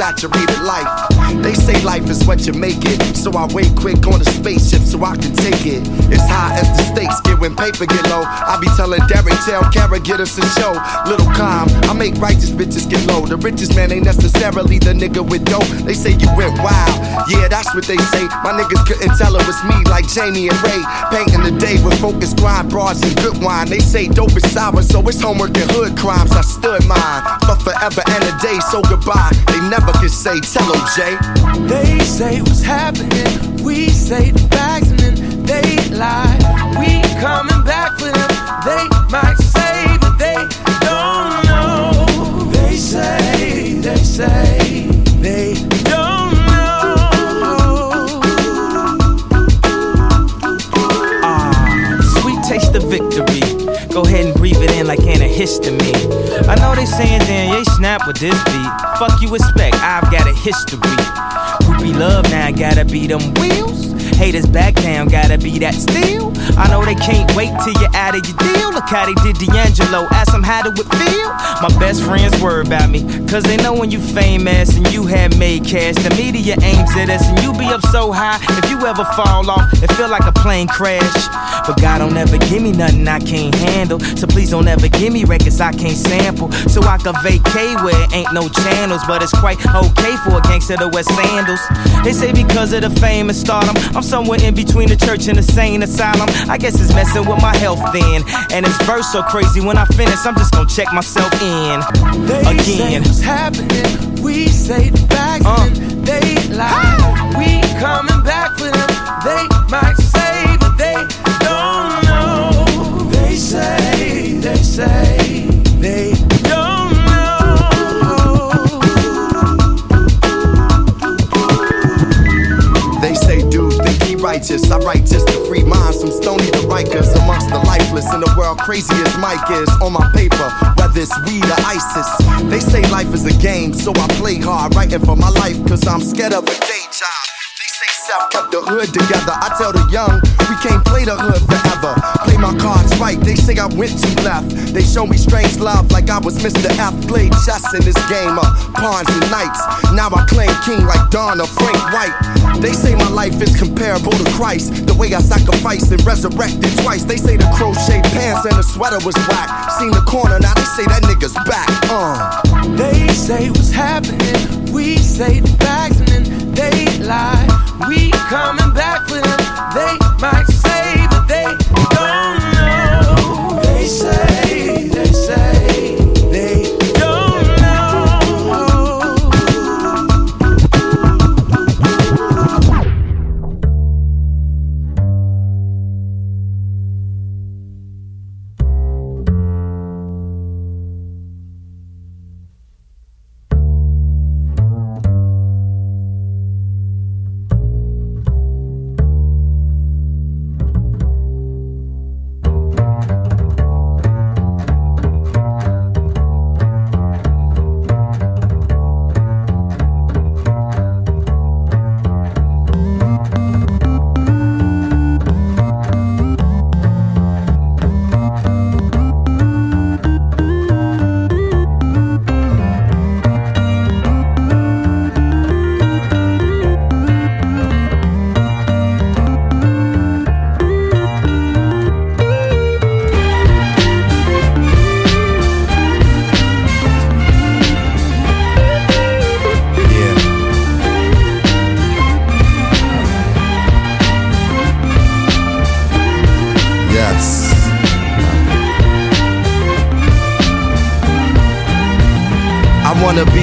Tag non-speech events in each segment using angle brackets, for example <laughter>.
Saturated life. Life is what you make it, so I wait quick on a spaceship so I can take it. It's high as the stakes get when paper get low. I be telling Derek, tell Kara, get us a show. Little calm, I make righteous bitches get low. The richest man ain't necessarily the nigga with dope. They say you went wild, yeah, that's what they say. My niggas couldn't tell it was me like Jamie and Ray. Painting the day with focus, grind, broads, and good wine. They say dope is sour, so it's homework and hood crimes. I stood mine for forever and a day, so goodbye. They never could say, tell tell 'em, Jay. They say what's happening. We say the facts and then they lie. We coming back for them. They might say, but they don't know. They say, they say, they don't know. Ah, sweet taste of victory. Go ahead and breathe it in like antihistamine. I know they saying, damn, they snap with this beat. Fuck you expect, I've got a history. Groupie love now gotta be them wheels. Haters back down, gotta be that steel. I know they can't wait till you're out of your deal. Look how they did D'Angelo, ask them how do it feel. My best friends worry about me, cause they know when you famous and you have made cash. The media aims at us and you be up so high. If you ever fall off, it feel like a plane crash. But God don't ever give me nothing I can't handle. So please don't ever give me records I can't sample. So I can vacate where it ain't no channels. But it's quite okay for a gangster to wear sandals. They say because of the fame and stardom, I'm somewhere in between the church and the sane asylum. I guess it's messing with my health then. And it's verse so crazy when I finish, I'm just gonna check myself in. They again. Say what's happening, we say the facts, uh. they lie. We coming back for them, they might say. Righteous. I write just to free minds from stony to Rikers. Amongst the lifeless in the world, crazy as Mike is. On my paper, whether it's weed or ISIS. They say life is a game, so I play hard, writing for my life, cause I'm scared of a day job. Seth kept the hood together. I tell the young, we can't play the hood forever. Play my cards right, they say I went too left. They show me strange love like I was Mr. F. Played chess in this game of pawns and knights. Now I claim king like Don or Frank White. They say my life is comparable to Christ. The way I sacrificed and resurrected twice. They say the crochet pants and the sweater was whack. Seen the corner, now they say that nigga's back. Uh. They say what's happening. We say the facts and then they lie. We coming back for them. They might say, but they don't know. They say,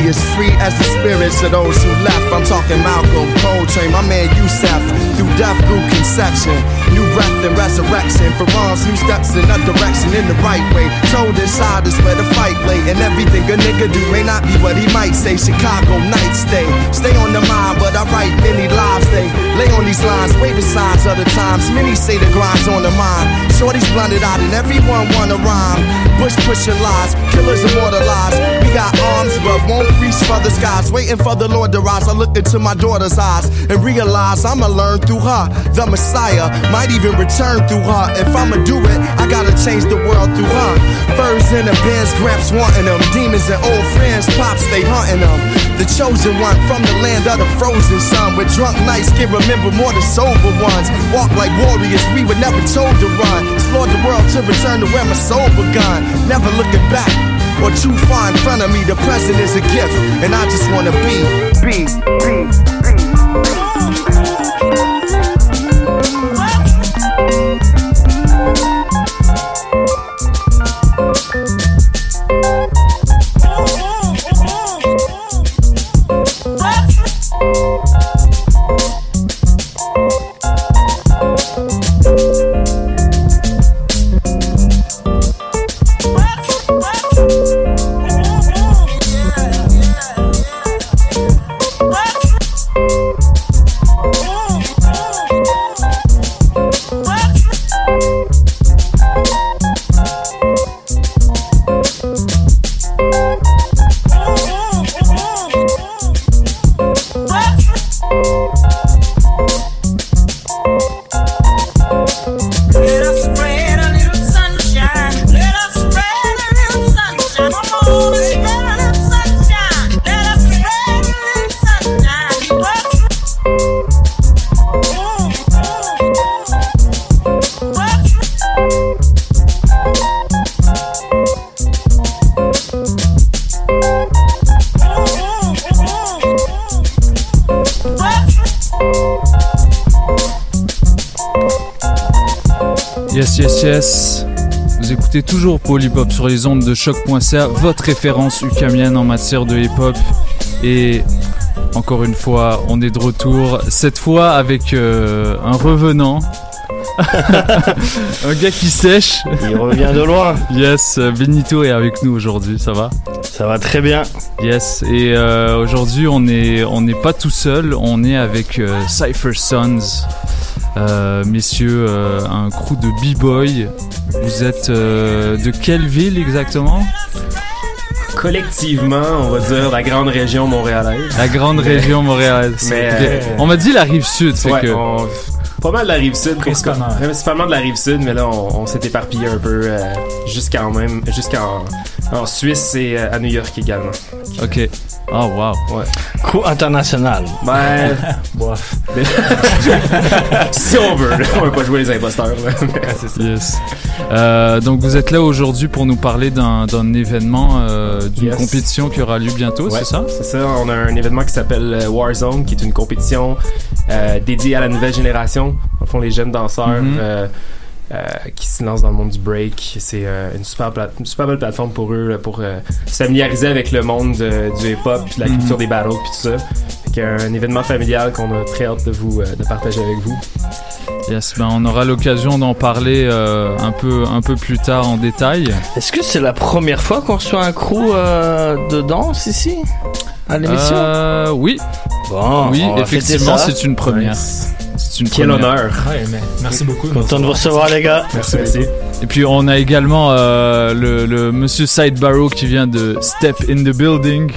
as free as the spirits of those who left. I'm talking Malcolm, Coltrane, my man Yusef. Through death, grew conception, new breath and resurrection. For wrongs, new steps in a direction in the right way. Told inside is where the fight lay, and everything a nigga do may not be what he might say. Chicago night stay, stay on the mind, but I write many lives. They lay on these lines, wait the signs of the times. Many say the grind's on the mind. Shorty's blunted out, and everyone wanna rhyme. Bush pushing lies, killers immortalized. We got arms, but won't reach for the skies. Waiting for the Lord to rise. I look into my daughter's eyes and realize I'ma learn through her. The Messiah might even return through her. If I'ma do it, I gotta change the world through her. Furs in the bins, gramps wanting them. Demons and old friends, pops, they hunting them. The chosen one from the land of the frozen sun. With drunk nights can remember more than sober ones. Walk like warriors, we were never told to run. Explore the world to return to where my soul begun. Never looking back or too far in front of me. The present is a gift, and I just wanna be, be, be. Let toujours Hop sur les ondes de choc.ca, votre référence ukamienne en matière de hip hop. Et encore une fois, on est de retour. Cette fois avec euh, un revenant. <laughs> un gars qui sèche. Il revient de loin. Yes, Benito est avec nous aujourd'hui, ça va? Ça va très bien. Yes, et euh, aujourd'hui on est on n'est pas tout seul, on est avec euh, Cypher Sons. Euh, messieurs, euh, un crew de b-boy. Vous êtes euh, de quelle ville exactement? Collectivement, on va dire la grande région montréalaise. La grande région montréalaise. Mais, euh, On m'a dit la rive sud, c'est Ouais, que. on- pas mal de la rive sud, Principalement. principalement, principalement de la rive sud, mais là on, on s'est éparpillé un peu euh, jusqu'en même jusqu'en en Suisse et euh, à New York également. Ok. Oh wow. Ouais. Coup international. Ben, <laughs> Bof. <laughs> si on veut, on veut pas jouer les imposteurs. ça. Yes. Euh, donc vous êtes là aujourd'hui pour nous parler d'un événement, euh, d'une Yes. compétition qui aura lieu bientôt, Ouais, c'est ça? C'est ça. On a un événement qui s'appelle euh, Warzone, qui est une compétition euh, dédiée à la nouvelle génération. En fond, les jeunes danseurs euh, qui se lancent dans le monde du break. C'est euh, une super plate- une super belle plateforme pour eux, là, pour euh, se familiariser avec le monde du hip-hop, puis de la Mhm. culture des battles, puis tout ça. Un événement familial qu'on a très hâte de vous euh, de partager avec vous. Yes, ben on aura l'occasion d'en parler euh, un peu un peu plus tard en détail. Est-ce que c'est la première fois qu'on reçoit un crew euh, de danse ici? À l'émission? Euh, oui. Bon, oui, effectivement, c'est une première. C'est une Quel première. honneur. Ouais, mais merci beaucoup. Content de vous recevoir, les gars. Merci, merci. Et puis on a également euh, le, le monsieur Sidebarrow qui vient de Step in the Building.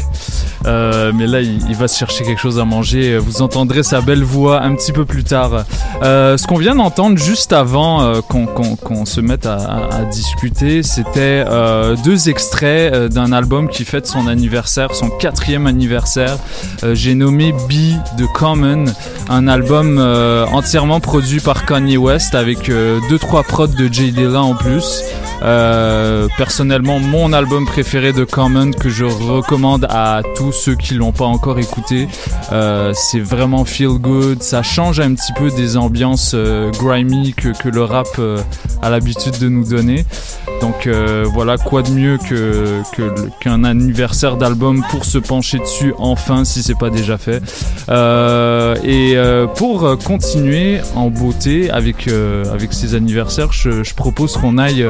Euh, mais là, il, va se chercher quelque chose à manger. Vous entendrez sa belle voix un petit peu plus tard. Euh, ce qu'on vient d'entendre juste avant euh, qu'on se mette à, discuter, c'était deux extraits d'un album qui fête son anniversaire, son quatrième anniversaire. J'ai nommé Be the Common, un album entièrement produit par Kanye West avec deux trois prods de Jay Dilla en plus. Personnellement, mon album préféré de Common que je recommande à tous ceux qui l'ont pas encore écouté. Euh, c'est vraiment feel good. Ça change un petit peu des ambiances euh, grimy que, que le rap euh, a l'habitude de nous donner. Donc voilà, quoi de mieux que qu'un anniversaire d'album pour se pencher dessus enfin si c'est pas déjà fait. Et pour continuer en beauté avec avec ces anniversaires, je, je propose qu'on aille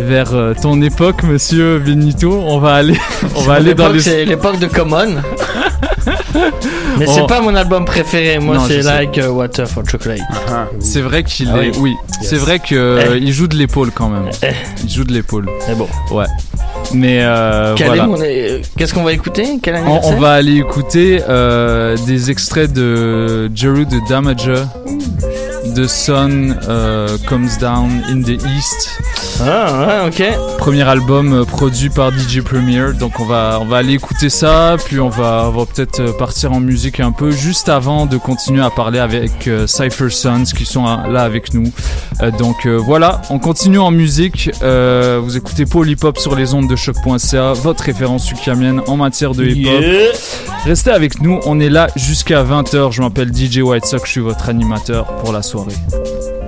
vers ton époque, Monsieur Benito. On va aller, <laughs> on va aller dans les. C'est l'époque de Common. <laughs> Mais c'est pas mon album préféré. Moi, c'est like uh, Water for Chocolate. C'est vrai qu'il Ah est. oui. Oui, c'est vrai que euh, il joue de l'épaule quand même. Eh. Il joue de l'épaule. C'est bon. Ouais. Mais euh, voilà. euh, Qu'est-ce qu'on va écouter? Quel On, va aller écouter euh, des extraits de Jeru de Damager. The Sun euh, Comes Down in the East. Ah ouais, ok. Premier album euh, produit par DJ Premier. Donc on va on va aller écouter ça, puis on va on va peut-être euh, partir en musique un peu juste avant de continuer à parler avec euh, Cypher Sons qui sont là avec nous. Euh, donc voilà, on continue en musique. Vous écoutez Hop sur les ondes de choc.ca, votre référence ukamienne en matière de hip hop. Yeah. Restez avec nous, on est là jusqu'à 20h. Je m'appelle DJ White Sox, je suis votre animateur pour la soirée. soirée.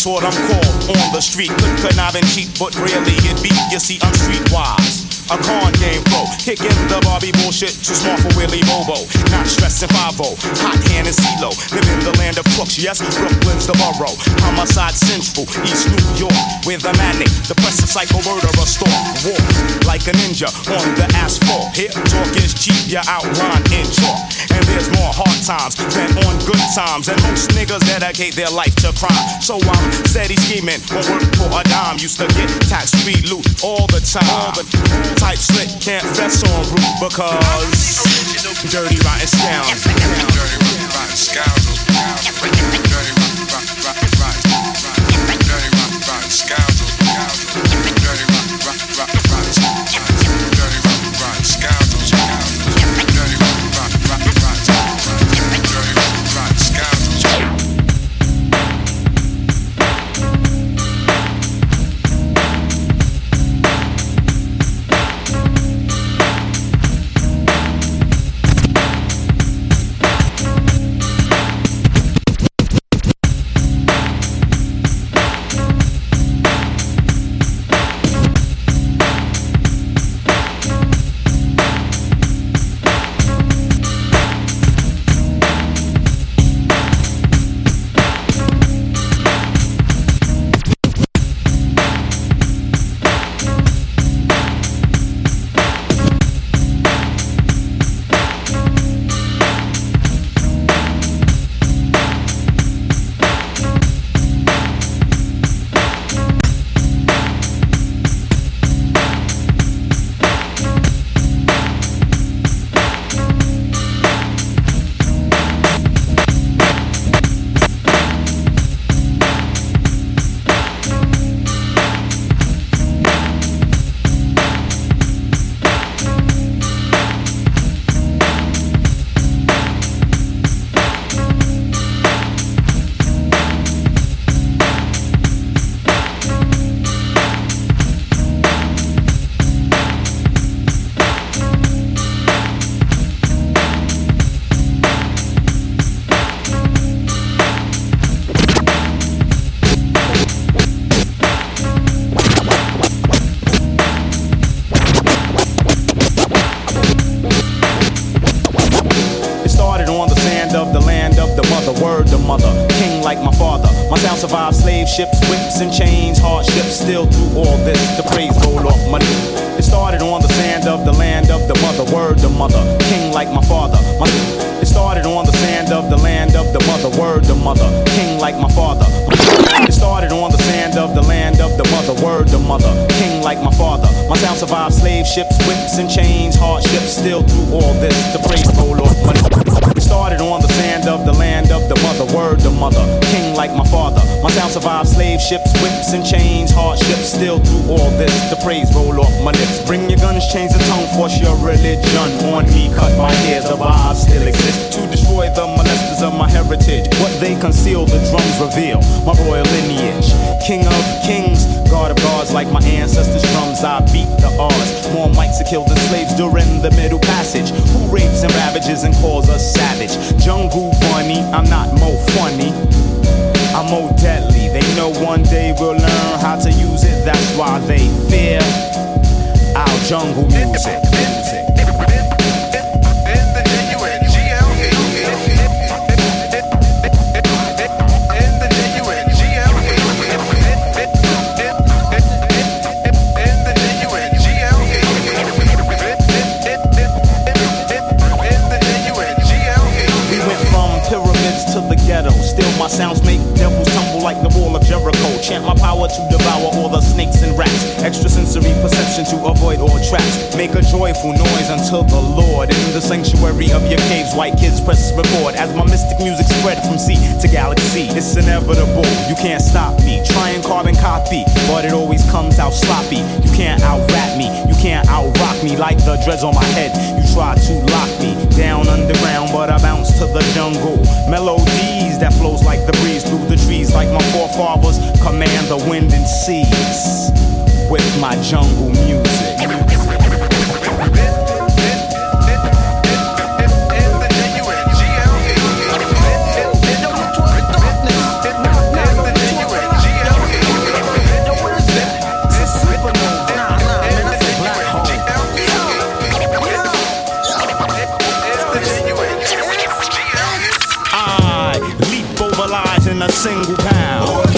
That's what I'm called on the street. Good conniving cheap, but rarely get be. You see, I'm streetwise. A con game pro, kicking the Barbie bullshit, too smart for Willie Bobo. Not stressing 5 Hot hand in CeeLo. Live in the land of crooks, yes, Brooklyn's the borough. Homicide central, East New York, where the manic, depressive psycho murderer stalk. Walk like a ninja on the asphalt. Here, talk is cheap, you outline in chalk. And there's more hard times than on good times. And most niggas dedicate their life to crime. So I'm steady scheming, won't work for a dime. Used to get tax free loot all the time. All the type slick can't fess on route because dirty rotten sounds. Dirty rotten. Dirty rotten, rotten, heritage. What they conceal, the drums reveal. My royal lineage, king of kings, god of gods, like my ancestors' drums. I beat the odds. More mics to kill the slaves during the Middle Passage. Who rapes and ravages and calls us savage? Jungle bunny, I'm not more funny. I'm more deadly. They know one day we'll learn how to use it. That's why they fear our jungle music. We power to devour all the snakes and rats. Extrasensory perception to avoid all traps. Make a joyful noise until the Lord. In the sanctuary of your caves, white kids press record. As my mystic music spread from sea to galaxy. It's inevitable, you can't stop me. Try and carbon copy, but it always comes out sloppy. You can't out rap me, you can't out rock me like the dreads on my head. You try to lock me down underground, but I bounce to the jungle. Melodies that flows like the breeze through the trees, like my forefathers command the wind and seas with my jungle music. Single pound.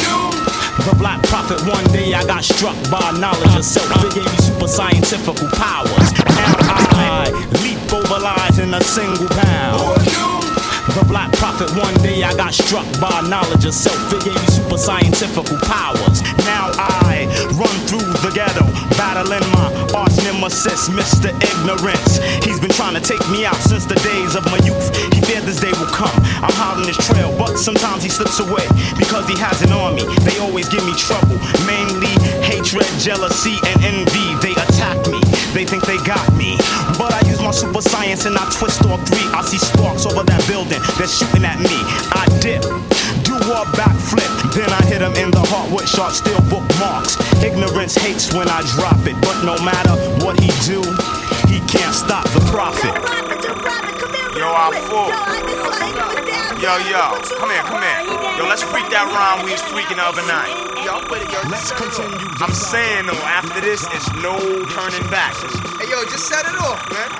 The black prophet, one day I got struck by knowledge of self. It gave me super scientific powers. Now I leap over lies in a single pound. The black prophet, one day I got struck by knowledge of self. It gave me super scientific powers. Run through the ghetto, battling my arch nemesis, Mr. Ignorance. He's been trying to take me out since the days of my youth. He feared this day will come. I'm hot his trail, but sometimes he slips away because he has an army. They always give me trouble, mainly hatred, jealousy, and envy. They attack me. They think they got me. But I use my super science and I twist all three. I see sparks over that building. They're shooting at me. I dip. Do a backflip. Then I hit him in the heart with sharp steel bookmarks. Ignorance hates when I drop it. But no matter what he do, he can't stop the profit. Yo, I'm full. Yo, yo, come here, come here. Yo, let's freak that rhyme we was freaking the other night. Yo, let's continue. I'm saying though, after this, it's no turning back. Hey, yo, just set it off, man.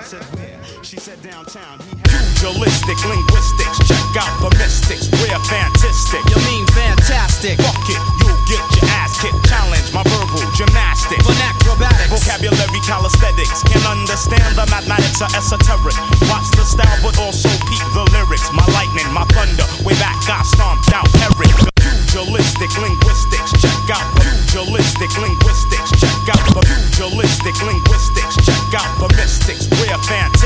She said downtown. Pugilistic linguistics, check out the mystics. We're fantastic. You mean fantastic? Fuck it, you'll get your ass kicked. Challenge my verbal gymnastics. Acrobatics. Vocabulary calisthenics. Can understand the mathematics are esoteric. Watch the style, but also peep the lyrics. My lightning, my thunder. Way back, I stomped out Eric. Pugilistic linguistics, check out the pugilistic linguistics. Check out the pugilistic linguistics. Check out the mystics. We're fantastic.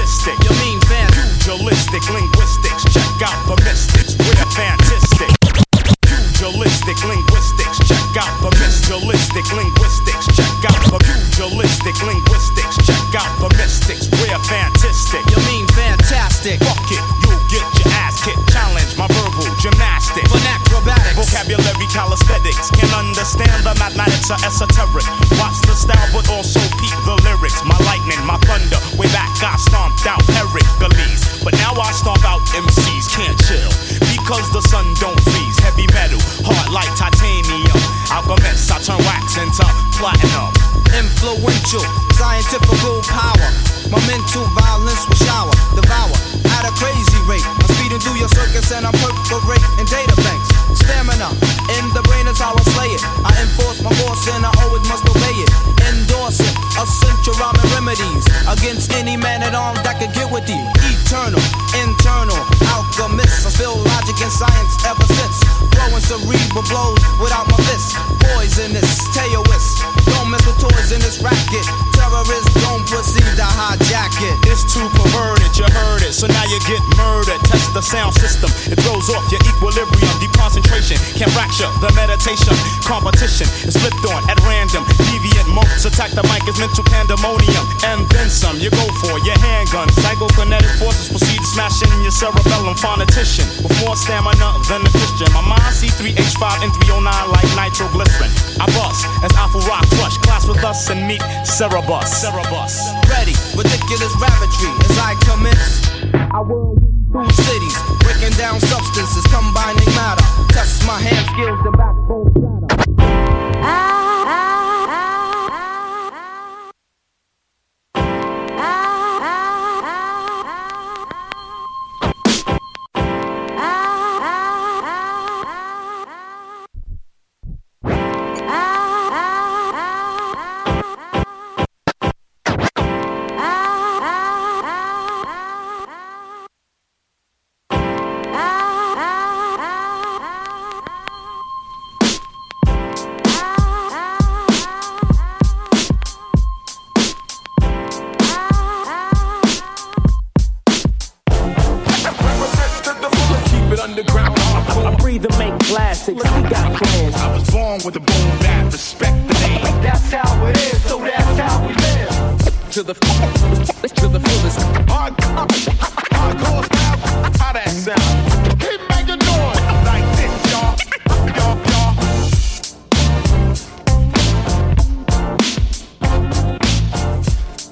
Then some, you go for your handgun. Psychokinetic forces proceed to smash in your cerebellum. Phonetician more stamina than a Christian. My mind C3H5 and 309 like nitroglycerin. I bust as Alpha Rock crush. Class with us and meet Cerebus. Cerebus. Ready, ridiculous rabbitry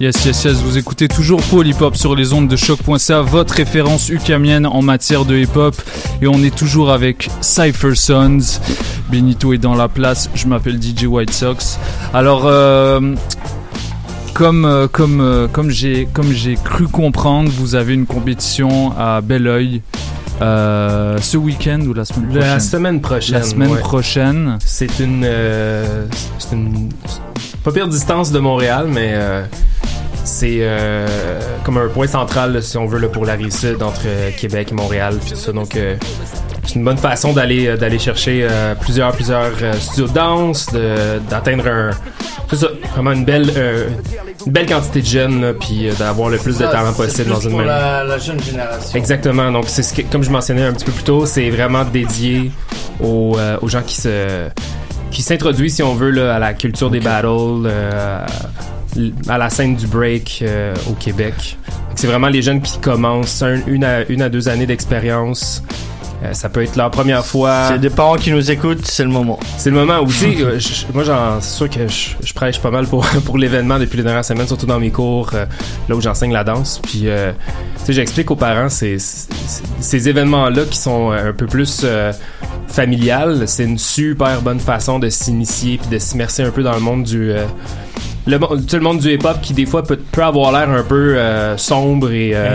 Yes, yes, yes, vous écoutez toujours Paul Hip Hop sur les ondes de choc.ca, votre référence ukamienne en matière de hip hop. Et on est toujours avec Cypher Sons. Benito est dans la place, je m'appelle DJ White Sox. Alors, euh, comme, euh, comme, euh, comme j'ai comme j'ai cru comprendre, vous avez une compétition à Belleuil euh, ce week-end ou la semaine prochaine? La semaine prochaine. La semaine ouais. prochaine. C'est une, euh, c'est une pas pire distance de Montréal, mais euh, c'est euh, comme un point central, si on veut, là, pour la rive sud entre euh, Québec et Montréal. Puis tout ça, donc euh, c'est une bonne façon d'aller d'aller chercher plusieurs plusieurs studios de danse, d'atteindre un c'est ça, vraiment une belle une belle quantité de jeunes, là, puis d'avoir le plus de Ça, talent possible dans une pour même. la, la jeune génération. Exactement. Donc, c'est ce que, comme je mentionnais un petit peu plus tôt, c'est vraiment dédié aux, euh, aux gens qui se qui s'introduisent, si on veut, là, à la culture des battles, euh, à la scène du break euh, au Québec. C'est vraiment les jeunes qui commencent un- une, à, une à deux années d'expérience. Euh, ça peut être leur première fois. C'est des parents qui nous écoutent, c'est le moment. C'est le moment où, tu sais, moi, j'en- c'est sûr que je, je prêche pas mal pour, <laughs> pour l'événement depuis les dernières semaines, surtout dans mes cours, euh, là où j'enseigne la danse. Puis, euh, tu sais, j'explique aux parents ces, ces, événements-là qui sont un peu plus euh, familiales. C'est une super bonne façon de s'initier puis de s'immerser un peu dans le monde du. euh, le, le monde du hip-hop qui des fois peut, peut avoir l'air un peu euh, sombre et euh,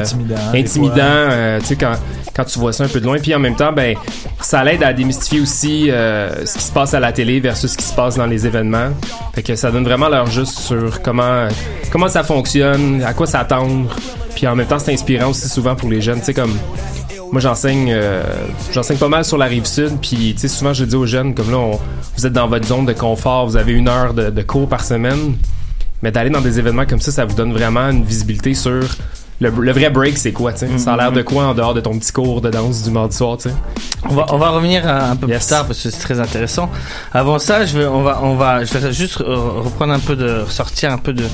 Intimidant, euh, tu sais quand, quand tu vois ça un peu de loin. Puis en même temps ben ça l'aide à démystifier aussi ce qui se passe à la télé versus ce qui se passe dans les événements. Fait que ça donne vraiment leur juste sur comment comment ça fonctionne à quoi s'attendre. Puis en même temps c'est inspirant aussi souvent pour les jeunes. Tu sais comme moi j'enseigne euh, j'enseigne pas mal sur la rive sud. Puis tu sais souvent je dis aux jeunes comme là on- vous êtes dans votre zone de confort vous avez une heure de, de cours par semaine mais d'aller dans des événements comme ça ça vous donne vraiment une visibilité sur le, le vrai break c'est quoi tu sais? Ça a l'air de quoi en dehors de ton petit cours de danse du mardi soir tu sais? On va, on va revenir un peu plus tard parce que c'est très intéressant. Avant ça, je vais, on va, on va, je vais juste reprendre un peu de, ressortir un peu de,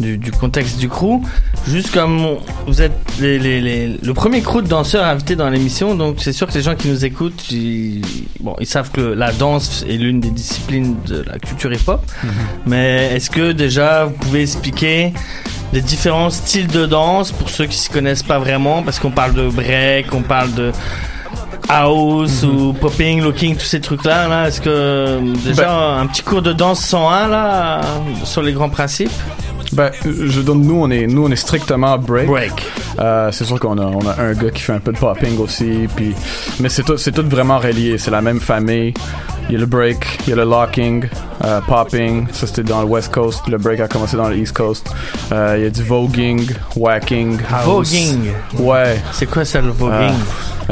du, du contexte du crew. Juste comme on- vous êtes les, les, les- le premier crew de danseurs invités dans l'émission, donc c'est sûr que les gens qui nous écoutent, ils, bon, ils savent que la danse est l'une des disciplines de la culture hip-hop. Mais est-ce que déjà vous pouvez expliquer les différents styles de danse pour ceux qui s'y connaissent pas vraiment parce qu'on parle de break, on parle de house ou popping, looking, tous ces trucs là là, est-ce que euh, déjà un petit cours de danse 101 là sur les grands principes? Ben, je donne nous on est nous on est strictement break. Break. Euh, c'est sûr qu'on a on a un gars qui fait un peu de popping aussi, puis mais c'est tout c'est tout vraiment relié. C'est la même famille. Il y a le break, il y a le locking, euh, popping. Ça c'était dans le West Coast. Le break a commencé dans le East Coast. Euh, il y a du voguing, whacking, house. Voguing? Ouais. C'est quoi ça le voguing?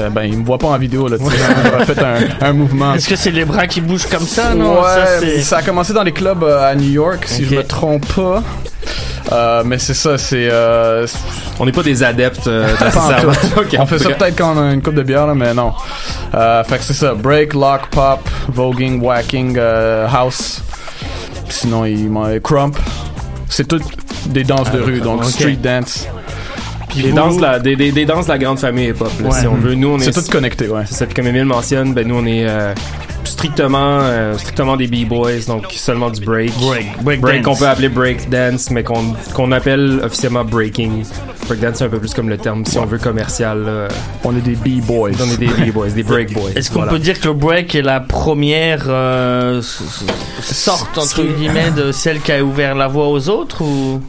Euh, ben il me voit pas en vidéo là. tu sais. Fait un, un mouvement. Est-ce que c'est les bras qui bougent comme ça non? Ouais, ça, a commencé dans les clubs euh, à New York, si Ok. je me trompe pas. Euh, mais c'est ça, c'est. Euh, on n'est pas des adeptes euh, Pas en nécessairement. tout. <laughs> Ok, on fait ça peut-être quand on a une coupe de bière, là, mais non. Euh, fait que c'est ça, break, lock, pop, voguing, whacking, house. Sinon, il m'en crump. C'est toutes des danses de Ah, rue, donc street dance. Des danses, de la, des, des, des danses de la grande famille hip-hop, Ouais. si on veut. Nous, on est. C'est tout connecté, ouais. C'est ça. Puis comme Emile mentionne, ben, nous, on est strictement, euh, strictement des B-boys, donc seulement du break. Break, break qu'on dance. peut appeler break dance, mais qu'on qu'on appelle officiellement breaking. Break dance, c'est un peu plus comme le terme, si on veut, commercial. là. On est des B-boys. On est des B-boys, des break <laughs> boys. Est-ce qu'on Voilà. peut dire que le break est la première euh, sorte entre guillemets de celle qui a ouvert la voie aux autres ou?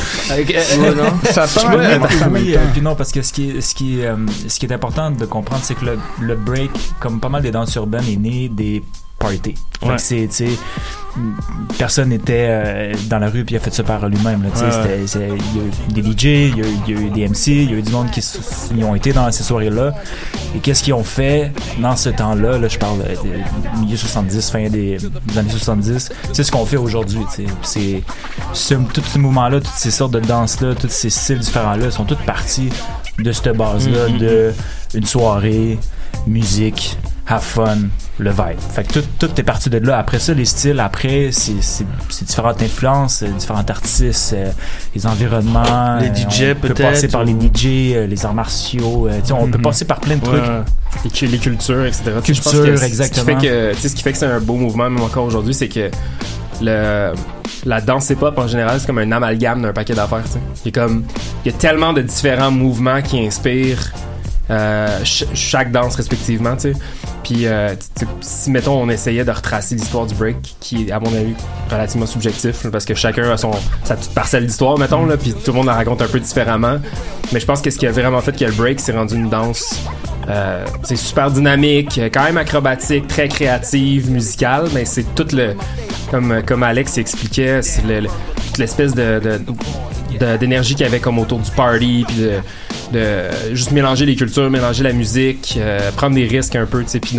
<laughs> Ça pas mal en oui, euh, puis non, parce que ce qui est, ce qui est, euh, ce qui est important de comprendre, c'est que le, le break, comme pas mal des danses urbaines, est né des Ouais. c'est, sais, personne n'était euh, dans la rue puis a fait ça par lui-même. Ouais, Il y a eu des DJ, il y, a eu- il y a eu des MC, il y a eu du monde qui ils ont été dans ces soirées-là. Et qu'est-ce qu'ils ont fait dans ce temps-là? Là, je parle euh, des milieu 70, fin des, des années 70. C'est ce qu'on fait aujourd'hui. C'est ce, tout ce mouvement-là, toutes ces sortes de danses-là, tous ces styles différents-là sont toutes parties de cette base-là, Mhm. de une soirée, musique, have fun, le vibe. Fait que tout, tout est parti de là. Après ça, les styles, après, c'est différentes influences, euh, différents artistes, euh, les environnements. Les euh, DJ on peut peut-être, passer par les DJ, les arts martiaux. euh, on peut Mhm. passer par plein de Ouais. trucs. Les, cu- les cultures, etc. Je pense Culture, que exactement. Ce qui fait que, ce qui fait que c'est un beau mouvement, même encore aujourd'hui, c'est que le, la danse hip-hop en général, c'est comme un amalgame d'un paquet d'affaires. Il y a comme, il y a tellement de différents mouvements qui inspirent euh, ch- chaque danse respectivement, tu sais. Puis, euh, si mettons on essayait de retracer l'histoire du break, qui est à mon avis relativement subjectif, parce que chacun a son sa petite parcelle d'histoire, mettons, là, puis tout le monde la raconte un peu différemment. Mais je pense que ce qui a vraiment fait que le break s'est rendu une danse euh, c'est super dynamique, quand même acrobatique, très créative, musicale, mais c'est tout le comme comme Alex expliquait, c'est le- toute l'espèce de- d'énergie qu'il y avait comme autour du party, puis de, de juste mélanger les cultures, mélanger la musique, euh, prendre des risques un peu, tu sais, puis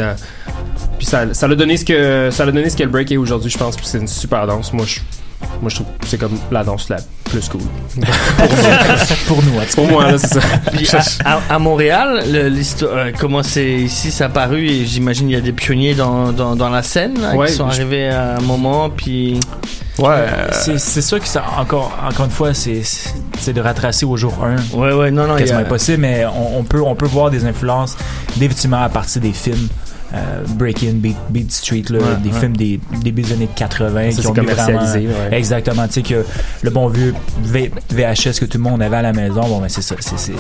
ça, ça l'a donné ce que ça l'a donné ce que le break est aujourd'hui, je pense, puis c'est une super danse. Moi, je moi, je trouve que c'est comme la danse la plus cool. Pour nous, Pour moi, là, c'est ça. Puis à, à- à Montréal, le- euh, comment c'est ici, ça a paru et j'imagine il y a des pionniers dans, dans, dans la scène là, Ouais, qui sont je- arrivés à un moment, puis. Ouais. C'est, c'est sûr que ça, encore, encore une fois, c'est, de retracer au jour 1. Ouais, ouais, non, non, il y Quasiment a- impossible, mais on, on peut, on peut voir des influences, définitivement à partir des films. Euh, Breaking, Beat, Beat Street, là, Ouais, des ouais. films des début des années 80 Ça, qui ont commercialisé, vraiment- ouais. Exactement, tu sais que le bon vieux V- VHS que tout le monde avait à la maison, bon ben c'est ça, c'est,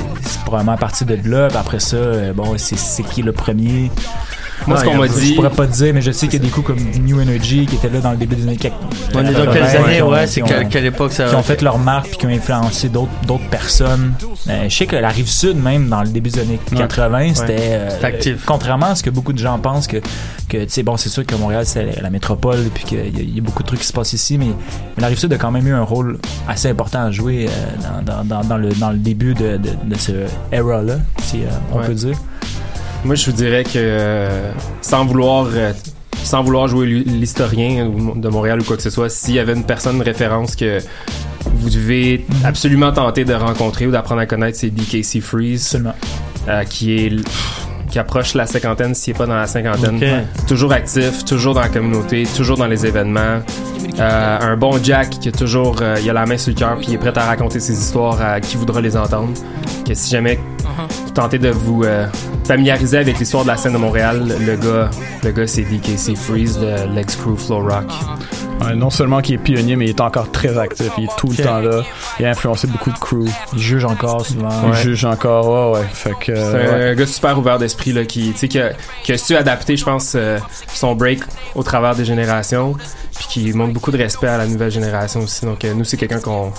probablement à partir de là. Puis après ça, euh, bon c'est, c'est qui le premier? Moi, ce qu'on m'a dit- je pourrais pas te dire, mais je sais qu'il y a des coups comme New Energy qui étaient là dans le début des années 80. On est dans quelles années, ouais, c'est quelle- quelle époque ça- Qui ont fait leur marque puis qui ont influencé d'autres d'autres personnes. Euh, je sais que la rive sud même dans le début des années 80, c'était euh, C'était actif. contrairement à ce que beaucoup de gens pensent que que tu sais bon c'est sûr que Montréal c'est la, la métropole puis qu'il y, a- il y a beaucoup de trucs qui se passent ici mais, mais la rive sud a quand même eu un rôle assez important à jouer euh, dans, dans, dans, dans le dans le début de, de, de ce era là si euh, on Ouais. peut dire. Moi, je vous dirais que euh, sans vouloir euh, sans vouloir jouer l'hi- l'historien de Montréal ou quoi que ce soit, s'il y avait une personne de référence que vous devez absolument tenter de rencontrer ou d'apprendre à connaître, c'est DKC Freeze, euh, qui est qui approche la cinquantaine s'il n'est pas dans la cinquantaine. Toujours actif, toujours dans la communauté, toujours dans les événements. Euh, un bon Jack qui a toujours euh, il a la main sur le cœur puis il est prêt à raconter ses histoires à qui voudra les entendre. Que si jamais vous tentez de vous euh, familiariser avec l'histoire de la scène de Montréal, le gars, le gars c'est DKC Freeze de Lex Crew Flow Rock. Ouais, non seulement qu'il est pionnier, mais il est encore très actif. Il est tout le temps là. Il a influencé beaucoup de crew. Il juge encore souvent. Il juge encore, ouais, ouais. Fait que. C'est euh, un gars super ouvert d'esprit là, qui, tu sais, qui, a, qui a su adapter, je pense, euh, son break au travers des générations, puis qui montre beaucoup de respect à la nouvelle génération aussi. Donc euh, nous, c'est quelqu'un qu'on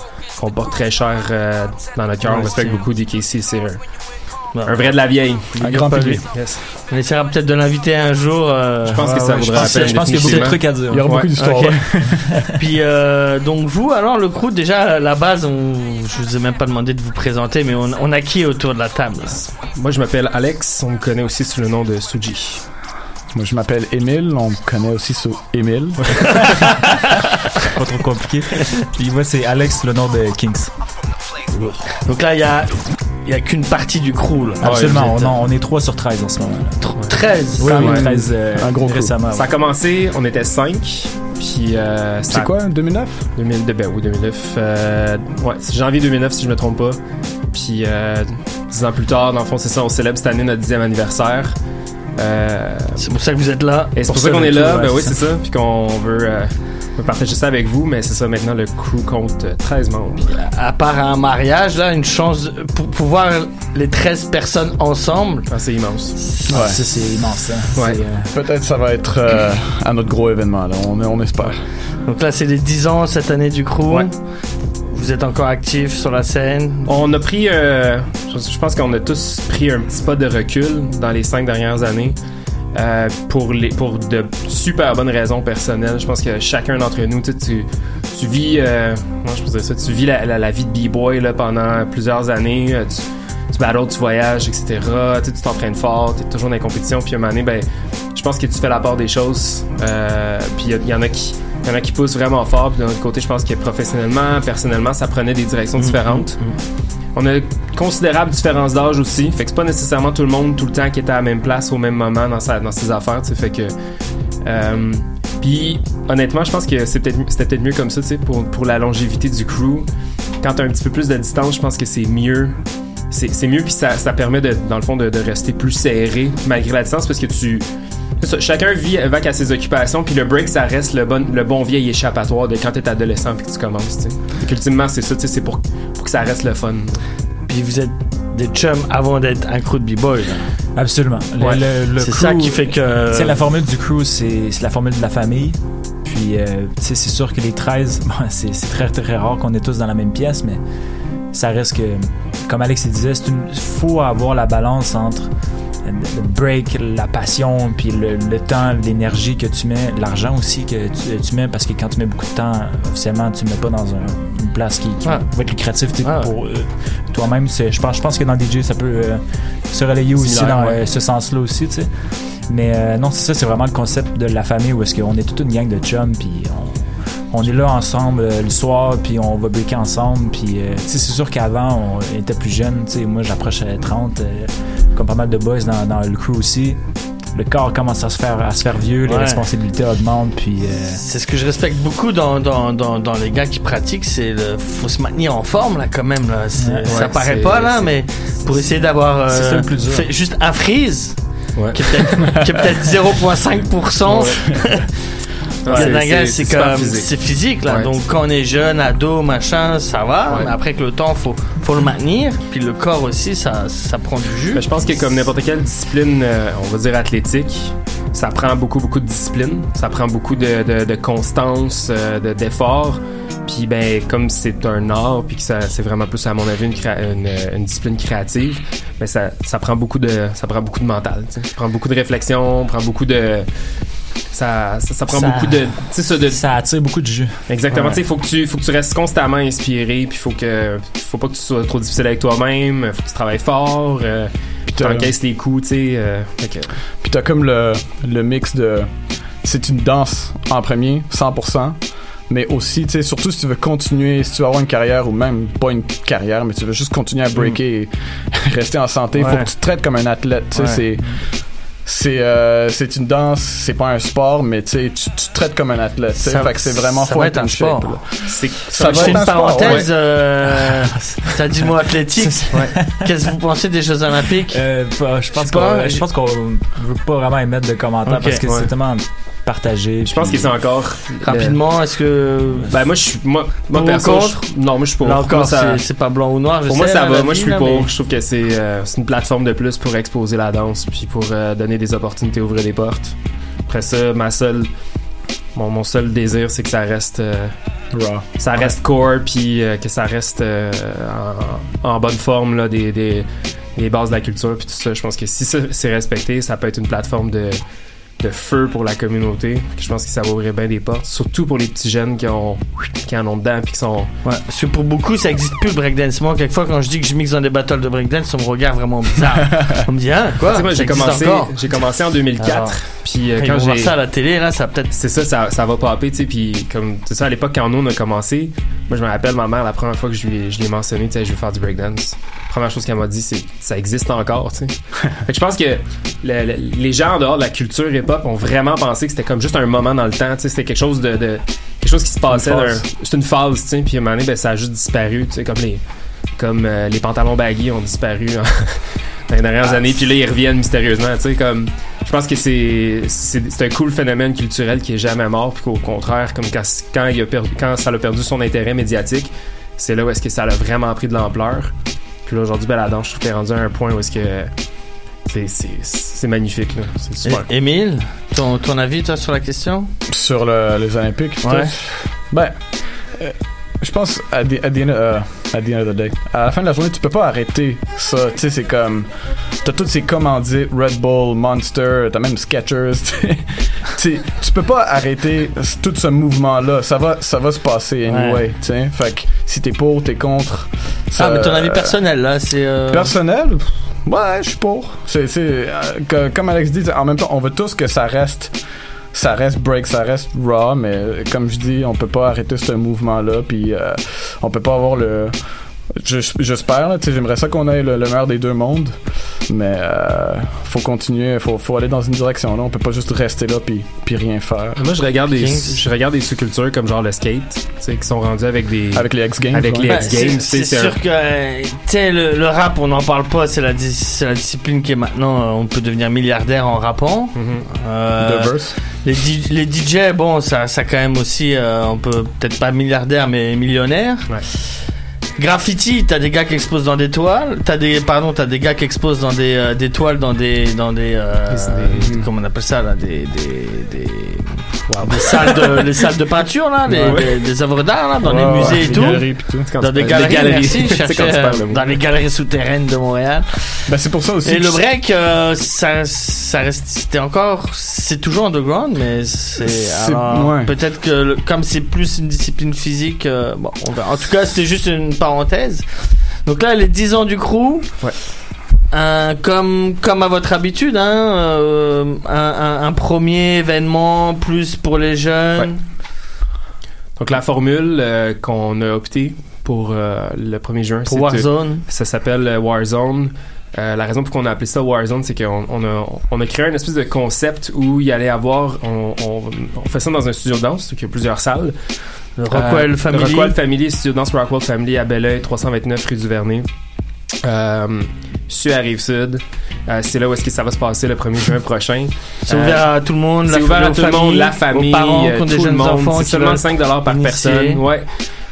porte très cher euh, dans notre cœur. Ouais, On respecte beaucoup DKC. C'est un, un vrai de la vieille. Un grand public. Yes. On essaiera peut-être de l'inviter un jour. euh, Je pense que ça je vaudrait la peine, Je pense qu'il y a beaucoup de trucs à dire. Il y aura beaucoup d'histoires, Ok. ouais. <laughs> Puis euh, donc vous, alors le crew, déjà à la base, on, je vous ai même pas demandé de vous présenter, mais on, on a qui autour de la table? Moi, je m'appelle Alex. On me connaît aussi sous le nom de Suji. Moi, je m'appelle Émile. On me connaît aussi sous Émile. <laughs> pas trop compliqué. Puis moi c'est Alex le nom de Kings. Donc là, il y a, il y a qu'une partie du crew. Là. Absolument, êtes, on, on est 3 sur 13 en ce moment. là. 13 Oui, oui, Ouais. 13 euh, Un gros coup. récemment. Ça a commencé, on était 5. Puis. euh, ça- C'est quoi, 2009 2000, de, ben oui, 2009. euh, ouais, c'est janvier 2009 si je me trompe pas. Puis euh, dix ans plus tard, dans le fond, c'est ça, on célèbre cette année notre dixième anniversaire. Euh, c'est pour ça que vous êtes là. Et c'est pour, Pour ça ça, qu'on est là, ouais, ben oui, c'est ça. Puis qu'on veut, euh, on veut partager ça avec vous, mais c'est ça, maintenant le crew compte euh, 13 membres. À part un mariage, là, une chance pour pouvoir les 13 personnes ensemble. Ah, c'est immense. Ah, ça c'est immense. hein. Ouais. Euh, Peut-être ça va être euh, à notre gros événement, là. On, on espère. Donc là, c'est les 10 ans cette année du crew. Vous êtes encore actif sur la scène. On a pris, euh, je pense qu'on a tous pris un petit pas de recul dans les cinq dernières années. euh, pour les pour de super bonnes raisons personnelles. Je pense que chacun d'entre nous, tu, tu, tu vis, euh, comment je peux dire ça, tu vis la, la, la vie de b-boy pendant plusieurs années. euh, Tu, tu battles, tu voyages, etc. Tu t'entraînes fort, tu es toujours dans les compétitions. Puis à un moment donné, ben, je pense que tu fais la part des choses. Puis il y, en a qui il y en a qui poussent vraiment fort. Puis d'un autre côté, je pense que professionnellement, personnellement, ça prenait des directions différentes. On a considérable différence d'âge aussi. Fait que c'est pas nécessairement tout le monde tout le temps qui était à la même place au même moment dans, ses affaires. tu sais. Fait que. Euh, puis honnêtement, je pense que c'est peut-être c'était peut-être mieux comme ça, tu pour, pour la longévité du crew. Quand t'as un petit peu plus de distance, je pense que c'est mieux. C'est mieux, puis ça, ça permet, de, dans le fond, de, de rester plus serré malgré la distance parce que tu. C'est ça, chacun vit avec à ses occupations, puis le break, ça reste le bon, le bon vieil échappatoire de quand t'es adolescent puis que tu commences. tu sais. Fait qu'ultimement, c'est ça, c'est pour, pour que ça reste le fun. Puis vous êtes des chums avant d'être un crew de b-boy. Absolument. Le- Ouais. le- le C'est crew- ça qui fait que. Sais, la formule du crew, c'est c'est la formule de la famille. Puis, euh, c'est sûr que les 13, <laughs> bon, c'est c'est très, très rare qu'on est tous dans la même pièce, mais ça reste que, comme Alex il disait, il faut avoir la balance entre le break, la passion, puis le, le temps, l'énergie que tu mets, l'argent aussi que tu, tu mets, parce que quand tu mets beaucoup de temps, officiellement, tu ne mets pas dans un- une place qui, qui Ouais. va être lucrative Ouais. pour euh, toi-même. Je pense, je pense que dans DJ, ça peut euh, se relayer aussi dans ouais. euh, ce sens-là aussi, tu sais. Mais non, c'est ça, c'est vraiment le concept de la famille où est-ce qu'on est toute une gang de chums, puis on, on est là ensemble euh, le soir, puis on va breaker ensemble, puis euh, c'est sûr qu'avant, on était plus jeune, moi j'approche à 30, euh, comme pas mal de boys dans, dans le crew aussi. Le corps commence à se faire, à se faire vieux, les responsabilités augmentent, puis... euh, C'est ce que je respecte beaucoup dans, dans, dans, dans les gars qui pratiquent, c'est le faut se maintenir en forme là quand même là. Ouais. ça Ouais, paraît pas là, mais pour essayer d'avoir euh, juste un freeze Ouais. qui est peut-être qui est peut-être <laughs> 0.5%. <laughs> Ouais, C'est comme physique. c'est physique là. Ouais. Donc quand on est jeune, ado, machin, ça va. Ouais. Mais après que le temps, faut faut le maintenir. Puis le corps aussi, ça ça prend du jus. Ben, je pense que comme n'importe quelle discipline, euh, on va dire athlétique, ça prend beaucoup, beaucoup de discipline. Ça prend beaucoup de, de, de constance, euh, de- d'effort. Puis ben comme c'est un art, puis que ça, c'est vraiment plus à mon avis une, créa- une, une discipline créative, ben ça, ça prend beaucoup de ça prend beaucoup de mental. Ça prend beaucoup de réflexion, prend beaucoup de ça, ça, ça prend Ça- beaucoup de tu sais ça de ça attire beaucoup de jus. Exactement. Ouais. Tu sais, faut que tu faut que tu restes constamment inspiré, puis faut que faut pas que tu sois trop difficile avec toi-même, faut que tu travailles fort, euh, puis tu t'as- encaisses les coups, tu sais. euh, que- Puis t'as comme le, le mix de. C'est une danse en premier, 100%. Mais aussi, tu sais, surtout si tu veux continuer, si tu veux avoir une carrière ou même pas une carrière, mais tu veux juste continuer à breaker et <laughs> rester en santé, il faut que tu te traites comme un athlète. Tu sais, Ouais. c'est. C'est euh, c'est une danse, c'est pas un sport, mais tu sais, tu tu te traites comme un athlète. tu sais. Ça- Fait que c'est vraiment ça faut va être un sport. c'est Ça Ça va être une un parenthèse. ouais. euh, T'as dit le mot athlétique. <laughs> Qu'est-ce que vous pensez des Jeux Olympiques? Euh, pas- je pense pas, qu'on je pense qu'on veut pas vraiment émettre de commentaires parce que ouais. c'est tellement partagé. Je pense que c'est encore Rapidement, est-ce que Ben moi je suis moi moi Pour ou perso, contre? je- non moi je suis pour. là Moi, encore, ça- c'est- pas blanc ou noir je pour moi ça va, moi je suis là, pour. mais- Je trouve que c'est euh, c'est une plateforme de plus pour exposer la danse puis pour euh, donner des opportunités, ouvrir des portes. Après ça, ma seule mon, mon seul désir c'est que ça reste euh, Raw. ça reste core puis euh, que ça reste euh, en, en bonne forme là des, des, des bases de la culture puis tout ça je pense que si c'est respecté ça peut être une plateforme de de feu pour la communauté je pense que ça va ouvrir bien des portes surtout pour les petits jeunes qui ont qui en ont dedans puis qui sont Ouais, parce que pour beaucoup, ça existe plus le breakdance. Moi, quelquefois, quand je dis que je mixe dans des battles de breakdance, on me regarde vraiment bizarre. <laughs> on me dit, hein, quoi? Moi, j'ai commencé j'ai commencé en 2004 Alors, puis euh, Quand, j'ai ça à la télé, là, ça peut-être. c'est ça, ça, ça va popper, tu sais, puis comme, c'est ça, à l'époque, quand nous, on a commencé, moi, je me rappelle, ma mère, la première fois que je lui, je l'ai mentionné, tu sais, je veux faire du breakdance, la première chose qu'elle m'a dit, c'est ça existe encore, tu sais. <laughs> je pense que le- le- les gens, en dehors de la culture hip-hop, ont vraiment pensé que c'était comme juste un moment dans le temps, c'était quelque chose de, de- quelque chose qui se passait, c'est une phase, tu sais, puis à un moment donné, ben, ça a juste disparu, tu sais, comme les, comme euh, les pantalons baggy ont disparu <laughs> dans les dernières années, puis là, ils reviennent mystérieusement, tu sais, comme, je pense que c'est, c'est, un cool phénomène culturel qui est jamais mort, puis qu'au contraire, comme quand, quand, il a perdu, quand ça a perdu son intérêt médiatique, c'est là où est-ce que ça a vraiment pris de l'ampleur. Puis là, aujourd'hui, ben, la danse, je trouve qu'elle est rendue à un point où est-ce que c'est, magnifique, là. C'est super. É- Émile, ton, ton avis, toi, sur la question? Sur le- les Olympiques. Ouais. Ben, euh, je pense, à the, at the end, euh, at the end of the day, à la fin de la journée, tu peux pas arrêter ça. Tu sais, c'est comme. T'as toutes ces commandites, Red Bull, Monster, t'as même Skechers. <laughs> tu peux pas arrêter tout ce mouvement-là. Ça va, ça va se passer anyway. Ouais. tu sais. Fait que si t'es pour, t'es contre. ça- Ah, mais ton avis personnel, là, c'est. euh, Personnel, ouais, je suis pour. C'est, euh, comme Alex dit, en même temps, on veut tous que ça reste, ça reste break, ça reste raw, mais comme je dis, on peut pas arrêter ce mouvement-là, puis euh, on peut pas avoir le. Je- J'espère, là, tu sais, j'aimerais ça qu'on ait le, le meilleur des deux mondes, mais euh, faut continuer, faut, faut aller dans une direction là. On peut pas juste rester là puis, puis rien faire. Moi, je regarde des, je regarde des sous-cultures comme genre le skate, tu sais, qui sont rendus avec des. Avec les X Games. Avec les Ben, X Games, c'est sais, c'est sûr que euh, tu sais le, le rap on n'en parle pas c'est la c'est la discipline qui est maintenant euh, on peut devenir milliardaire en rappant The verse. les, les DJ bon ça ça quand même aussi euh, on peut peut-être pas milliardaire mais millionnaire Graffiti, t'as des gars qui exposent dans des toiles, t'as des, pardon, t'as des gars qui exposent dans des, euh, des toiles, dans des, dans des, euh, comment on appelle ça là, des, des, des, des salles de, <laughs> les salles de peinture là, des, Ouais. des, des œuvres d'art là, dans Ouais, les ouais, musées et tout, galeries dans des galeries, merci, <laughs> parles dans les galeries souterraines de Montréal. Ben, c'est pour ça aussi Et le break, euh, ça, ça reste, c'était encore, c'est toujours underground, mais c'est, ouais. peut-être que le- comme c'est plus une discipline physique, euh, bon, on. En tout cas, c'était juste une parenthèse. Donc là, les 10 ans du crew. Comme comme à votre habitude, hein, euh, un, un- un premier événement plus pour les jeunes. Donc la formule euh, qu'on a opté pour euh, le 1er juin, Pour c'est, Warzone. ça s'appelle Warzone. Euh, la raison pour qu'on a appelé ça Warzone, c'est qu'on on a, on a créé un espèce de concept où il allait avoir, on, fait ça dans un studio de danse, donc il y a plusieurs salles. Le Rockwell Family. Le Rockwell Family, studio de danse Rockwell Family à Belleuil, 329 rue du Vernet. Euh, sur la rive sud. Euh, c'est là où est-ce que ça va se passer le 1er juin prochain. C'est ouvert à tout le monde, la ouvert à aux tout le monde, la famille, aux parents qui ont euh, des jeunes monde. enfants C'est seulement veulent 5 dollars par personne. Ouais.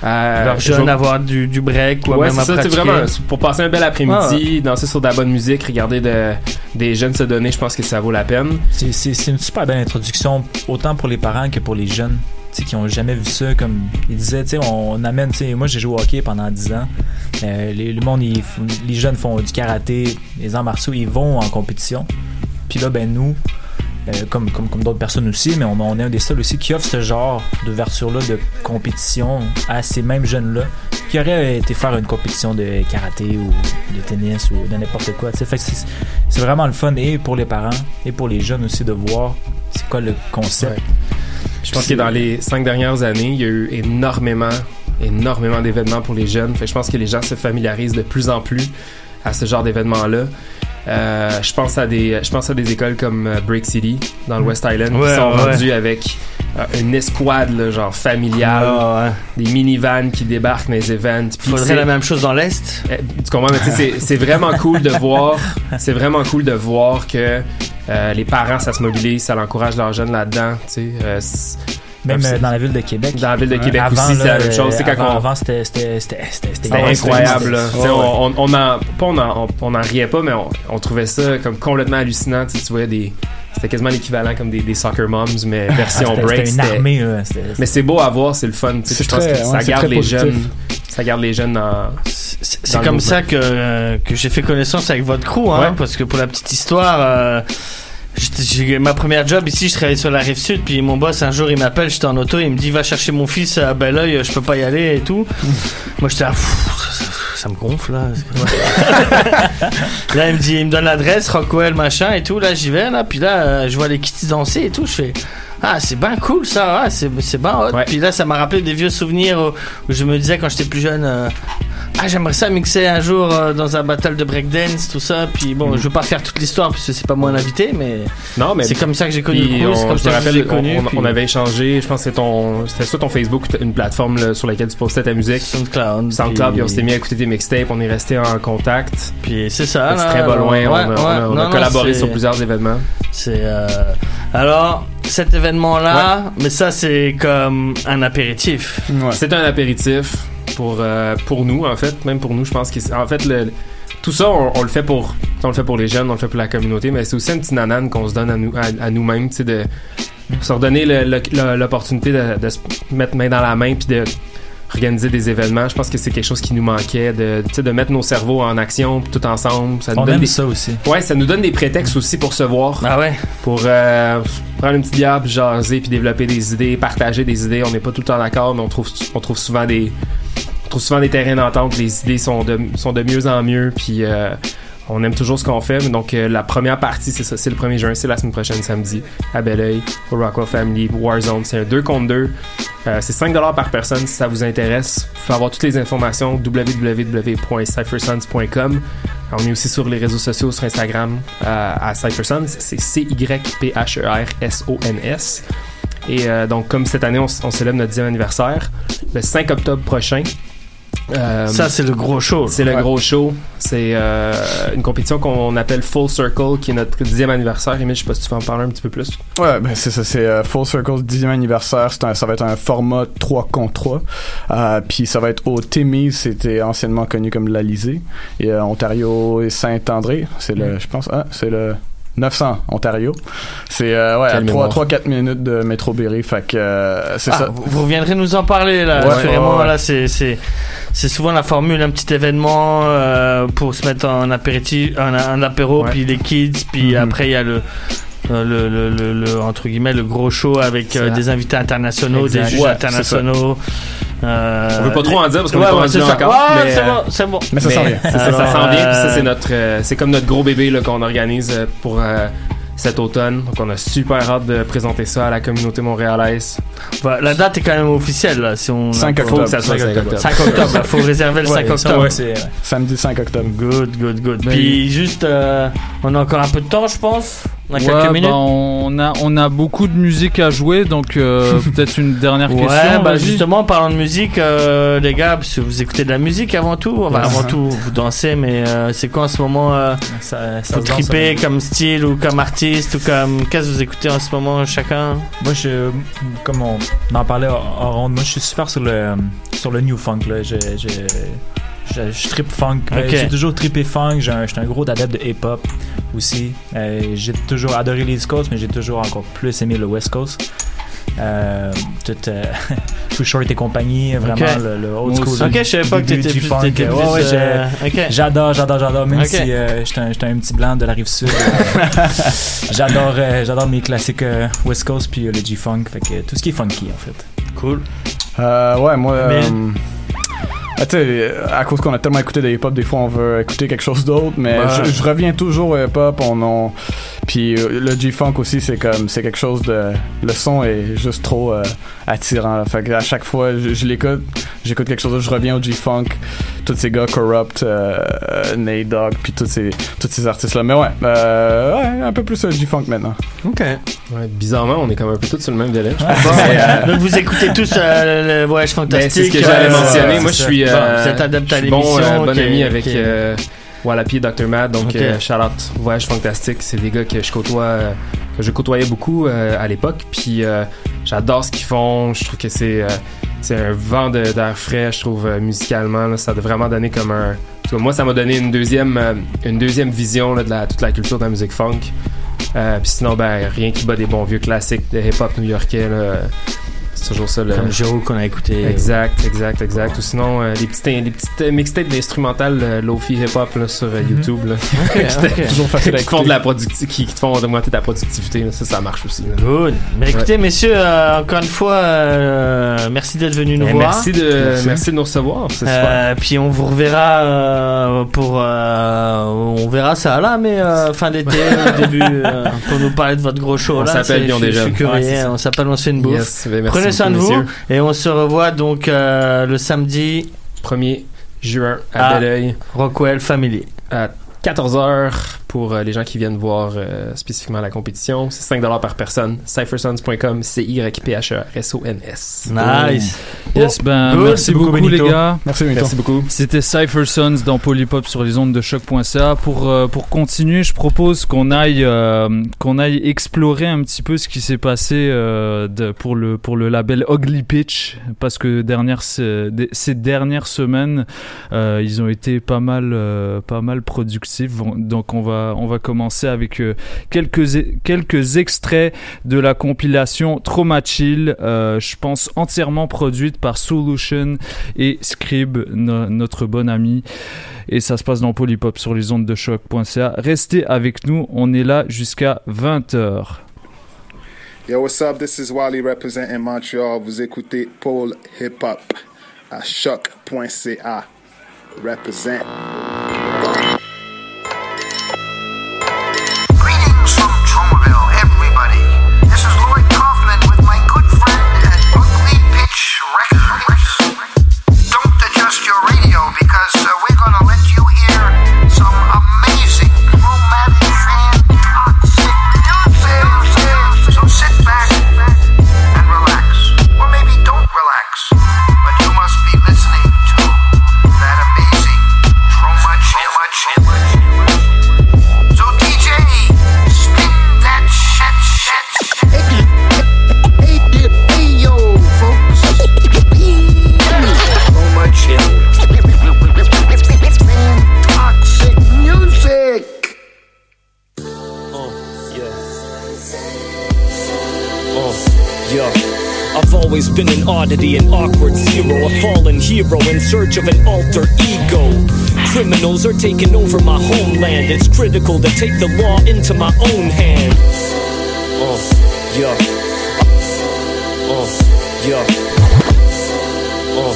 Euh, Leurs je jeunes avoir du, du break ou ouais, même à ça, pratiquer. vraiment pour passer un bel après-midi, Ouais. danser sur de la bonne musique, regarder de- des jeunes se donner, je pense que ça vaut la peine. C'est une super belle introduction, autant pour les parents que pour les jeunes. Qui ont jamais vu ça comme il disait tu sais on, amène tu sais moi j'ai joué au hockey pendant 10 ans Euh, les, le monde ils les jeunes font du karaté les arts martiaux ils vont en compétition puis là ben nous euh, comme, comme, comme d'autres personnes aussi, mais on, on est un des seuls aussi qui offre ce genre d'ouverture-là de compétition à ces mêmes jeunes-là qui auraient été faire une compétition de karaté ou de tennis ou de n'importe quoi. c'est vraiment le fun et pour les parents et pour les jeunes aussi de voir c'est quoi le concept. Je pense que dans les cinq dernières années, il y a eu énormément, énormément d'événements pour les jeunes. Fait que je pense que les gens se familiarisent de plus en plus à ce genre d'événements-là. Euh, je pense à des, je pense à des écoles comme euh, Break City dans le West Island Ouais, qui sont ouais. rendues avec euh, une escouade là, genre familiale, des minivans qui débarquent dans les events. Puis Faudrait la même chose dans l'Est? euh, tu comprends, mais c'est vraiment cool de voir, <laughs> c'est vraiment cool de voir que euh, les parents, ça se mobilise, ça encourage leurs jeunes là-dedans, tu sais. euh, Même euh, dans la ville de Québec. Dans la ville de. Québec Avant, aussi, c'est la même chose. Quand avant, c'était incroyable. Ouais, ouais. On, on, on en, pas on en, on, on en riait pas, mais on, on trouvait ça comme complètement hallucinant. Tu, sais, tu voyais des, c'était quasiment l'équivalent comme des, des soccer moms, mais version Ah, c'était- break. c'était une armée, là. C'était- Mais c'est beau à voir, c'est le fun. tu sais, C'est Je pense que ouais, ça garde les positif. jeunes, ça garde les jeunes dans. C'est comme ça que, que j'ai fait connaissance avec votre crew, hein, Ouais. parce que pour la petite histoire, euh, j'ai ma première job ici, je travaillais sur la rive sud, puis mon boss un jour il m'appelle, j'étais en auto, il me dit va chercher mon fils à Belleuil, je peux pas y aller et tout. <laughs> Moi j'étais ça, me gonfle là. <laughs> là il me dit, il me donne l'adresse, Rockwell machin et tout, là j'y vais là, puis là euh, je vois les kitty danser et tout, je fais ah c'est bien cool ça, ah, c'est c'est bien hot. Puis là ça m'a rappelé des vieux souvenirs où, où je me disais quand j'étais plus jeune. euh, ah, j'aimerais ça mixer un jour euh, dans un battle de breakdance, tout ça. Puis bon, je veux pas faire toute l'histoire parce que c'est pas moi l'invité, mais. Non, mais c'est comme ça que j'ai connu le c'est on- comme je ça me que je rappelle, l'ai connu. on, puis- on avait échangé, je pense que c'était ton, c'était sur ton Facebook, une plateforme là, sur laquelle tu postais ta musique. SoundCloud. SoundCloud, puis- puis on s'était mis à écouter tes mixtapes, on est resté en contact. Puis c'est ça. C'est là, très pas loin, ouais, on a, ouais, on a- on a non, non, collaboré sur plusieurs événements. C'est euh, alors cet événement-là, mais ça c'est comme un apéritif. C'est un apéritif pour euh, pour nous en fait, même pour nous, je pense que c'est- en fait le tout ça, on, on le fait pour on le fait pour les jeunes, on le fait pour la communauté, mais c'est aussi un petit nanan qu'on se donne à nous à, à nous-mêmes, tu sais de se redonner l'opportunité de, de se mettre main dans la main puis de organiser des événements. Je pense que c'est quelque chose qui nous manquait de tu sais, de mettre nos cerveaux en action tout ensemble. Ça nous On donne aime des- ça aussi. Ouais, ça nous donne des prétextes aussi pour se voir. Ah ouais. Pour euh, prendre une petite bière, puis jaser, puis développer des idées, partager des idées. On n'est pas tout le temps d'accord, mais on trouve, on trouve souvent des, on trouve souvent des terrains d'entente. Les idées sont de, sont de mieux en mieux, puis euh, on aime toujours ce qu'on fait. Donc euh, la première partie, c'est ça, c'est le 1er juin, c'est la semaine prochaine samedi à Belleuil, au Rockwell Family Warzone. C'est un 2 contre 2. Euh, c'est 5$ par personne si ça vous intéresse. Vous pouvez avoir toutes les informations www.cyphersons.com. On est aussi sur les réseaux sociaux, sur Instagram euh, à Cyphersons. C'est C-Y-P-H-E-R-S-O-N-S. Et donc, comme cette année, on, on célèbre notre 10e anniversaire, le 5 octobre prochain, Euh, Ça, c'est le gros show. C'est le gros show. C'est euh, une compétition qu'on appelle Full Circle, qui est notre dixième anniversaire. Et je sais pas si tu veux en parler un petit peu plus. Ouais, ben c'est ça, c'est euh, Full Circle 10e anniversaire. Un- ça va être un format 3 contre 3. Euh, Puis ça va être au Timmy's, c'était anciennement connu comme l'Alizé. Et euh, Ontario et Saint-André, c'est le, je pense, ah, c'est le 900 Ontario. C'est euh, ouais, Quelle mémoire. 3-4 minutes de métro Berry. Fait que euh, c'est Ah, ça. Vous, vous reviendrez nous en parler là. Ouais, assurément, ouais, ouais. là, c'est c'est souvent la formule, un petit événement euh, pour se mettre en apéritif, en apéro, puis les kids, puis Mhm. après il y a le le, le, le, le- entre guillemets le gros show avec euh, des invités internationaux, Exact. des juges Ouais, internationaux. Euh, On veut pas trop en dire parce qu'on ouais, est pas ouais, rendu c'est encore, Ouais, mais, c'est euh, bon, c'est bon. Mais ça s'en vient. C'est ça, s'en vient. puis ça, c'est notre, euh, c'est comme notre gros bébé là, qu'on organise pour euh, cet automne. Donc, on a super hâte de présenter ça à la communauté montréalaise. bah, la date est quand même officielle là. Si on 5 Faut octobre. que ça soit 5 octobre. 5 octobre, il faut réserver le 5 Ouais, ça, octobre. ouais, Samedi 5 octobre. Good, good, good. Ben, Puis juste, euh, on a encore un peu de temps, je pense. Ouais, quelques minutes. bah, on, a, on a beaucoup de musique à jouer, donc euh, <laughs> peut-être une dernière Ouais, question. bah vas-y. justement, parlant de musique, euh, les gars, parce que vous écoutez de la musique avant tout, enfin, avant Ouais. tout, vous dansez, mais euh, c'est quoi en ce moment euh, Ça, ça Vous tripez ça. comme style ou comme artiste ou comme. Qu'est-ce que vous écoutez en ce moment chacun? Moi, je, comme on en parlait en ronde, moi, je suis super sur le, sur le new funk. Là. Je, je, je, trippe funk. Euh. J'ai toujours trippé funk. J'ai un- J'étais un gros adepte de hip-hop aussi. Euh, j'ai toujours adoré l'East Coast, mais j'ai toujours encore plus aimé le West Coast. Euh, tout, euh, <laughs> Too Short et compagnie, vraiment le, le old school. Ok, je savais pas que t'étais plus- plus, ouais, euh. J'adore, j'adore, j'adore. Même si euh, j'étais un, petit blanc de la rive sud, euh, <laughs> j'adore, euh, j'adore mes classiques euh, West Coast puis euh, le G-Funk. Fait que tout ce qui est funky en fait. Cool. Euh, ouais, moi. Mais- euh, ah, à cause qu'on a tellement écouté de hip-hop, des fois on veut écouter quelque chose d'autre, mais Ouais. je, je reviens toujours au hip-hop. On, on- Puis euh, le G-Funk aussi, c'est comme. C'est quelque chose de. Le son est juste trop euh, attirant. là. Fait que à chaque fois, je, je l'écoute, j'écoute quelque chose d'autre, je reviens au G-Funk. Tous ces gars Corrupt, euh, euh, Nate Dogg, puis tous ces, tous ces artistes-là. Mais ouais, euh, ouais, un peu plus euh, G-Funk maintenant. Ok. Ouais, bizarrement, on est comme un peu tous sur le même délai. je Bon, pense. Mais, euh, Donc vous écoutez tous euh, le voyage Ben, fantastique. c'est ce que j'allais euh, mentionner. Moi, je suis, euh, Bon, vous êtes adepte à bon, l'émission. euh, bon ok, ami avec ok. euh, Wallapi et Dr. Matt. Donc, Ok. euh, out Voyage Fantastique. C'est des gars que je côtoie, euh, que je côtoyais beaucoup euh, à l'époque. Puis, j'adore ce qu'ils font. Je trouve que c'est, c'est un vent d'air frais. Je trouve musicalement, là, ça a vraiment donné comme un. cas, moi, ça m'a donné une deuxième, euh, une deuxième vision là, de la, toute la culture de la musique funk. Euh, puis sinon, ben, rien qui bat des bons vieux classiques de hip-hop new-yorkais. C'est toujours ça. Le... Comme Jérôme qu'on a écouté. Exact, exact, exact. Ou sinon, euh, les petites, les petites euh, mixtapes d'instrumental euh, lofi hip-hop là, sur euh, YouTube. Là. Ok, <laughs> qui, te- ok. Toujours facile à qui font de la producti- qui, qui te font augmenter ta productivité. là. Ça, ça marche aussi. là. Good. Mais écoutez, messieurs, euh, encore une fois, euh, merci d'être venus nous Eh, voir. merci, de, merci. de nous recevoir. C'est super. Euh, puis on vous reverra euh, pour euh, on verra ça là mais euh, fin d'été <laughs> début euh, pour nous parler de votre gros show On là s'appelle C'est- Lion je- suis curieux, Ouais, on s'appelle on se fait une bouffe Yes, ben, merci prenez soin de vous messieurs. et on se revoit donc euh, le samedi 1er juin à Ah. Belleuil. Rockwell Family à 14h pour euh, les gens qui viennent voir euh, spécifiquement la compétition. C'est 5$ par personne. Cyphersons.com, C-Y-P-H-E-R-S-O-N-S. nice Yes, ben, merci beaucoup, les gars. Merci. Merci beaucoup. C'était Cypher Sons dans Polypop sur les ondes de choc.ca. Pour, euh, pour continuer, je propose qu'on aille, euh, qu'on aille explorer un petit peu ce qui s'est passé euh, de- pour, le, pour le label Ugly Pitch. Parce que dernière, ces ces dernières semaines, euh, ils ont été pas mal, euh, pas mal productifs. Donc on va, on va commencer avec euh, quelques, e- quelques extraits de la compilation Trauma Chill, euh, je pense entièrement produite par Solution et Scrib, no- notre bon ami. Et ça se passe dans Polypop sur les ondes de choc.ca. Restez avec nous, on est là jusqu'à 20h. Yo, what's up? This is Wally representing Montreal. Vous écoutez Paul à choc.ca. Represent. Always been an oddity, an awkward zero, a fallen hero in search of an alter ego. Criminals are taking over my homeland. It's critical to take the law into my own hands. Uh, yeah. Uh, yeah. Uh,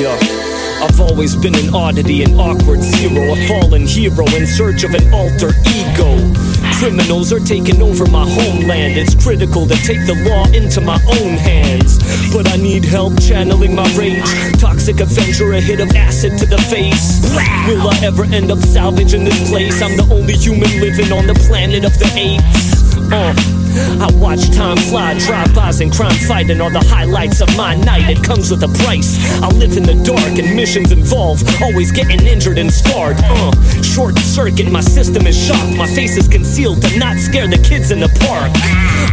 yeah. I've always been an oddity, an awkward zero, a fallen hero in search of an alter ego. Criminals are taking over my homeland. It's critical to take the law into my own hands. But I need help channeling my rage. Toxic Avenger, a hit of acid to the face. Will I ever end up salvaging this place? I'm the only human living on the planet of the apes. Uh, I watch time fly, drive-bys and crime fighting are the highlights of my night. It comes with a price. I live in the dark and missions involve always getting injured and scarred. Uh, short circuit, my system is shocked. My face is concealed to not scare the kids in the park.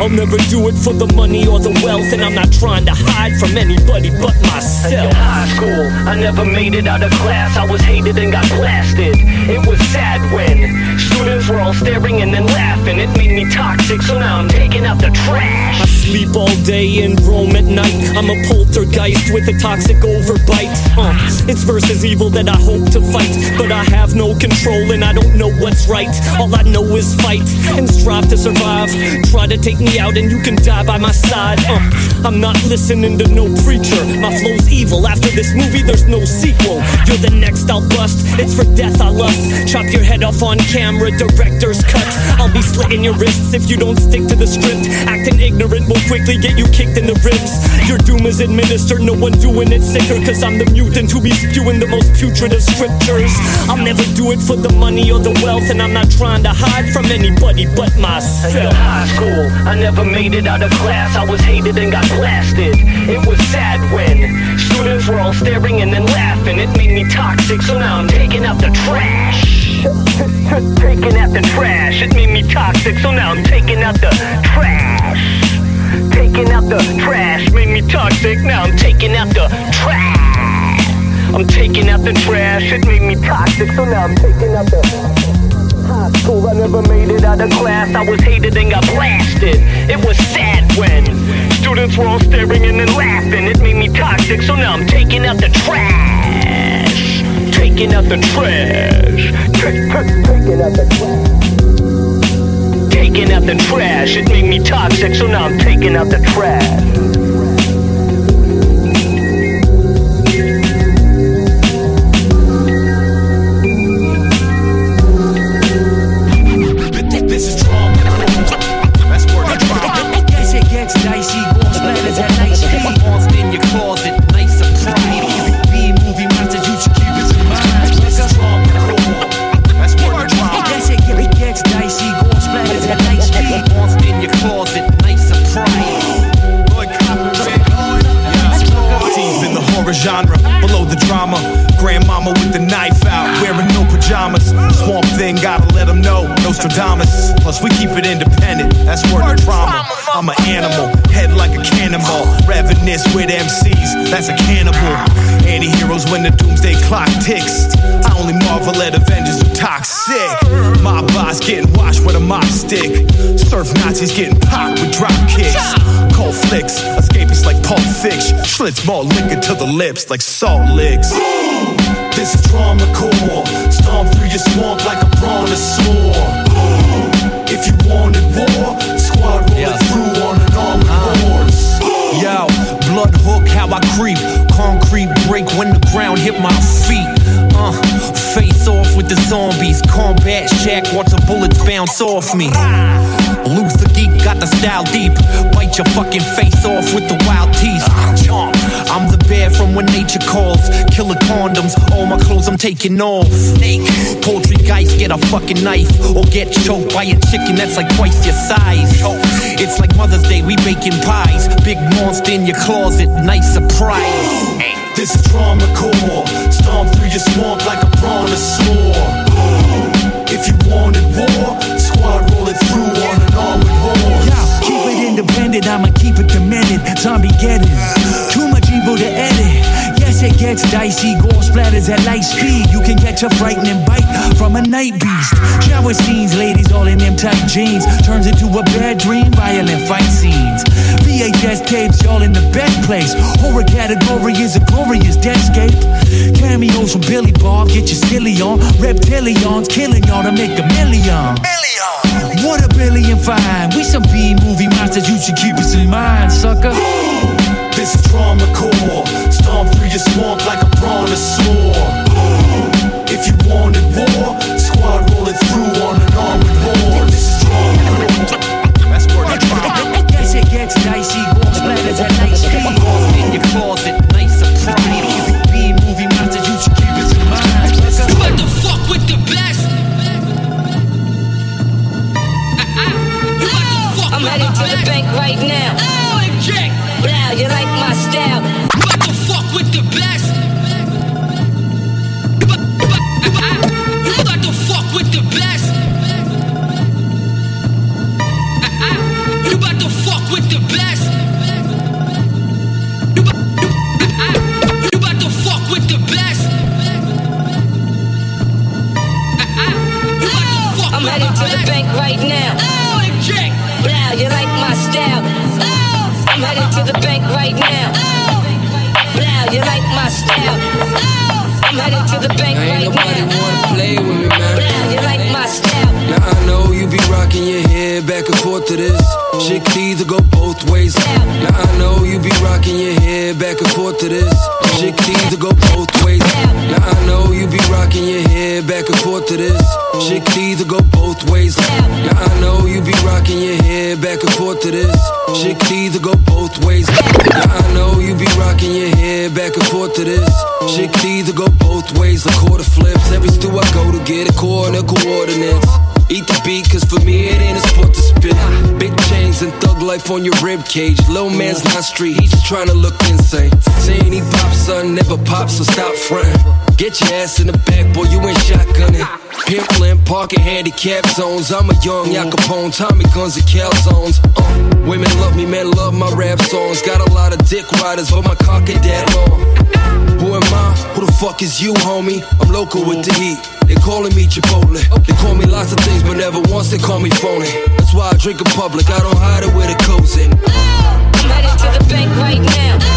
I'll never do it for the money or the wealth, and I'm not trying to hide from anybody but myself. In high school, I never made it out of class. I was hated and got blasted. It was sad when students were all staring and then laughing. It made me toxic, so now I'm taking out the trash. I sleep all day and roam at night. I'm a poltergeist with a toxic overbite. Uh, it's versus evil that I hope to fight, but I have no control and I don't know what's right. All I know is fight and strive to survive. Try to take me out and you can die by my side. Uh, I'm not listening to no preacher. My flow's evil. After this movie, there's no sequel. You're the next I'll bust. It's for death I lust. Chop your head off on camera, director's cut. I'll be slitting your wrists if you don't stick to the script. Acting ignorant will quickly get you kicked in the ribs. Your doom is administered, no one doing it sicker. Cause I'm the mutant who be spewing the most putrid of scriptures. I'll never do it for the money or the wealth, and I'm not trying to hide from anybody but myself. High school, I never made it out of class. I was hated and got blasted. It was sad when students were all staring and then laughing. It made me toxic, so now I'm taking out the trash. <laughs> Taking out the trash. It made me toxic, so now I'm taking out the trash. Taking out the trash made me toxic. Now I'm taking out the trash. I'm taking out the trash. It made me toxic, so now I'm taking out the school. I never made it out of class. I was hated and got blasted. It was sad when students were all staring and then laughing. It made me toxic, so now I'm taking out the trash. Taking out the trash. Taking out the trash. Taking out the trash. It made me toxic, so now I'm taking out the trash. Nostradamus. Plus, we keep it independent. That's word of trauma. I'm an animal, head like a cannonball. Ravenous with MCs, that's a cannibal. Anti heroes when the doomsday clock ticks. I only marvel at Avengers who toxic. My boss getting washed with a mop stick. Surf Nazis getting popped with drop kicks. Cold flicks, escapists like Pulp Fiction. Schlitz more liquor to the lips like salt licks. This is trauma core. Stomp through your swamp like a brontosaur. If you wanted war, squad rolling through on an armored horse. Yo, blood hook, how I creep. Concrete break when the ground hit my feet. Uh, face off with the zombies. Combat shack, watch the bullets bounce off me. Luther Geek got the style deep. Bite your fucking face off with the wild teeth. Chomp. I'm the bear from when nature calls. Killer condoms, all my clothes I'm taking off. Snake. Poultry guys get a fucking knife or get choked by a chicken that's like twice your size. It's like Mother's Day, we baking pies. Big monster in your closet, nice surprise. This is trauma core. Stomp through your swamp like a brontosaur. If you wanted war, squad rolling through on an armored horse. Yeah, keep it independent, I'ma keep it demented. Zombie getting too much evil to edit. Yes, it gets dicey. Gore splatters at light speed. You can catch a frightening bite from a night beast. Shower scenes, ladies all in them tight jeans. Turns into a bad dream, violent fight scenes. VHS tapes, y'all in the best place. Horror category is a glorious deathscape. Cameos from Billy Bob, get your silly on. Reptilians killing y'all to make a million. What a billion fine. We some B movie monsters, you should keep us in mind, sucker. This is trauma core. Stomp through your swamp like a brontosaur. If you wanted war, cage. Little man's not street, he's just trying to look insane. Saying he pops, son, never pops, so stop frontin'. Get your ass in the back, boy, you ain't shotgunning. Pimpling, parking handicap zones. I'm a young Al Capone, Tommy guns and calzones. Uh, women love me, men love my rap songs. Got a lot of dick riders, but my cock ain't that long. Who am I? Who the fuck is you, homie? I'm local with the heat. They calling me Chipotle. They call me lots of things, but never once they call me phony. That's why I drink in public. I don't hide it code's in. I'm headed to the bank right now.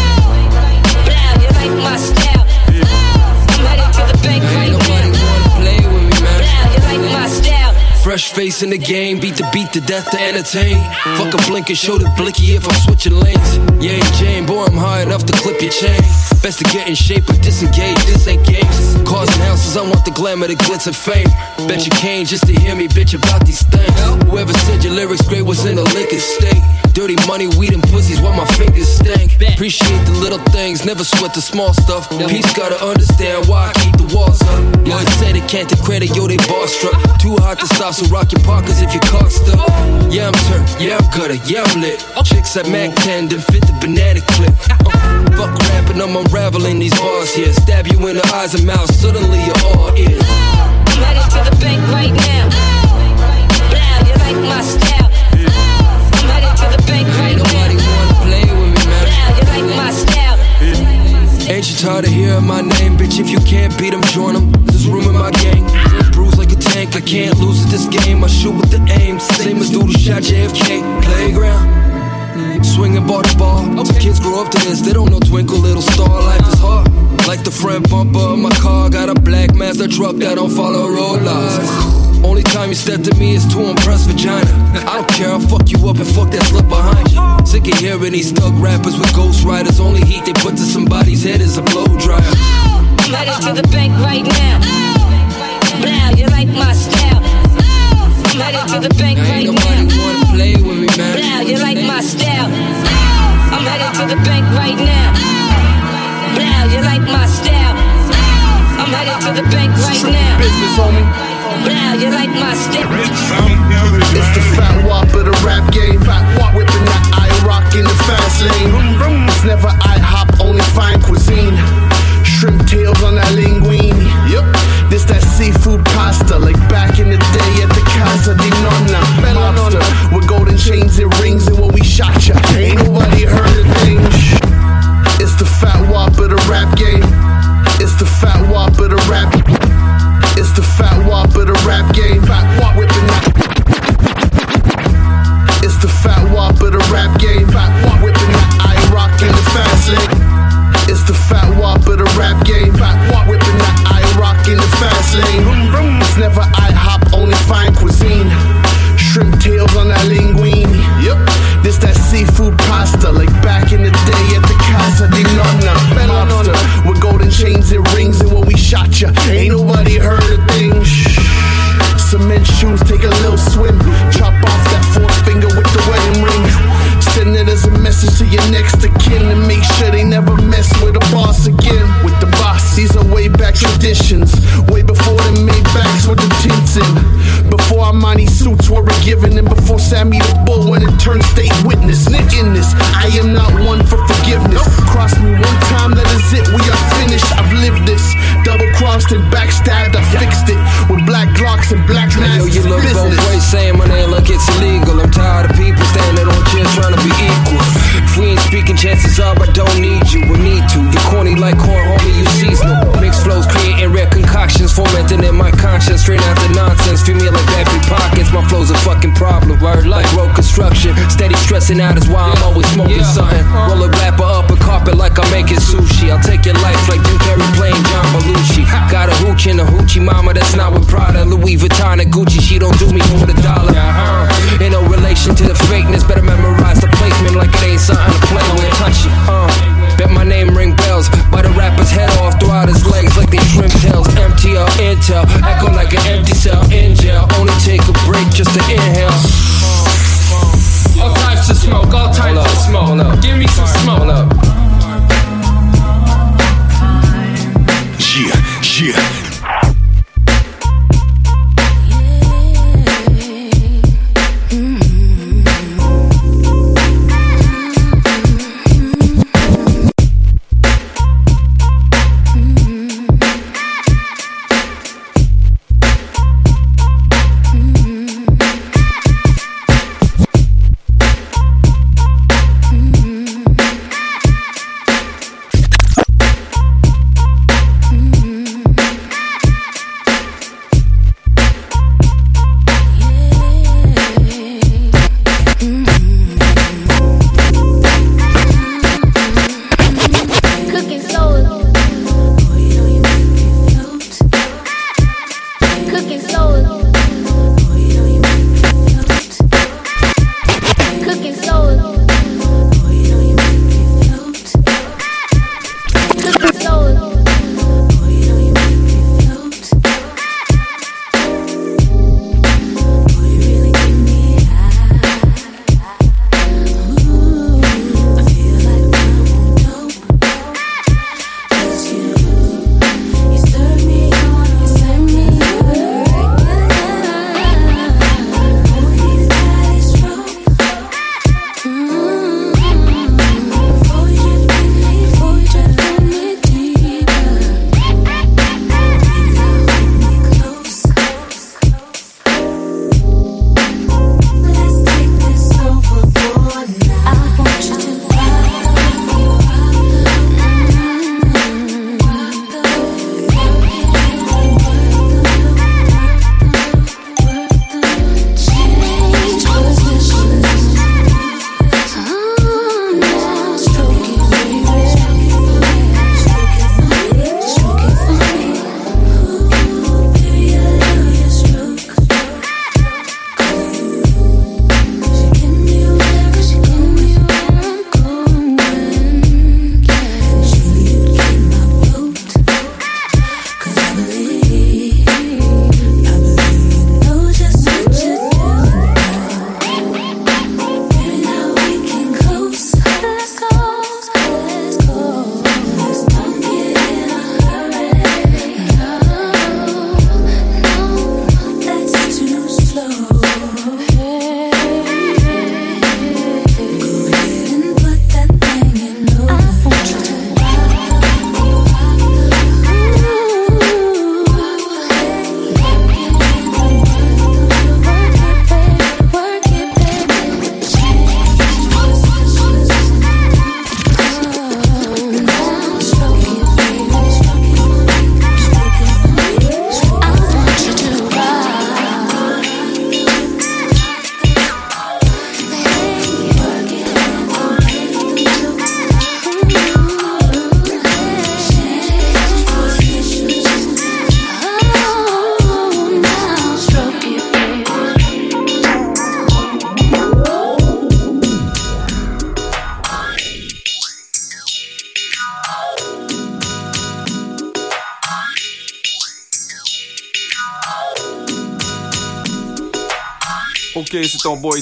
Fresh face in the game, beat the beat to death to entertain. Fuck a blink and show the blicky if I'm switching lanes. Yeah, Jane, boy, I'm high enough to clip your chain. Best to get in shape, but disengage, this ain't games. Cars and houses, I want the glamour, the glitz and fame. Bet you came just to hear me bitch about these things. Whoever said your lyrics great was in a liquor state. Dirty money, weed and pussies while my fingers stink. Appreciate the little things, never sweat the small stuff. Peace gotta understand why I keep the walls up. Lloyd said it can't take credit, yo, they boss struck. Too hot to stop, so rock your pockets if your car stuck. Yeah, I'm turned, yeah, I'm gutter, yeah, I'm lit. Chicks at Mac 10, then fit the banana clip. Uh, fuck rapping, I'm unraveling these bars here. Stab you in the eyes and mouth, suddenly you're all ears. I'm headed to the bank right now. Wow, you like my style? Ain't you tired of hearing my name, bitch? If you can't beat 'em, join 'em. There's room in my gang. Bruise like a tank, I can't lose at this game. I shoot with the aim, same as dude who shot JFK. Playground. Swinging ball to ball. Some kids grow up to this, they don't know Twinkle Little Star. Life is hard. Like the front bumper of my car, got a black Mazda truck that don't follow road laws. Only time you step to me is to impress vagina. I don't care, I'll fuck you up and fuck that slip behind you. Sick of hearing these thug rappers with ghost riders. Only heat they put to somebody's head is a blow dryer. Oh, I'm headed to the bank right now. Wow, you like my style? I'm headed to the bank right now. Wanna play with me, man? Wow, you like my style? I'm headed to the bank right now. Wow, you like my style? I'm headed to the bank right now. Business, homie. Wow, you like my style? It's the fat wop of the rap game. Fat wop whipping that I rock in the fast lane. It's never I hop, only fine cuisine. Shrimp tails on that linguine. Yep. This that seafood pasta, like back in the day at the Casa di Nonna. Mobster with golden chains and rings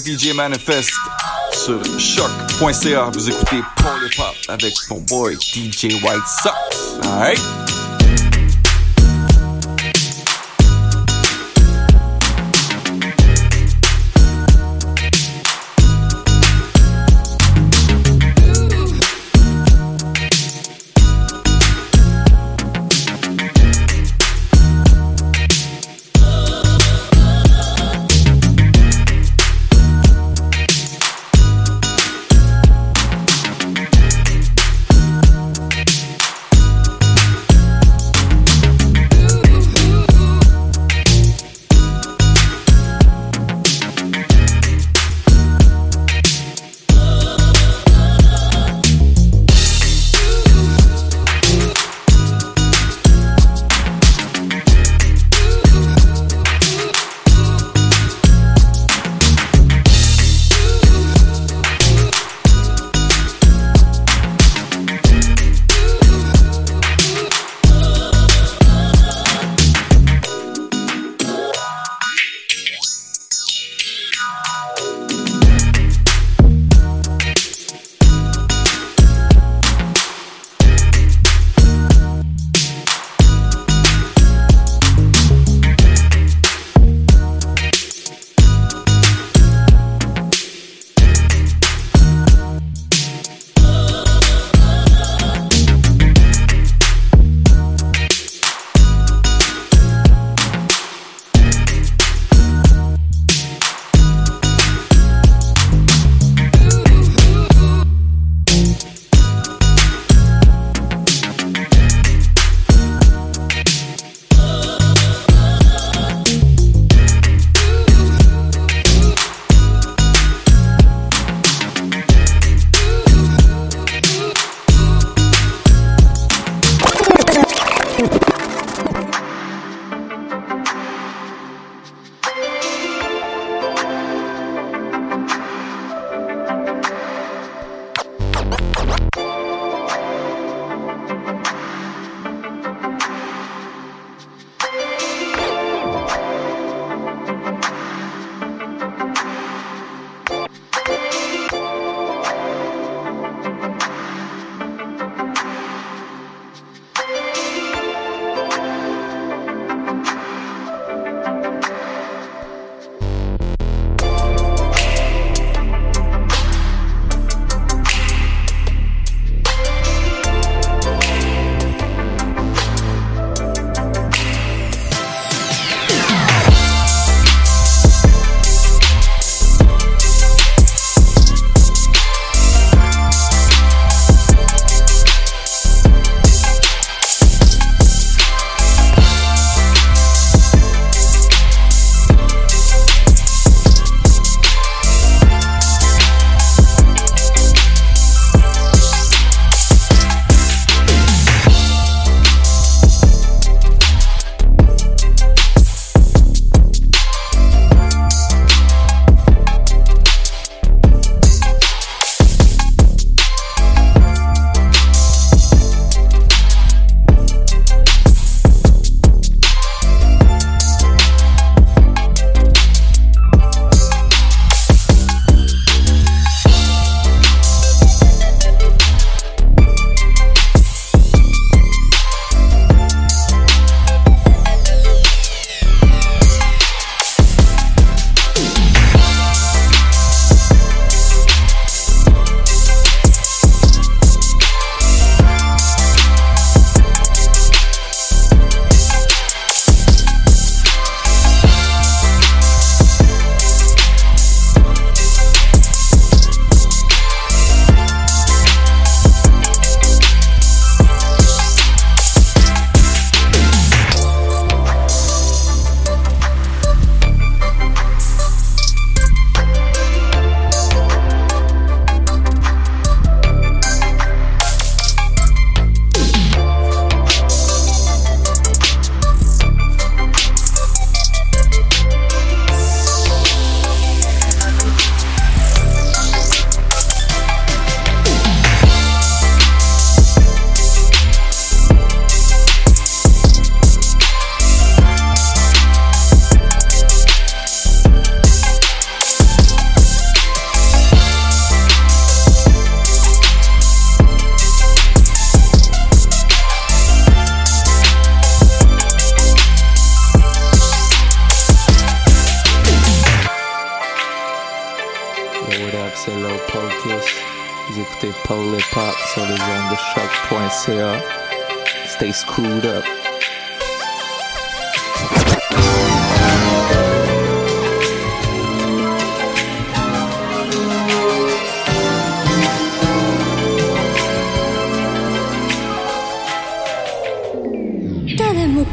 DJ Manifest sur choc.ca. Vous écoutez Paul Hip Hop avec mon boy DJ White Sox. Alright?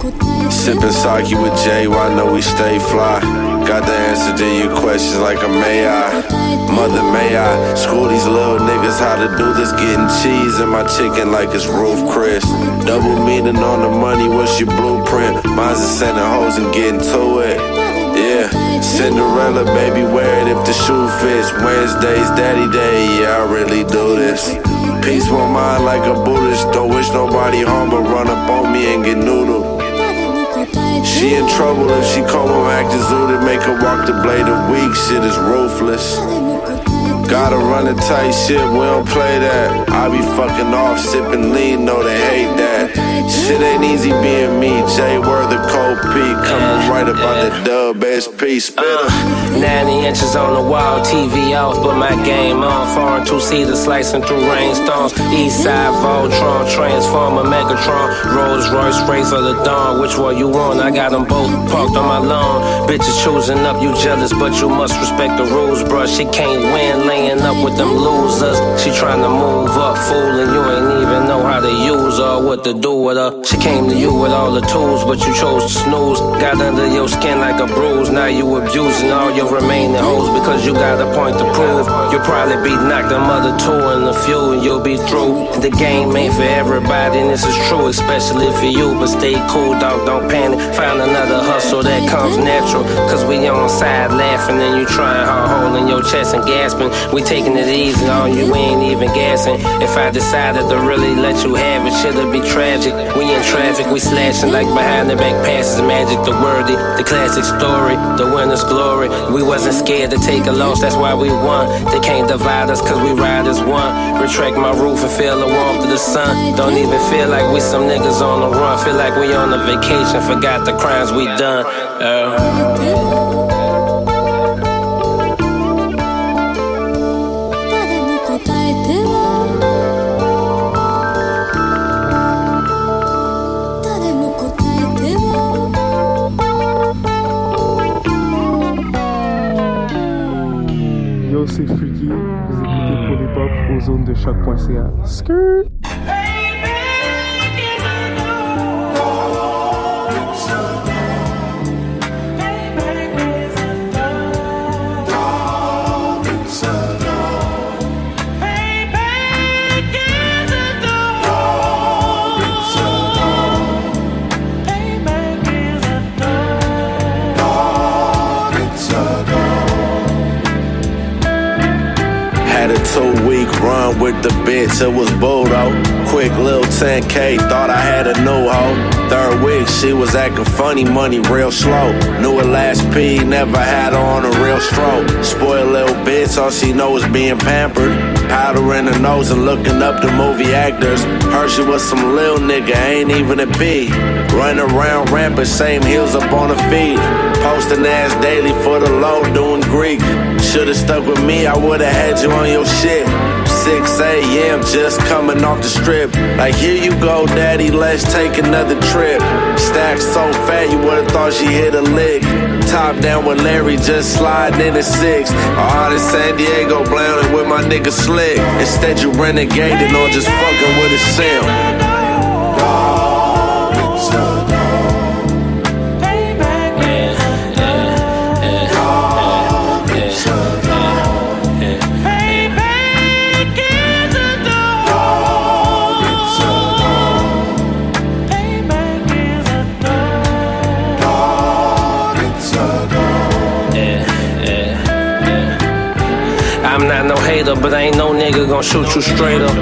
Sipping sake with Jay, I know we stay fly. Got the answer to your questions like a may I. Mother, may I school these little niggas how to do this? Getting cheese in my chicken like it's roof Chris. Double meaning on the money, what's your blueprint? Mine's a sending hoes and getting to it. Yeah, Cinderella, baby, wear it if the shoe fits. Wednesday's daddy day, yeah, I really do this. Peaceful mind like a Buddhist, don't wish nobody harm, but run up on me and get noodled. She in trouble if she call come home acting zooted, make her walk the blade of weak, shit is ruthless. Gotta run a tight shit, we don't play that. I be fucking off, sipping lean, know they hate that. Shit ain't easy being me, Jay the cold P, coming right about the dub SP spitter. Uh, 90 inches on the wall, TV off, but my game on. Foreign two seater slicing through rainstorms. East side Voltron, Transformer, Megatron, Rolls Royce, Race Razor the Dawn. Which one you want? I got them both parked on my lawn. Bitches choosing up, you jealous, but you must respect the rules, bruh. She can't win, laying up with them losers. She trying to move up, fool, and you ain't even know how to use her what to do with her. She came to you with all the tools, but you chose to snooze. Got under your skin like a bruise. Now you abusing all your remaining hoes because you got a point to prove. You'll probably be knocked a mother two in the few and you'll be through. The game ain't for everybody, and this is true, especially for you. But stay cool, dog, don't panic. Find another hustle that comes natural. Cause we on side laughing and you trying hard, holding your chest and gasping. We taking it easy on you, we ain't even gassing. If I decided to really let you have it, shit'll be tragic. We in traffic, we slashing like behind the back passes, magic, the worthy, the classic story, the winner's glory. We wasn't scared to take a loss, that's why we won. They can't divide us cause we ride as one. Retract my roof and feel the warmth of the sun. Don't even feel like we some niggas on the run. Feel like we on a vacation, forgot the crimes we done. Uh. Zones de choc.ca. Skirt! Run with the bitch, it was Budo. Quick little 10K, thought I had a new hoe. Third week, she was acting funny, money real slow. Knew her last P, never had her on a real stroke. Spoiled little bitch, all she know is being pampered. Powder in her nose and looking up the movie actors. Heard she was some lil nigga, ain't even a B. Running around rampant, same heels up on her feet. Posting ass daily for the low, doing Greek. Should've stuck with me, I would've had you on your shit. 6 a.m. just coming off the strip. Like, here you go, daddy, let's take another trip. Stack so fat, you would've thought she hit a lick. Top down with Larry, just sliding in the six. All in San Diego, blowing with my nigga Slick. Instead, you renegading or just fucking with a sim. I'm but ain't no nigga gonna shoot you straight up.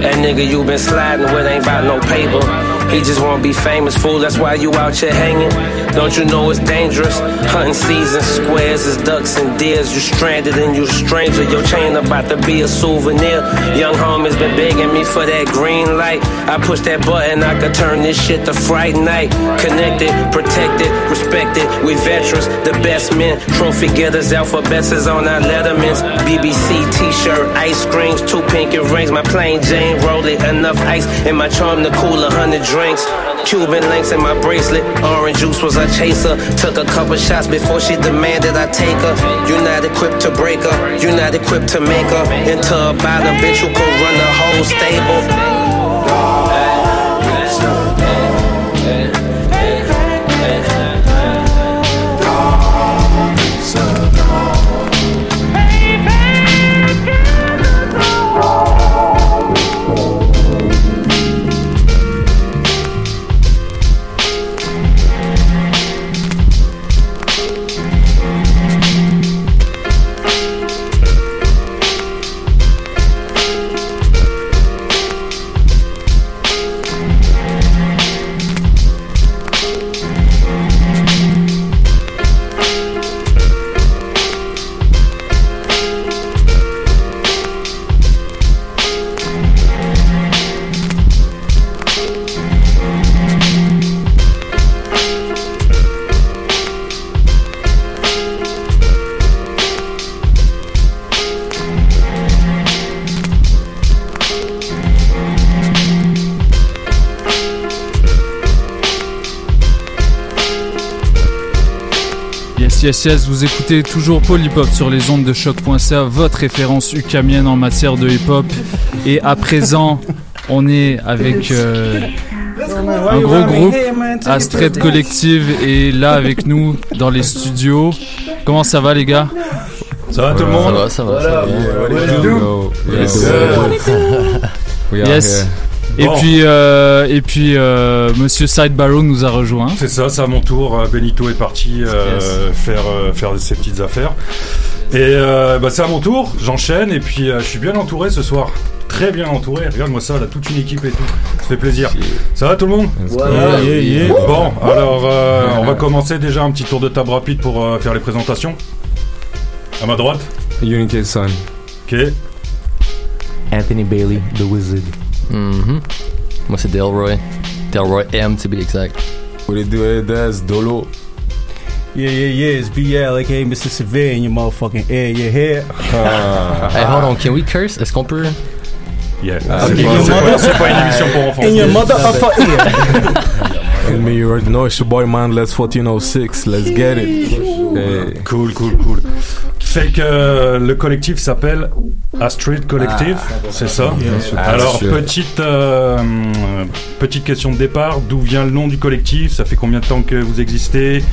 That nigga you been sliding with ain't about no paper. He just wanna be famous, fool. That's why you out here hanging. Don't you know it's dangerous? Hunting season, squares is ducks and deers. You stranded and you stranger. Your chain about to be a souvenir. Young homie's been begging me for that green light. I push that button, I could turn this shit to Fright Night. Connected, protected, respected. We veterans, the best men. Trophy getters, alphabets is on our lettermans. BBC t-shirt, ice creams, two pinky rings. My plain Jane roll it, enough ice in my charm to cool a hundred drinks. Cuban links in my bracelet, orange juice was a chaser. Took a couple shots before she demanded I take her. You're not equipped to break her, you're not equipped to make her into a bottom bitch who could run the whole stable. Yes, yes, vous écoutez toujours Hop sur les ondes de choc.ca, votre référence ukamienne en matière de hip hop. Et à présent, on est avec euh, un gros groupe, Astrid Collective, et là avec nous dans les studios. Comment ça va, les gars? Ça va tout le monde? Ça va, ça va, ça va. Yes. Here. Et Bon. puis, euh, et puis euh, Monsieur Sidebarrow nous a rejoint. C'est ça, c'est à mon tour. Euh, Benito est parti euh, faire, euh, faire ses petites affaires. Et euh, bah, c'est à mon tour, j'enchaîne et puis euh, je suis bien entouré ce soir. Très bien entouré, regarde-moi ça, là, toute une équipe et tout. Ça fait plaisir. Ça va tout le monde Voilà. Yeah, yeah, yeah. Bon, alors euh, on va commencer déjà un petit tour de table rapide pour euh, faire les présentations. À ma droite. Unity Sun. Ok. Anthony Bailey, The Wizard. Mhm. Moi, c'est Delroy. Delroy M, to be exact. What it do, eh, that's Dolo. Yeah, yeah, yeah. It's BL, aka Mr. Severe in your motherfucking ear. You hear? <laughs> Hey, hold on, can we curse? Est-ce qu'on peut? Yeah. Ah, ok. c'est pas- une émission pour enfants. In your motherfucker ear. <laughs> And me, you already know it's your boy Mindless 1406. Let's get it. Hey. Cool, cool, cool. Fait que euh, le collectif s'appelle Astrid Collective, Ah, c'est ça. Alors Astrid. petite euh, euh, petite question de départ, d'où vient le nom du collectif? Ça fait combien de temps que vous existez?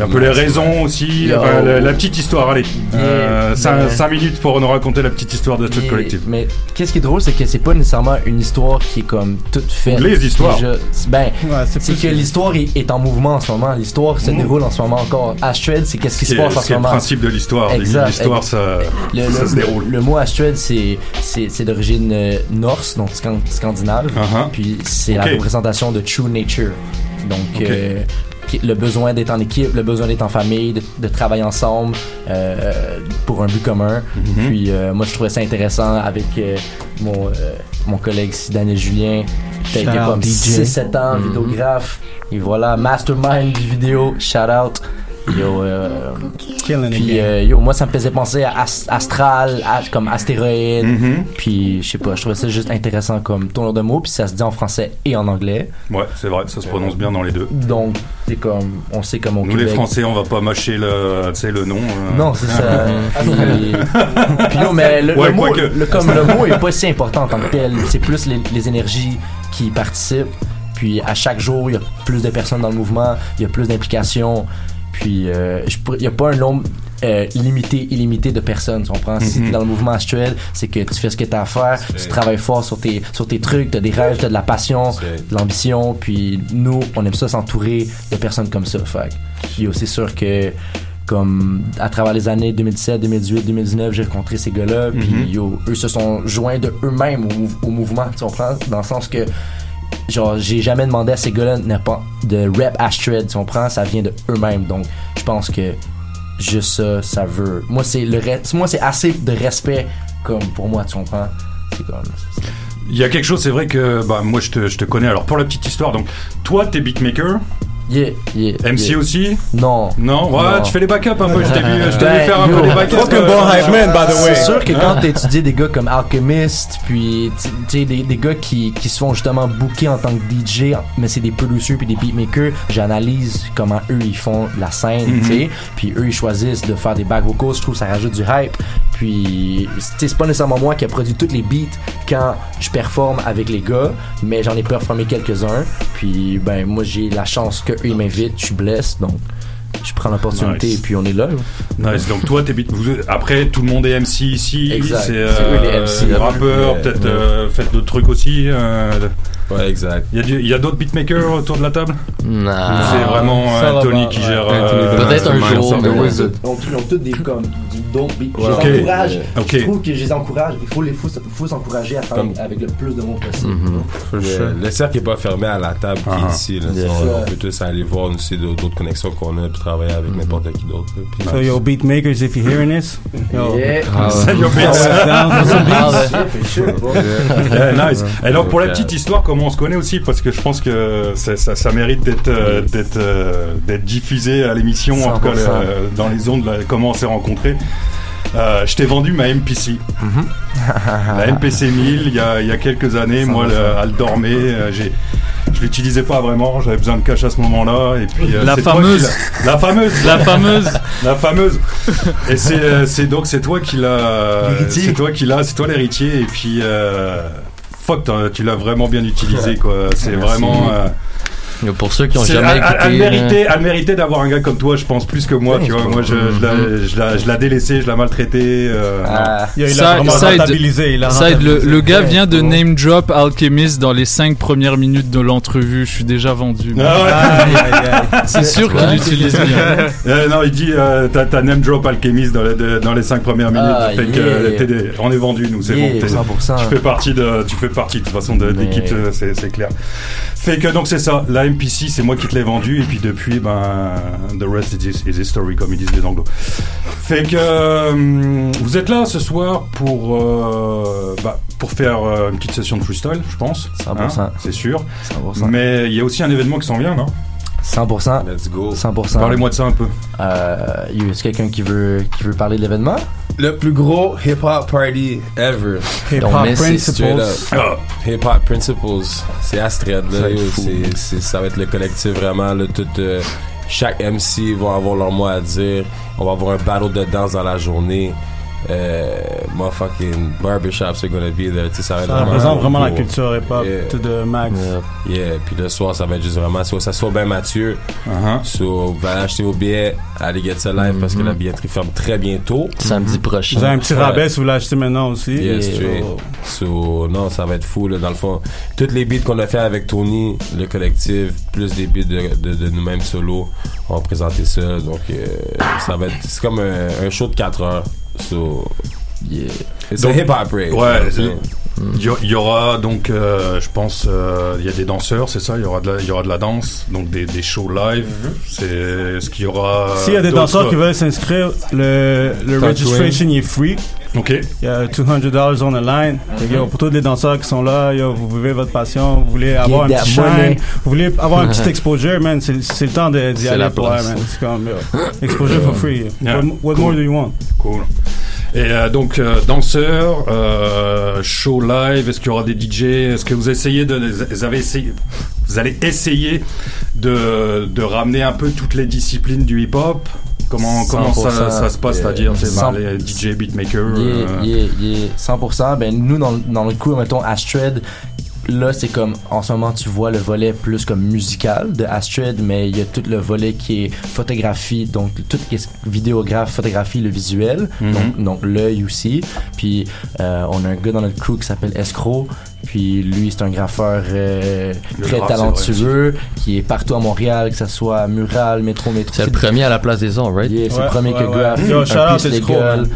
Un peu les raisons aussi, enfin, la, la petite histoire. Allez, euh, Yeah, 5 mais- minutes pour nous raconter la petite histoire d'Astrid Mais- Collective. Mais qu'est-ce qui est drôle, c'est que c'est pas nécessairement une histoire qui est comme toute faite. Les histoires. Déjà. Ben, c'est c'est que l'histoire est, est en mouvement en ce moment. L'histoire se déroule en ce moment encore. Astrid, c'est qu'est-ce qui se C'est- passe en c'est ce le moment? principe de l'histoire? Exact. L'histoire, ça- le, ça le- se déroule. Le mot Astrid, c'est c'est c'est d'origine euh, norse, donc scan- scandinave. Uh-huh. Puis c'est la représentation de true nature. Donc euh, le besoin d'être en équipe, le besoin d'être en famille, de, de travailler ensemble euh, pour un but commun. Mhm. Puis euh, moi je trouvais ça intéressant avec euh, mon euh, mon collègue Daniel Julien qui a été comme DJ. 6-7 ans, Mhm. vidéographe. Et voilà, mastermind du vidéo, shout out. Yo, euh, puis euh, yo, moi ça me faisait penser à As- Astral, à- comme astéroïde. Mhm. Puis je sais pas, je trouvais ça juste intéressant comme tourneur de mots. Puis ça se dit en français et en anglais. Ouais, c'est vrai, ça se prononce bien dans les deux. Donc c'est comme, on sait comme au Nous les Français, on va pas mâcher le, tu sais, le nom. euh. Non, c'est ça. <laughs> puis, puis yo, mais le, Ouais, le mot, le- comme le mot est pas si important en tant que tel. C'est plus les, les énergies qui participent. Puis à chaque jour, il y a plus de personnes dans le mouvement, il y a plus d'implications. Puis euh, il y a pas un nombre euh, limité, illimité de personnes. Tu comprends? Si Mhm. t'es dans le mouvement actuel, c'est que tu fais ce que t'as à faire, tu travailles fort sur tes, sur tes trucs, t'as des rêves, t'as de la passion, de l'ambition. Puis nous, on aime ça s'entourer de personnes comme ça. Fait yo, c'est sûr que comme à travers les années 2017, 2018, 2019, j'ai rencontré ces gars-là, puis yo, eux se sont joints de eux-mêmes au, au mouvement, tu comprends? Dans le sens que genre, j'ai jamais demandé à ces gars-là de rap Astrid, tu comprends? Ça vient de eux-mêmes. Donc, je pense que juste ça, ça veut. Moi, c'est le reste. Moi, c'est assez de respect comme pour moi, tu comprends? C'est. Il y a quelque chose, c'est vrai que bah, moi je te, je te connais. Alors pour la petite histoire, donc toi t'es beatmaker. Yeah, yeah. MC yeah. aussi Non. Non, ouais, Non. tu fais les backups un peu. Je t'ai vu, je t'ai Ben, vu faire un yo, peu les backups. euh, C'est sûr que quand t'as étudié des gars comme Alchemist, puis tu sais, des, des gars qui, qui se font justement booker en tant que DJ, mais c'est des producers puis des beatmakers, j'analyse comment eux ils font la scène, Mhm. tu sais, puis eux ils choisissent de faire des back vocals, je trouve que ça rajoute du hype. Puis, tu sais, c'est pas nécessairement moi qui a produit tous les beats quand je performe avec les gars, mais j'en ai performé quelques-uns. Puis, ben, moi, j'ai la chance qu'eux ils m'invitent, je suis blessé, donc je prends l'opportunité Nice. et puis on est là. Nice. Donc toi, vous- après tout le monde est MC ici. C'est C'est eux les MC. rappeurs, peut-être Ouais. euh, faites d'autres trucs aussi. euh, Ouais, exact. Il y a, a d'autres beatmakers autour de la table Non. C'est vraiment euh, Tony qui Ouais. gère. Euh, Peut-être un jour, mais. Donc, ils ont tous des comme du dope beat. Ouais. Je Ok. les encourage. Ok. Je trouve que je les encourage. Il faut les faut, faut s'encourager à faire Comme- avec le plus de monde possible. Le, le cercle est pas fermé à la table qui Ah. est ici. Là. Yeah. On, on peut tous aller voir aussi d'autres connexions qu'on a puis travailler avec Mm-hmm. n'importe qui d'autre. So, yo, beat makers, if you're hearing this, yo, Yeah. <laughs> Ah, Send your beats. <laughs> Ah, <laughs> nice. Et donc pour la petite histoire, comment on se connaît aussi, parce que je pense que ça, ça, ça mérite d'être euh, d'être euh, d'être diffusé à l'émission, en tout cas 100%. euh, dans les ondes. là, comment on s'est rencontrés. Euh, je t'ai vendu ma MPC, la <laughs> MPC 1000 il y a, il y a quelques années. Moi, le- elle dormait. j'ai je l'utilisais pas vraiment, j'avais besoin de cash à ce moment-là. Et puis euh, La fameuse. la fameuse, La fameuse. <laughs> la fameuse. Et c'est euh, donc c'est toi qui l'as, L'héritier. c'est toi qui l'as, c'est toi l'héritier. Et puis euh, fuck, tu l'as vraiment bien utilisé quoi. C'est vraiment. euh, Pour ceux qui ont jamais elle, écouté. elle euh, méritait, elle méritait d'avoir un gars comme toi, je pense, plus que moi. Tu vois, moi, je, je l'ai- je l'ai- je l'ai délaissé, je l'ai maltraité. euh, Ah. Il a Side- vraiment side- rentabilisé. Il a Side, le, gars vient de name drop Alchemist dans les 5 premières minutes de l'entrevue. Je suis déjà vendu. Ah ouais. Aïe. <laughs> C'est sûr qu'il utilise bien. <laughs> Euh, non, il dit euh, t'as name drop Alchemist dans les, de- dans les 5 premières minutes. Ah, fait que yeah. t'es des- on est vendu nous, c'est Yeah, bon. t'es- 100%. Tu fais partie de, tu fais partie de toute façon de, l'équipe, c'est clair. Fait que donc c'est ça, la MPC c'est moi qui te l'ai vendu et puis depuis ben the rest is, is history comme ils disent les anglos. Fait que euh, vous êtes là ce soir pour euh, bah, pour faire euh, une petite session de freestyle, je pense. 100%. c'est sûr. 100%. Mais il y a aussi un événement qui s'en vient, non? 100%. Let's go. 100%. Parlez-moi de ça un peu. Euh, y a quelqu'un qui veut, qui veut parler de l'événement? Le plus gros hip-hop party ever. Hip Don't Hop miss it, Straight Principles. up. Hip-hop Principles. C'est Astrid. Ça Là, c'est- c'est- ça va être le collectif vraiment. Là, tout, euh, chaque MC va avoir leur mot à dire. On va avoir un battle de danse dans la journée. Euh, motherfucking barbershops are gonna be there. Tu sais, ça va être Ça représente vraiment la culture hip hop Yeah. to the max. Yeah, puis le soir, ça va être juste vraiment. So, ça soit bien Mathieu. Uh-huh. So, vous allez acheter vos billets, allez get ça live parce que la billetterie ferme très bientôt. Samedi prochain. Vous avez un petit rabais si vous l'achetez maintenant aussi. Yes, oh. So, non, ça va être fou, là, dans le fond. Toutes les beats qu'on a fait avec Tony, le collectif, plus des beats de, de, de nous-mêmes solo, on va présenter ça. Donc, euh, ça va être, c'est comme un, un show de 4 heures. So, Yeah. a hip-hop rave. Ouais, Il y, a- il y aura donc, euh, je pense, euh, il y a des danseurs, c'est ça? Il y aura de la, il y aura de la danse, donc des, des shows live. C'est ce qu'il y aura. S'il y a des danseurs qui veulent s'inscrire, le, le registration il est free. Ok. Il y a 200 dollars on the line. Fait que, yo, pour tous les danseurs qui sont là, yo, vous vivez votre passion, vous voulez avoir un petit money. shine, vous voulez avoir un petit <laughs> exposure, man. C'est c'est le temps d'y C'est aller pour man. C'est comme, yo, exposure for free. Yeah. What, what Cool. more do you want? Cool. Et euh, donc euh, danseurs, euh, show live. Est-ce qu'il y aura des DJ Est-ce que vous essayez de, vous avez essayé, vous allez essayer de, de ramener un peu toutes les disciplines du hip-hop? Comment, comment ça, 100%, ça se passe, c'est-à-dire c'est 100 les DJ, beatmakers Yeah, yeah, yeah, 100%. Ben, nous, dans, dans le coup, mettons, Astrid, là, c'est comme, en ce moment, tu vois le volet plus comme musical de Astrid, mais il y a tout le volet qui est photographie, donc tout ce qui est vidéographe, photographie, le visuel, Mhm. donc, donc l'œil aussi. Puis, euh, on a un gars dans notre crew qui s'appelle Escroc, puis lui, c'est un graffeur euh, très graphe, talentueux, qui est partout à Montréal, que ce soit Mural, Métro, Métro. C'est le premier à la place des arts, right? Yeah, c'est Ouais, le premier ouais, que ouais. graphe. Yo, un Escroc, légal.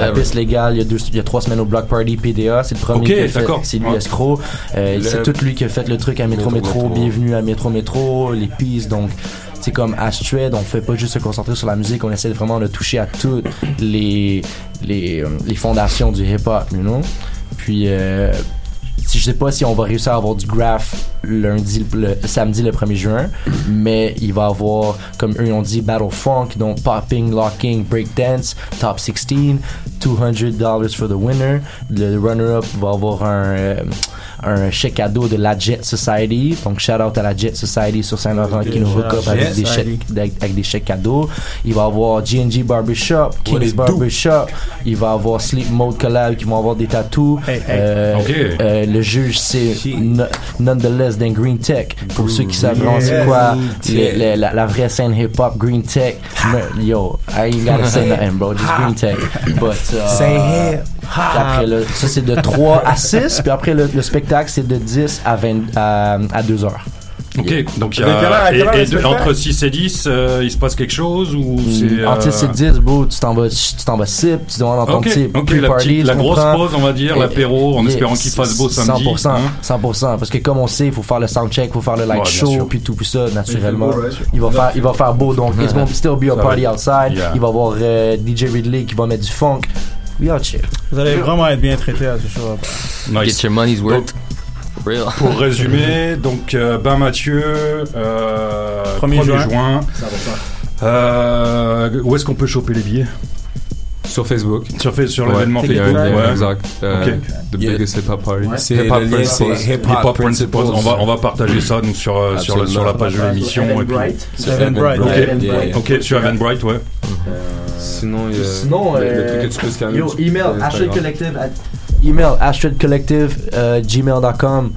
Un piste légal. Il y, a deux, il y a trois semaines au Block Party PDA. C'est le premier Ok, qui a fait. d'accord. C'est lui, Ouais. escroc. Euh, Le- C'est tout lui qui a fait le truc à Métro, Métro. Bienvenue à Métro, Métro. Les pistes. Donc, c'est comme Astrid, on fait pas juste se concentrer sur la musique, on essaie vraiment de toucher à toutes les, les, euh, les fondations du hip-hop, you know? Puis, euh, je sais pas si on va réussir à avoir du graph lundi, le, samedi le 1er juin, mais il va avoir, comme eux ont dit, Battle Funk, donc Popping, Locking, Breakdance, Top 16, $200 for the winner. Le runner-up va avoir un, euh, un chèque cadeau de la Jet Society, donc shout out à la Jet Society sur Saint-Laurent qui nous hook up avec des, chèques, avec, des chèques cadeaux. Il va avoir G&G Barbershop, King's? Barbershop. Il va avoir Sleep Mode Collab qui vont avoir des tattoos. Euh, euh, le juge, c'est no- Nonetheless d'un Green Tech. Pour ceux qui savent vraiment c'est quoi Yeah. la, la vraie scène hip-hop, Green Tech. Yo, I ain't gotta say nothing, bro. Just Green Tech. But, uh, Say hip Après, le- ça, c'est de 3 à 6. Puis après, le, le spectacle, c'est de 10 à, 20, à, à 2 heures. Ok, donc il y a. et- et de- entre 6 et 10, euh, il se passe quelque chose ou c'est. Entre euh, 6 et 10, bro, tu t'en vas, tu t'en vas sip, tu demandes dans ton Ok, petit ok, la, pre-party, petite- la grosse pause, on va dire, Et- l'apéro, en yeah, espérant qu'il fasse beau samedi. 100%, hein. 100%, parce que comme on sait, il faut faire le soundcheck, il faut faire le light Ouais, show, sûr. puis tout, puis ça, naturellement. Il beau? Il va faire, il va faire beau, donc it's <laughs> gonna still be a party outside. Yeah. Il va y avoir euh, DJ Ridley qui va mettre du funk. We out chill. Vous allez vraiment être bien traité à ce show. Nice. Get your money's worth. For real. Pour <laughs> résumer, donc euh, Ben Mathieu, euh, 1er 1er juin. juin. Euh, où est-ce qu'on peut choper les billets? Sur Facebook. Sur, Ouais, l'événement Facebook. ouais. exact. Euh, Ok. The biggest hip hop party. C'est- Hip Hop Principles. Hip Hop Principles. On va, on va partager ça nous, sur, euh, sur, la, sur la page de l'émission. et puis- Sur Eventbrite. Ok, Eventbrite. ok, sur Eventbrite, ouais. Sinon, il y a Sinon, le, euh, truc que tu peux scanner. Yo, sur- email. Collective, at- email, Astrid Collective, euh, gmail.com.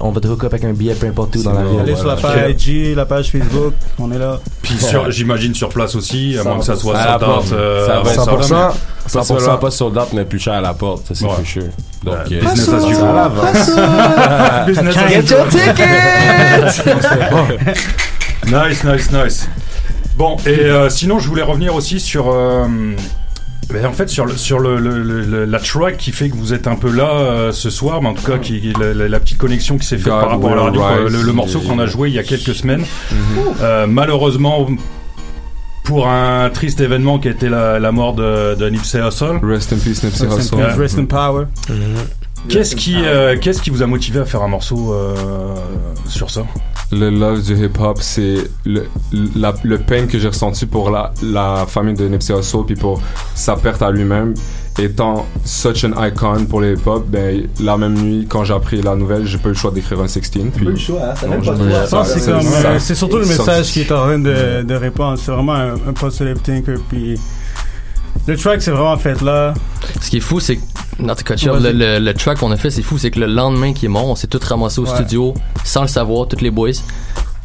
On va te hook up avec un billet peu importe où dans la ville. Allez sur la page IG, la page Facebook, on est là. Puis j'imagine sur place aussi, à moins que ça soit sold out, euh, ça va avant être ça. 100%. Mais- Pas seulement pas sold out, mais plus cher à la porte, ça c'est Ouais. plus sûr. Donc, euh, business ça as usual. <laughs> Business as Get your ticket! <laughs> Nice, nice, nice. Bon, et euh, sinon, je voulais revenir aussi sur. Ben, en fait, sur, le, sur le, le- le- le- la track qui fait que vous êtes un peu là euh, ce soir, mais en tout cas, qui, la, la- la petite connexion qui s'est faite par rapport à la radio, rise. le, le morceau qu'on a joué il y a quelques semaines. Mhm. Euh, malheureusement, pour un triste événement qui a été la, la mort de, de Nipsey Hussle. Rest in peace, Nipsey Rest in Hussle. Rest in power. Qu'est-ce qui, euh, qu'est-ce qui vous a motivé à faire un morceau euh, sur ça? Le love du hip-hop, c'est le, la- le pain que j'ai ressenti pour la, la famille de Nipsey Hussle, puis pour sa perte à lui-même. Étant such an icon pour le hip-hop, ben, la même nuit, quand j'ai appris la nouvelle, j'ai pas eu le choix d'écrire un 16. Puis, pas eu le choix, hein, Non, pas eu le choix. Ça, c'est ça. euh, c'est surtout le message qui est en train de, de répondre. C'est vraiment un, un thinker. Puis le track, c'est vraiment fait là. Ce qui est fou, c'est que, le, le, le track qu'on a fait, c'est fou, c'est que le lendemain qu'il est mort, on s'est tous ramassés au Ouais. studio, sans le savoir, tous les boys.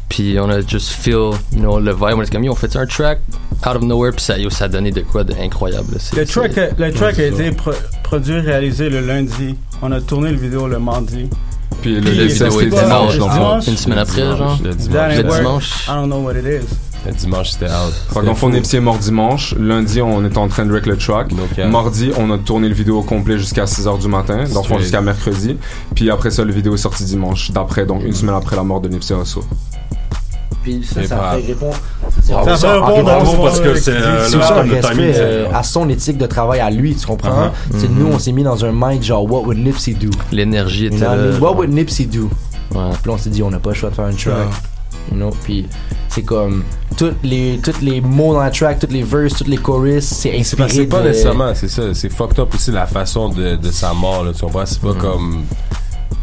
Puis on a just feel, you know, le vibe, on est comme, on fait un track out of nowhere, puis ça, yo, ça a donné de quoi d'incroyable. Le track, le track a été pro- produit, réalisé le lundi. On a tourné le vidéo le mardi. Puis le- Puis, le c'est vidéo est dimanche, dimanche? Une semaine après, genre. Le dimanche. Le dimanche. I don't know what it is. Dimanche, c'était out. Fond, Nipsey est mort dimanche. Lundi, on était en train de rec le track. yeah. Mardi, on a tourné le vidéo au complet jusqu'à 6h du matin. Dans le fond, Straight. jusqu'à mercredi. Puis après ça, le vidéo est sorti dimanche d'après, donc une semaine après la mort de Nipsey Hussle. Puis ça, ça pas- fait répondre. Bravo, Ça ça, répondre à- parce que c'est, euh, c'est le- timing, c'est- euh, à son éthique de travail à lui, tu comprends? Uh-huh. C'est nous, on s'est mis dans un mind genre, what would Nipsey do? L'énergie était là. What would Nipsey do? Ouais. Puis là, on s'est dit, on n'a pas le choix de faire une track. You know? Puis c'est comme, tous les, tous les mots dans la track, toutes les verses, toutes les choruses, c'est C'est inspiré c'est pas de- nécessairement, c'est ça. C'est fucked up aussi la façon de, de sa mort, là, tu comprends? C'est pas comme,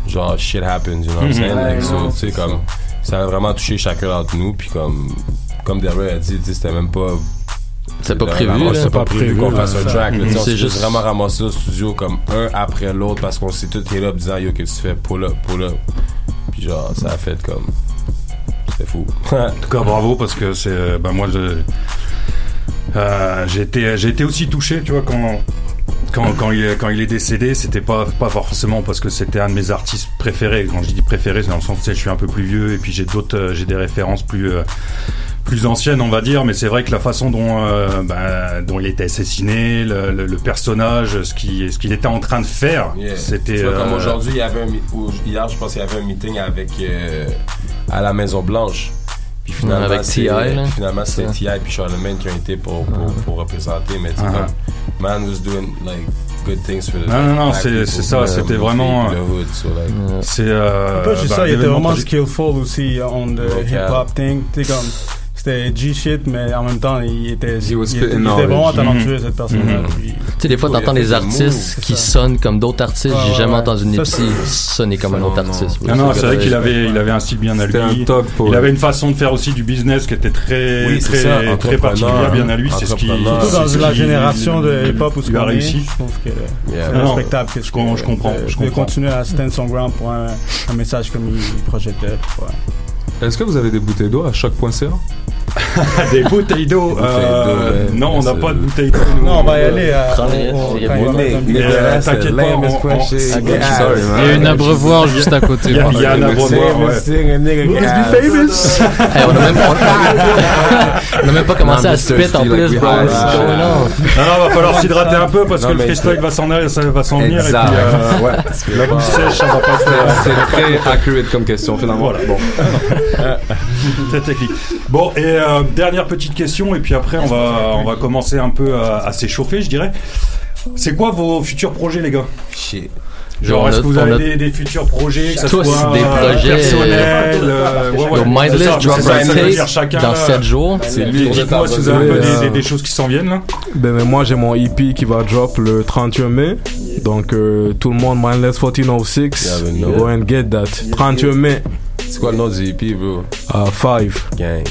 genre, shit happens, you know what I'm Mhm. saying? Like, so, tu sais, c'est comme, ça a vraiment touché chacun d'entre nous, puis comme, comme Derry a dit, c'était même pas. C'était pas prévu, là. C'était pas prévu qu'on fasse un là. track, là, Mhm. On C'est s'est juste vraiment ramassé au studio comme un après l'autre parce qu'on s'est tous hit up disant, yo, qu'est-ce que tu fais? Pull up, pull up. Puis genre, ça a fait comme. C'était fou. En tout cas, bravo parce que c'est, euh, ben moi, euh, j'ai été, j'ai été aussi touché, tu vois, quand quand, quand, il, est- quand il est décédé, c'était pas, pas forcément parce que c'était un de mes artistes préférés. Quand je dis préféré, c'est dans le sens que je suis un peu plus vieux et puis j'ai d'autres, euh, j'ai des références plus, euh, plus anciennes, on va dire. Mais c'est vrai que la façon dont, euh, bah, dont il était assassiné, le, le- le personnage, ce qu'il, ce qu'il était en train de faire, Yeah. c'était. Vois, comme euh, aujourd'hui, il y avait un hier, je pense qu'il y avait un meeting avec euh, à la Maison Blanche. Puis finalement, Avec c'est- T.I., finalement, c'est. T.I. puis Charlemagne qui ont été pour, pour, pour représenter. Mais tu sais, Uh-huh. comme, man was doing like good things for the Non, non, non, c'est, ça, c'était vraiment. the hood, so like, c'est. Euh, Pas juste bah, ça, il était vraiment skillful aussi on the hip-hop thing. Tu sais, comme, c'était G-shit, mais en même temps, il était, il, il était vraiment talentueux, cette personne-là. Mhm. puis- Tu sais, des fois, il a t'entends des artistes qui sonnent comme d'autres artistes. J'ai ouais, jamais ouais. entendu Nipsey sonner comme un autre artiste. Ah non, c'est vrai qu'il avait, il avait un style bien à lui. C'était un top il avait une façon de faire aussi du business qui était très, Oui, très, ça, très particulière, bien à lui. C'est ce qui. Surtout dans la génération de hip-hop où ce lui a réussi. je trouve que c'est Non, non, respectable. je com- je comprends, de- je comprends. continuer à stand son ground pour un, message comme il projetait. Est-ce que vous avez des bouteilles d'eau à choc.ca <laughs> Des bouteilles d'eau. euh, ouais. non, on n'a pas de bouteilles d'eau. Non, on va y aller à- au- Il y a euh, T'inquiète pas, on- on-. Il y a une abreuvoir juste à côté. Il y a, un abreuvoir, <laughs> on a même on a même pas commencé à spit en plus, bro. On? Non, non, va falloir <laughs> s'hydrater un peu parce que le freestyle va s'en aller, ça va s'en venir et puis Exact. euh, ouais, la bouche sèche, ça va pas se. C'est très accurate comme question finalement. Voilà, bon. Très technique. Bon, et euh, dernière petite question, et puis après, on va, on va commencer un peu à, à s'échauffer, je dirais. C'est quoi vos futurs projets, les gars? Genre, est-ce que vous avez des, des futurs projets, que ça tous soit des projets, personnels euh, ouais, ouais, Yo, Mindless c'est ça, drop c'est ça, un ça veut dire tape chacun, dans là. 7 jours. C'est lui, dites-moi si vous avez un peu des, des- des choses qui s'en viennent, là. Ben, ben, moi, j'ai mon EP qui va drop le 31 mai. Donc, euh, tout le monde, Mindless 1406, Yeah, know. go and get that. 31 mai, C'est quoi le nom du EP, bro? à 5. Gang.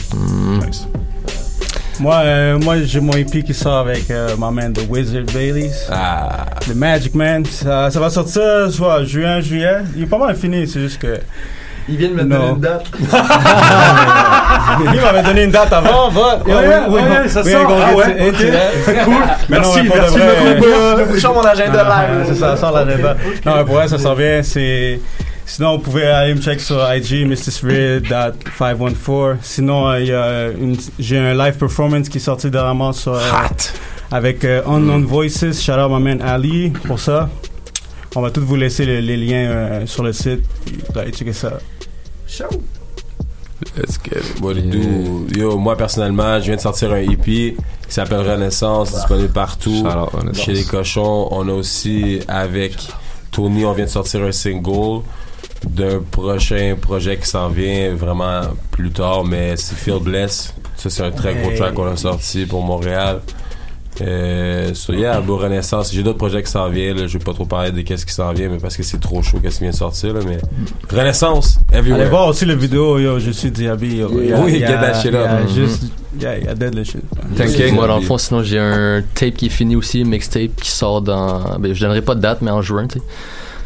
Moi, euh, moi j'ai mon EP qui sort avec euh, ma man The Wizard Baileys. Ah. The Magic Man. Ça, ça va sortir soit juin, juillet. Il est pas mal fini, c'est juste que. Il vient de me donner une date. <laughs> Il m'avait donné une date avant, va. Ouais, ouais, ouais, ça sort. Ah ouais, ok. <laughs> Cool. Merci, merci de euh, bouchons mon agenda live. C'est ça, ça sort l'agenda. Non, mais pour vrai, ça s'en vient. C'est. Sinon, vous pouvez aller me check sur IG, mrspirit.514. Sinon, euh, il y a une- j'ai un live performance qui est sorti dernièrement sur. euh, avec euh, Unknown Voices. Shout out my man Ali pour ça. On va tous vous laisser les, les liens euh, sur le site. allez checker ça. Let's get it. What it do? Yo, moi personnellement, je viens de sortir un EP qui s'appelle Renaissance, disponible partout. Shout out Renaissance. Chez les cochons. On a aussi avec Tony, on vient de sortir un single d'un prochain projet qui s'en vient vraiment plus tard, mais c'est Feel Bless. Ça, c'est un très gros track qu'on a sorti pour Montréal. Euh, so yeah, beau Renaissance. J'ai d'autres projets qui s'en viennent. là. Je vais pas trop parler de qu'est-ce qui s'en vient, mais parce que c'est trop chaud qu'est-ce qui vient de sortir. Là, mais Renaissance, everywhere. Allez voir aussi le vidéo, yo, je suis Diaby. Yo. Oui, il y a- get that shit up. juste, il y a, il y a dead le shit. Thinking. Moi, dans le fond, sinon, j'ai un tape qui est fini aussi, mixtape qui sort dans. Ben, je donnerai pas de date, mais en juin, tu sais.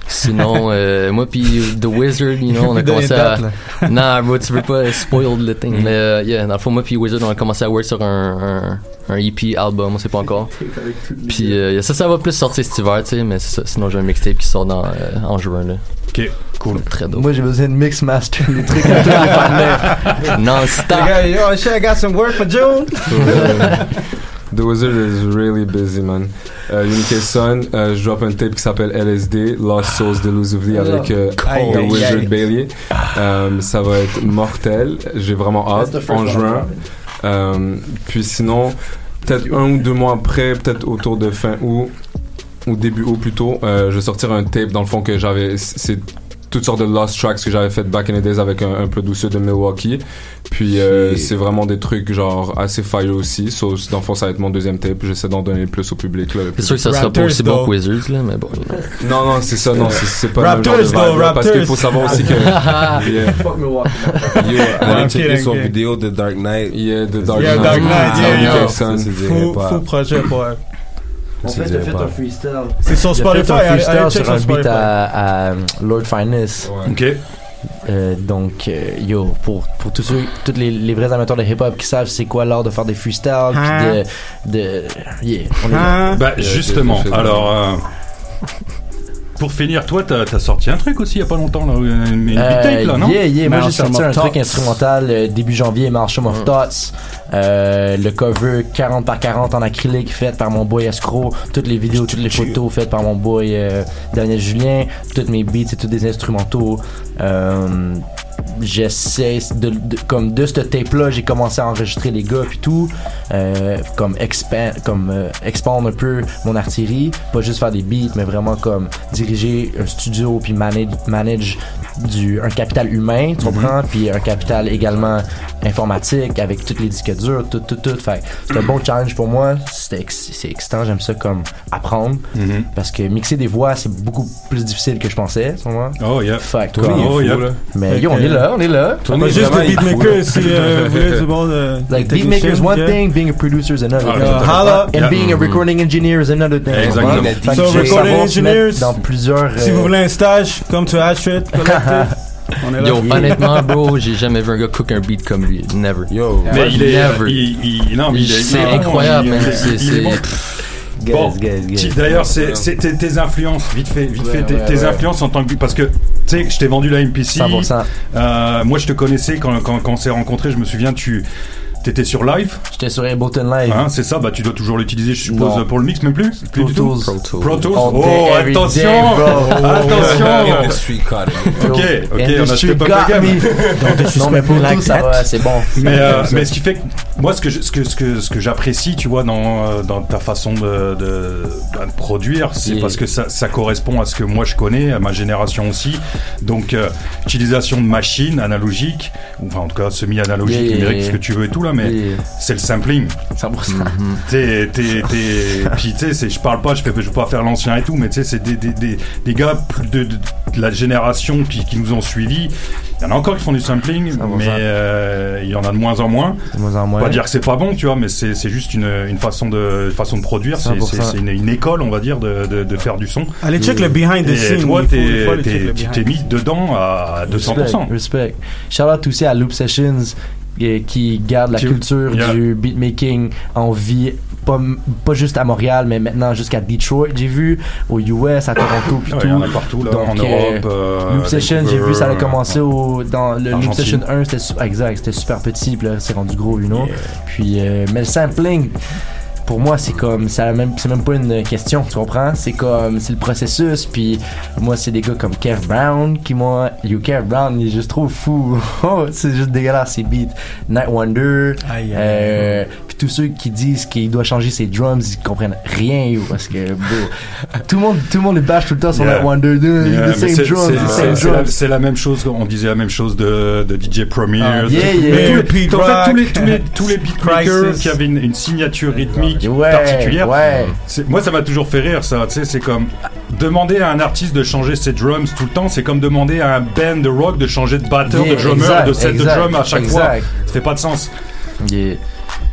Sinon, <laughs> euh, moi puis The Wizard, you know, on a commencé à. <laughs> Non, bro, tu veux pas spoil le thing. Mais, euh, yeah, dans le fond, moi puis Wizard, on a commencé à work sur un, un, un EP album, on sait pas encore. <laughs> Puis, euh, ça, ça va plus sortir cet hiver, tu sais, mais ça. Sinon, j'ai un mixtape qui sort dans, euh, en juin, là. Ok, cool. Très dope. Moi, j'ai besoin de mix master, les trucs à tous les. Les gars, yo, shit, I got some work for June. The Wizard is really busy, man. Euh, Unique Son, euh, je drop un tape qui s'appelle LSD, Lost Souls Delusively avec euh, Aïe, The Wizard. Bailey. Euh, ça va être mortel. J'ai vraiment hâte. En juin. Euh, puis sinon, peut-être un ou deux mois après, peut-être autour de fin août ou début août plutôt, euh, je vais sortir un tape dans le fond que j'avais. C'est toutes sortes de lost tracks que j'avais fait back in the days avec un, un producer de Milwaukee. Puis euh, c'est vraiment des trucs genre assez fire aussi. So, dans le fond, ça va être mon deuxième tape. J'essaie d'en donner plus au public. Là, C'est sûr que ça sera pas aussi bon though. que Wizards, là, mais bon. Non, non, c'est ça, non, c'est- pas le genre Raptors, de though, vibe, là, Parce qu'il faut savoir aussi que. <laughs> yeah, Fuck Milwaukee. Allez checker son vidéo de Dark Knight. yeah, The Dark Yeah, Knight. Dark Knight, Ah, yeah, fou projet pour C'est fait, j'ai fait un freestyle. C'est sur Spotify. fait un freestyle sur un beat à, à Lord Finest. Ok. Euh, donc, euh, yo, pour, pour tous ceux, tous les, les vrais amateurs de hip-hop qui savent c'est quoi l'art de faire des freestyles, puis Hein? de, de, yeah, on est là. Bah, justement, alors. Pour finir, toi, t'as as sorti un truc aussi il y a pas longtemps, là, une, une beat Euh, tape, là, non? Yeah, yeah. Moi, j'ai sorti un truc instrumental euh, début janvier, Marsham of Thoughts. Euh, le cover 40 par 40 en acrylique fait par mon boy Escrow. Toutes les vidéos, toutes les photos faites par mon boy euh, Daniel Julien. Toutes mes beats, c'est tous des instrumentaux. Euh, J'essaie de, de- comme de ce tape là j'ai commencé à enregistrer les gars puis tout euh, comme expand comme euh, expand un peu mon artillerie pas juste faire des beats mais vraiment comme diriger un studio puis manage manage du un capital humain tu comprends? Puis un capital également informatique avec tous les disques durs tout tout tout fait que c'est un bon challenge pour moi ex- c'est excitant j'aime ça comme apprendre Mhm. parce que mixer des voix c'est beaucoup plus difficile que je pensais comprends? Oh yeah. fait comme- fou, Yeah. là. mais yo on est là on est là Tony juste vraiment, le il est fou, beatmaker, là. si, euh, vous voulez du bon, euh, like technicien, beatmaker is one yeah. thing being a producer is another Ah, thing. and Yeah. being a recording engineer is another thing Exactement. Fait So, recording engineers, dans plusieurs Si euh, vous voulez un stage, come to Astrid Collective. <laughs> On est là. Yo, honnêtement, bro, j'ai jamais vu un gars cook un beat comme lui. Never. Yo, Mais il est. Never. Il, il- non, mais il est. C'est il est bon, incroyable, man. c'est- bon. D'ailleurs, c'est c'est tes, tes influences, vite fait, vite fait, Ouais, tes, ouais, tes ouais. influences en tant que parce que tu sais, je t'ai vendu la MPC. 100%. Euh, moi, je te connaissais quand, quand, quand on s'est rencontrés. Je me souviens, tu t'étais sur live. J'étais sur Ableton Live. Hein, c'est ça. Bah, tu dois toujours l'utiliser, je suppose, Non. pour le mix, même plus. Plus Pro du tout. Tools. Pro Tools. Oh, attention, day, <laughs> attention. <laughs> Industry cut. Ok, ok, on a Industry step up got the game. me. <laughs> Non, mais pour tout, ça va, c'est bon. Mais, euh, mais ce qui fait que moi, ce que je- ce que ce que ce que j'apprécie, tu vois, dans euh, dans ta façon de de, de produire, c'est parce que ça ça correspond à ce que moi je connais, à ma génération aussi. Donc euh, utilisation de machines analogiques, ou enfin en tout cas semi-analogiques, numériques, ce que tu veux et tout là, mais c'est le sampling. 100%. T'es, t'es, t'es, puis tu sais, c'est- je parle pas, je je veux pas faire l'ancien et tout, mais tu sais, c'est des, des, des, des gars de, de, de la génération qui, qui nous ont suivis. Il y en a encore qui font du sampling, mais euh, il y en a de moins en moins. De moins en moins. Pas dire que c'est pas bon, tu vois, mais c'est, c'est juste une, une façon de, façon de produire. C'est, 100%. c'est, c'est une, une école, on va dire, de, de, de faire du son. Allez, check le behind the Et scene, toi, t'es, tu t'es mis dedans à 200%. Respect, respect. Shout out aussi à Loop Sessions qui garde la culture Yeah. du beatmaking en vie, pas, pas juste à Montréal, mais maintenant jusqu'à Detroit, j'ai vu, aux US, à Toronto, puis Ouais, tout. a partout, là, en Europe, euh, Loop Sessions, j'ai vu, ça a commencé au, dans le Loop. Session 1, c'était su- exact, c'était super petit, puis là, c'est rendu gros, you know. Puis, euh, mais le sampling, pour moi, c'est comme, ça même, c'est même pas une question, tu comprends? C'est comme, c'est le processus, puis moi, c'est des gars comme Kev Brown qui, moi, yo, Kev Brown, il est juste trop fou. <laughs> Oh, c'est juste dégueulasse, ses beats. Night Wonder, Aïe, aïe, euh, puis tous ceux qui disent qu'il doit changer ses drums, ils comprennent rien, yo, parce que, bro, <laughs> tout le monde, tout le monde les bâche tout le temps sur Yeah. Night Wonder, dude, Yeah, the same c'est- drums, c'est- the same la- drums. C'est la même chose, on disait la même chose de, de DJ Premier. Ah, yeah, tous yeah. les- Pete en fait, tous les, Rock, tous les, tous les beatmakers qui avaient une, une signature rythmique Ouais, particulière. ouais. Moi, ça m'a toujours fait rire, ça. Tu sais, c'est comme demander à un artiste de changer ses drums tout le temps, c'est comme demander à un band de rock de changer de batteur, Yeah, de drummer, exact, de set exact, de drum à chaque fois. Ça fait pas de sens. Yeah.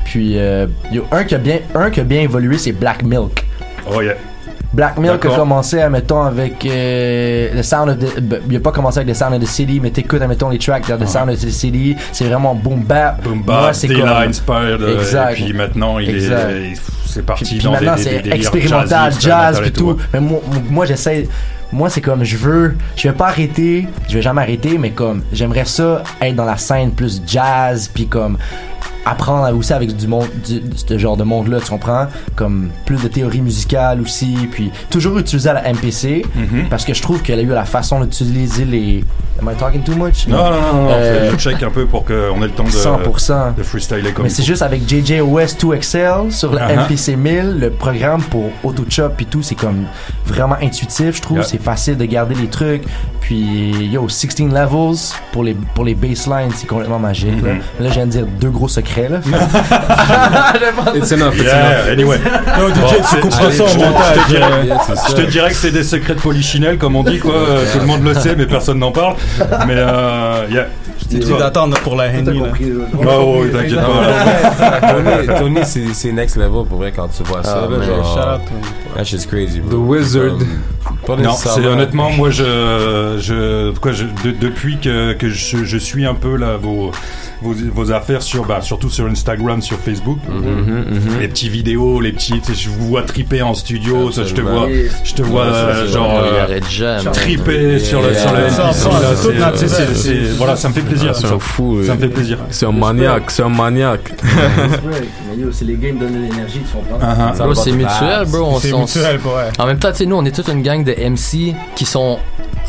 Puis, euh, yo, un qui a bien, un qui a bien évolué, c'est Black Milk. Oh yeah. Black Milk a commencé, admettons, avec euh, le Sound of the... ben, Il a pas commencé avec le Sound of the City, mais t'écoutes, admettons, les tracks de The Sound of the City. C'est vraiment boom bap. Boom bap, c'est comme- inspired. euh, Exact. Et puis maintenant, il Exact. est, c'est parti Puis, puis dans maintenant, c'est expérimental, jazz, et puis tout. Mais moi, moi j'essaie. Moi, c'est comme je veux. Je vais pas arrêter. Je vais jamais arrêter, mais comme j'aimerais ça être dans la scène plus jazz, puis comme apprendre aussi avec du monde, du, ce genre de monde-là, tu comprends? Comme plus de théorie musicale aussi, puis toujours utiliser la MPC, Mhm. parce que je trouve qu'elle a eu la façon d'utiliser les. Am I talking too much? Non, non, non, non, Euh, je check un peu pour qu'on ait le temps de, 100%. de freestyler comme Mais c'est juste avec JJOS 2XL sur le Uh-huh. MPC 1000, le programme pour AutoChop et tout, c'est comme vraiment intuitif, je trouve. Yeah. C'est facile de garder les trucs. Puis, yo, 16 levels pour les, pour les basslines, c'est complètement magique. là. Mhm. Là, je viens de dire deux gros secrets. Là. <laughs> It's enough, it's Yeah, enough. anyway. Yo, DJ, tu c'est- couperas ça te- montage, Je te dirais, euh, je te dirais que c'est des secrets de polichinelle, comme on dit, quoi. Euh, Tout le monde le sait, mais personne n'en parle. Mais, euh, yeah. T'es obligé d'attendre pour la Henny. là. Oh, oui, t'inquiète pas. Tony, Tony c'est c'est next level pour vrai quand tu vois ça. Ah. That shit's crazy, bro. The Wizard. Non, c'est honnêtement, moi, je, je, quoi, je de- depuis que, que je, je suis un peu là vos, vos, vos affaires sur, bah, surtout sur Instagram, sur Facebook, Mhm, les petits vidéos, les petits, je vous vois triper en studio, ça, je te vois, je te vois Ouais, ça, euh, genre euh, triper sur le, sur voilà, ça me fait plaisir. Ah, c'est ça. un fou. Ça me fait plaisir. C'est un maniaque, c'est un maniaque. <laughs> C'est les games donnent l'énergie, tu comprends? Uh-huh. Bro, c'est mutuel, bro. On C'est mutuel. En même temps, tu sais, nous, on est toute une gang de MC qui sont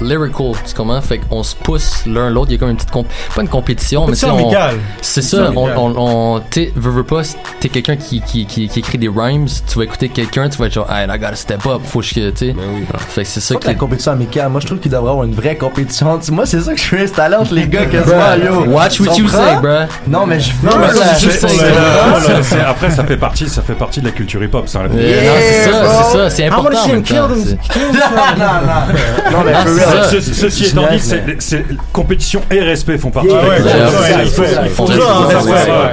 lyrical, tu comprends? Fait qu'on se pousse l'un l'autre. Il y a comme une petite comp... pas une compétition, mais tu. C'est ça. On, on, on t'es, veux, veux pas, t'es quelqu'un qui, qui, qui, qui écrit des rhymes. Tu vas écouter quelqu'un, tu vas être genre, hey, I gotta step up. Faut que je, tu sais. Fait que c'est ça qui la compétition amicale. Moi, je trouve qu'il devrait y avoir une vraie compétition. Tu- <laughs> Moi, c'est ça que je suis installé entre les gars <laughs> quasiment, yo. Watch what Tu you say, bro. Non, mais je veux après, ça fait partie, ça fait partie de la culture hip-hop, ça. C'est ça, c'est ça, c'est important. Non, non. Ça. Ce- ceci étant dit, c'est, mais- c'est compétition et respect font partie.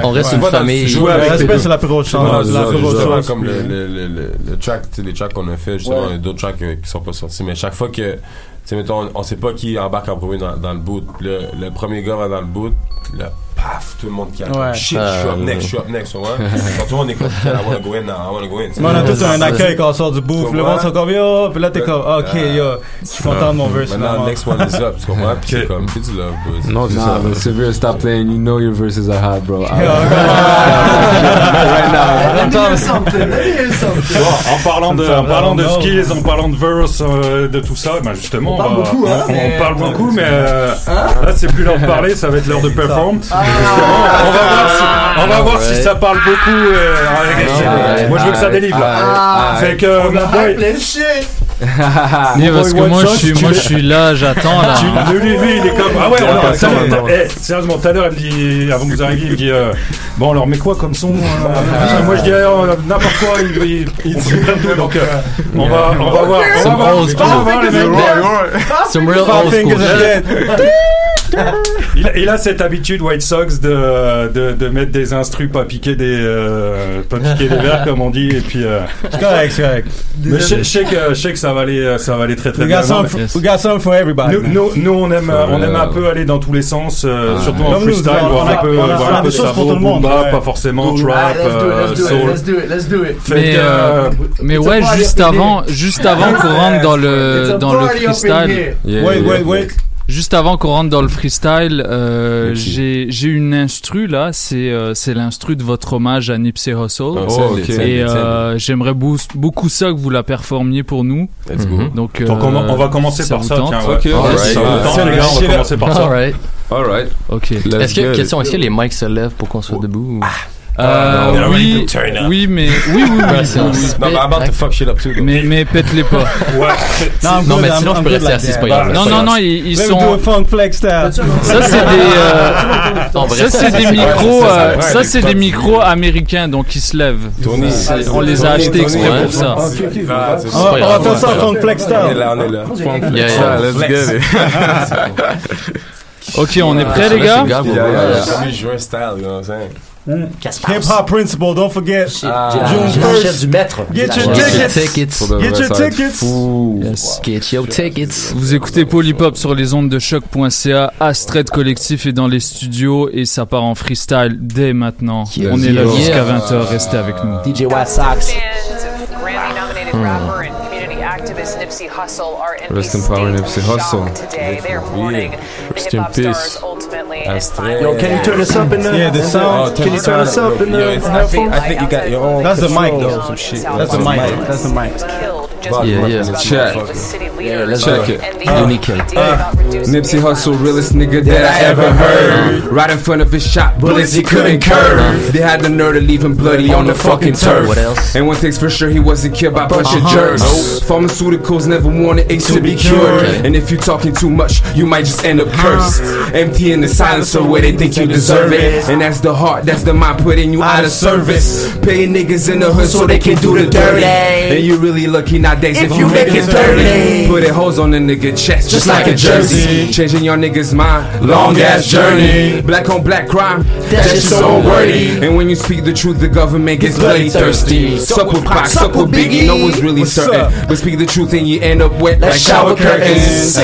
On reste une famille. jouer Le avec respect, c'est la plus grosse chose. comme le, track, les tracks qu'on a fait, justement, il y a d'autres tracks euh, qui sont pas sortis, mais chaque fois que, tu sais, mettons, on, on sait pas qui embarque en premier dans, dans le boot. Le, le premier gars va dans le boot, paf, tout le monde qui a Ouais. shit, je suis up Ah, next, je suis up next, ouais. Quand <laughs> tout le monde est comme, I wanna go in now, I wanna go in. Mais on a tout un accueil quand on sort du bouffe. Le monde sont comme yo, puis là t'es comme ok yo, je suis content de mon verse Maintenant, next one is up, tu comprends? Puis c'est comme, fais du love, boys. Non, c'est ça. Severe, stop playing. You know your verses are hot, bro. <laughs> I- Bon, <laughs> en parlant de, en parlant de skills, en parlant de verse, euh, de tout ça, ben justement, On parle va- beaucoup, hein, on, mais- parle beaucoup, mais euh, Hein? là c'est plus l'heure de parler, ça va être l'heure de perform. Ah. Justement, on va voir si, on va voir si ça parle beaucoup. euh, avec- ouais. moi je veux que ça délivre. là. Ah, fait que euh, on mon a boy. Mais <laughs> parce que moi, je suis, tu moi, veux- je suis là, j'attends là. tu- lui, lui, il est comme ah ouais, alors, ça- maintenant. eh, sérieusement, tout à l'heure, il me dit avant que vous arriviez, il me dit euh, bon alors mais quoi comme son <laughs> euh, Moi je dis euh, n'importe quoi, il, il, il, dit plein de tout, donc euh, on va, on va voir, on va voir, on va voir les mecs. Some real Five old school. <laughs> Il, a- il a cette habitude White Sox de, de, de mettre des instrus pas piquer des euh, pas piquer des verres comme on dit et puis euh, C'est correct, c'est correct. mais je, je sais que je sais que ça va aller ça va aller très très We bien. got Non, mais- we got some for everybody. nous, nous, nous, on aime on aime un euh, peu aller dans tous les sens euh, Ah. surtout en Comme nous, freestyle on a- voir un peu on a- voir on a un peu pour tout le monde, ouais. pas forcément trap euh, soul let's do it, let's do it. Mais, euh, euh, mais ouais, juste avant, juste avant qu'on rentre dans le dans le freestyle, Wait, wait, wait. Juste avant qu'on rentre dans le freestyle, euh, j'ai j'ai une instru là, c'est euh, c'est l'instru de votre hommage à Nipsey Hussle. Oh, Oh, Et euh, j'aimerais beaucoup ça que vous la performiez pour nous. Let's go. Mhm. Donc, donc on, va- on va commencer ça par ça tiens ouais. Ah, Alright. tente, les gars on va commencer par ça Alright. Alright. Ok. Est-ce que, question, est-ce que les mics se lèvent pour qu'on soit debout? ou- Euh, no, oui, oui, mais oui, oui, oui. Non, mais I'm about to fuck shit up too. though. Mais mais pète-les pas. ouais Non, Non, mais I'm- sinon, je peux rester assis, c'est pas grave. Non, non, non, ils, ils me do a sont. funk flex style. Ça c'est des. euh, Ça c'est des micros. euh, Ça c'est des micros américains, donc ils se lèvent. Tony. On les a achetés exprès pour ça. Ah, On va, faire ça funk flex On est style. là, on est là. Yeah, yeah. Let's get it. Ok, on est prêts les gars Yeah, yeah, juin style, you know what I'm saying? Hip hop principle, don't forget. 1st. du maître. Get your tickets. Get your tickets. Get your tickets. Vous écoutez Polypop sur les ondes de choc.ca. Astrid Collectif est dans les studios et ça part en freestyle dès maintenant. On est là jusqu'à 20h. Restez avec nous. DJ White Sox. Activist Nipsey Hussle are in Rest in power, Nipsey Hussle. shock today. They are mourning the Rest in hip-hop peace. stars ultimately. Yo, can you turn this up in the? Yeah, the oh, sound. Can you turn this up in the? Yeah, I think, I think you got your own. That's the mic, though. some shit. That's the mic. That's the mic. Fuck, Yeah, yeah. Check. Yeah, let's Check it. Unique. Uh, Nipsey Hussle, realest nigga that I ever heard. Right in front of his shot, bullets he couldn't curve. They had the nerve to leave him bloody on the fucking turf. What else? And one thing's for sure, he wasn't killed by a bunch of jerks. Pharmaceuticals never wanted AIDS to be cured. And if you're talking too much, you might just end up cursed. Empty in the silencer where they think you deserve it. And that's the heart, that's the mind putting you out of service. Paying niggas in the hood so they can do the dirty. And you're really lucky not nowadays if, you make it dirty. Put it holes on a nigga chest just like a jersey. Changing your niggas' mind, long ass journey. Black on black crime, that's just so unworthy. And when you speak the truth, the government gets bloody thirsty. Suck with Pac, suck with Biggie, no one's really What's certain. up? But speak the truth and you end up wet like shower curtains.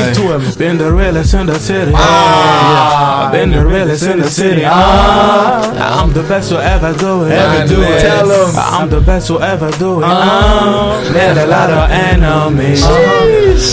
Been the realest in the city. Ah. Been the realest in the city. Ah. I'm the best who ever do it. Ever do it. Tell 'em. I'm the best who ever do it. Ah. Met a lot of enemies.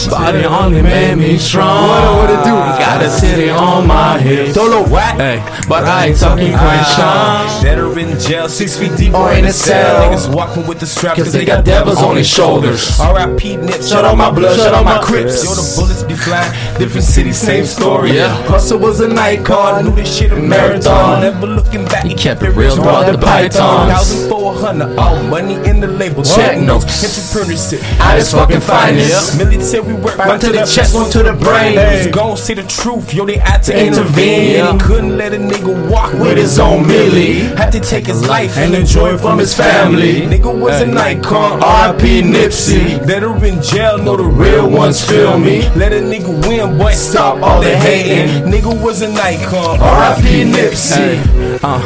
Body only made me strong. What I do? Got a city on my hips. Solo what? Hey, but I ain't talking ah. Crenshaw. That are in jail, six feet deep Or or in a cell. Niggas walking with the straps cause they got devils on their shoulders. R.I.P. Nip, shut on my blood, shut on my crips. Yo, the bullets be flying, different cities, same story. Yeah. Hustle was a night card, knew this shit a marathon. Never looking back, he kept it real throughout the pythons. 1,400, all money in the label. Check notes, entrepreneurship, at its fucking finest. Military work, right to the chest, one to the brain. Hey. Gon' see the truth, yo, they had to intervene. Yeah. He couldn't let a nigga walk with his own millie. Had to take his life and enjoy it from his family. Nigga was an icon, R.I.P. Nipsey. That are in jail, know the real ones feel me. Let a nigga win, boy, stop all the hating. Nigga was an icon, R.I.P. Nipsey. Hey, uh,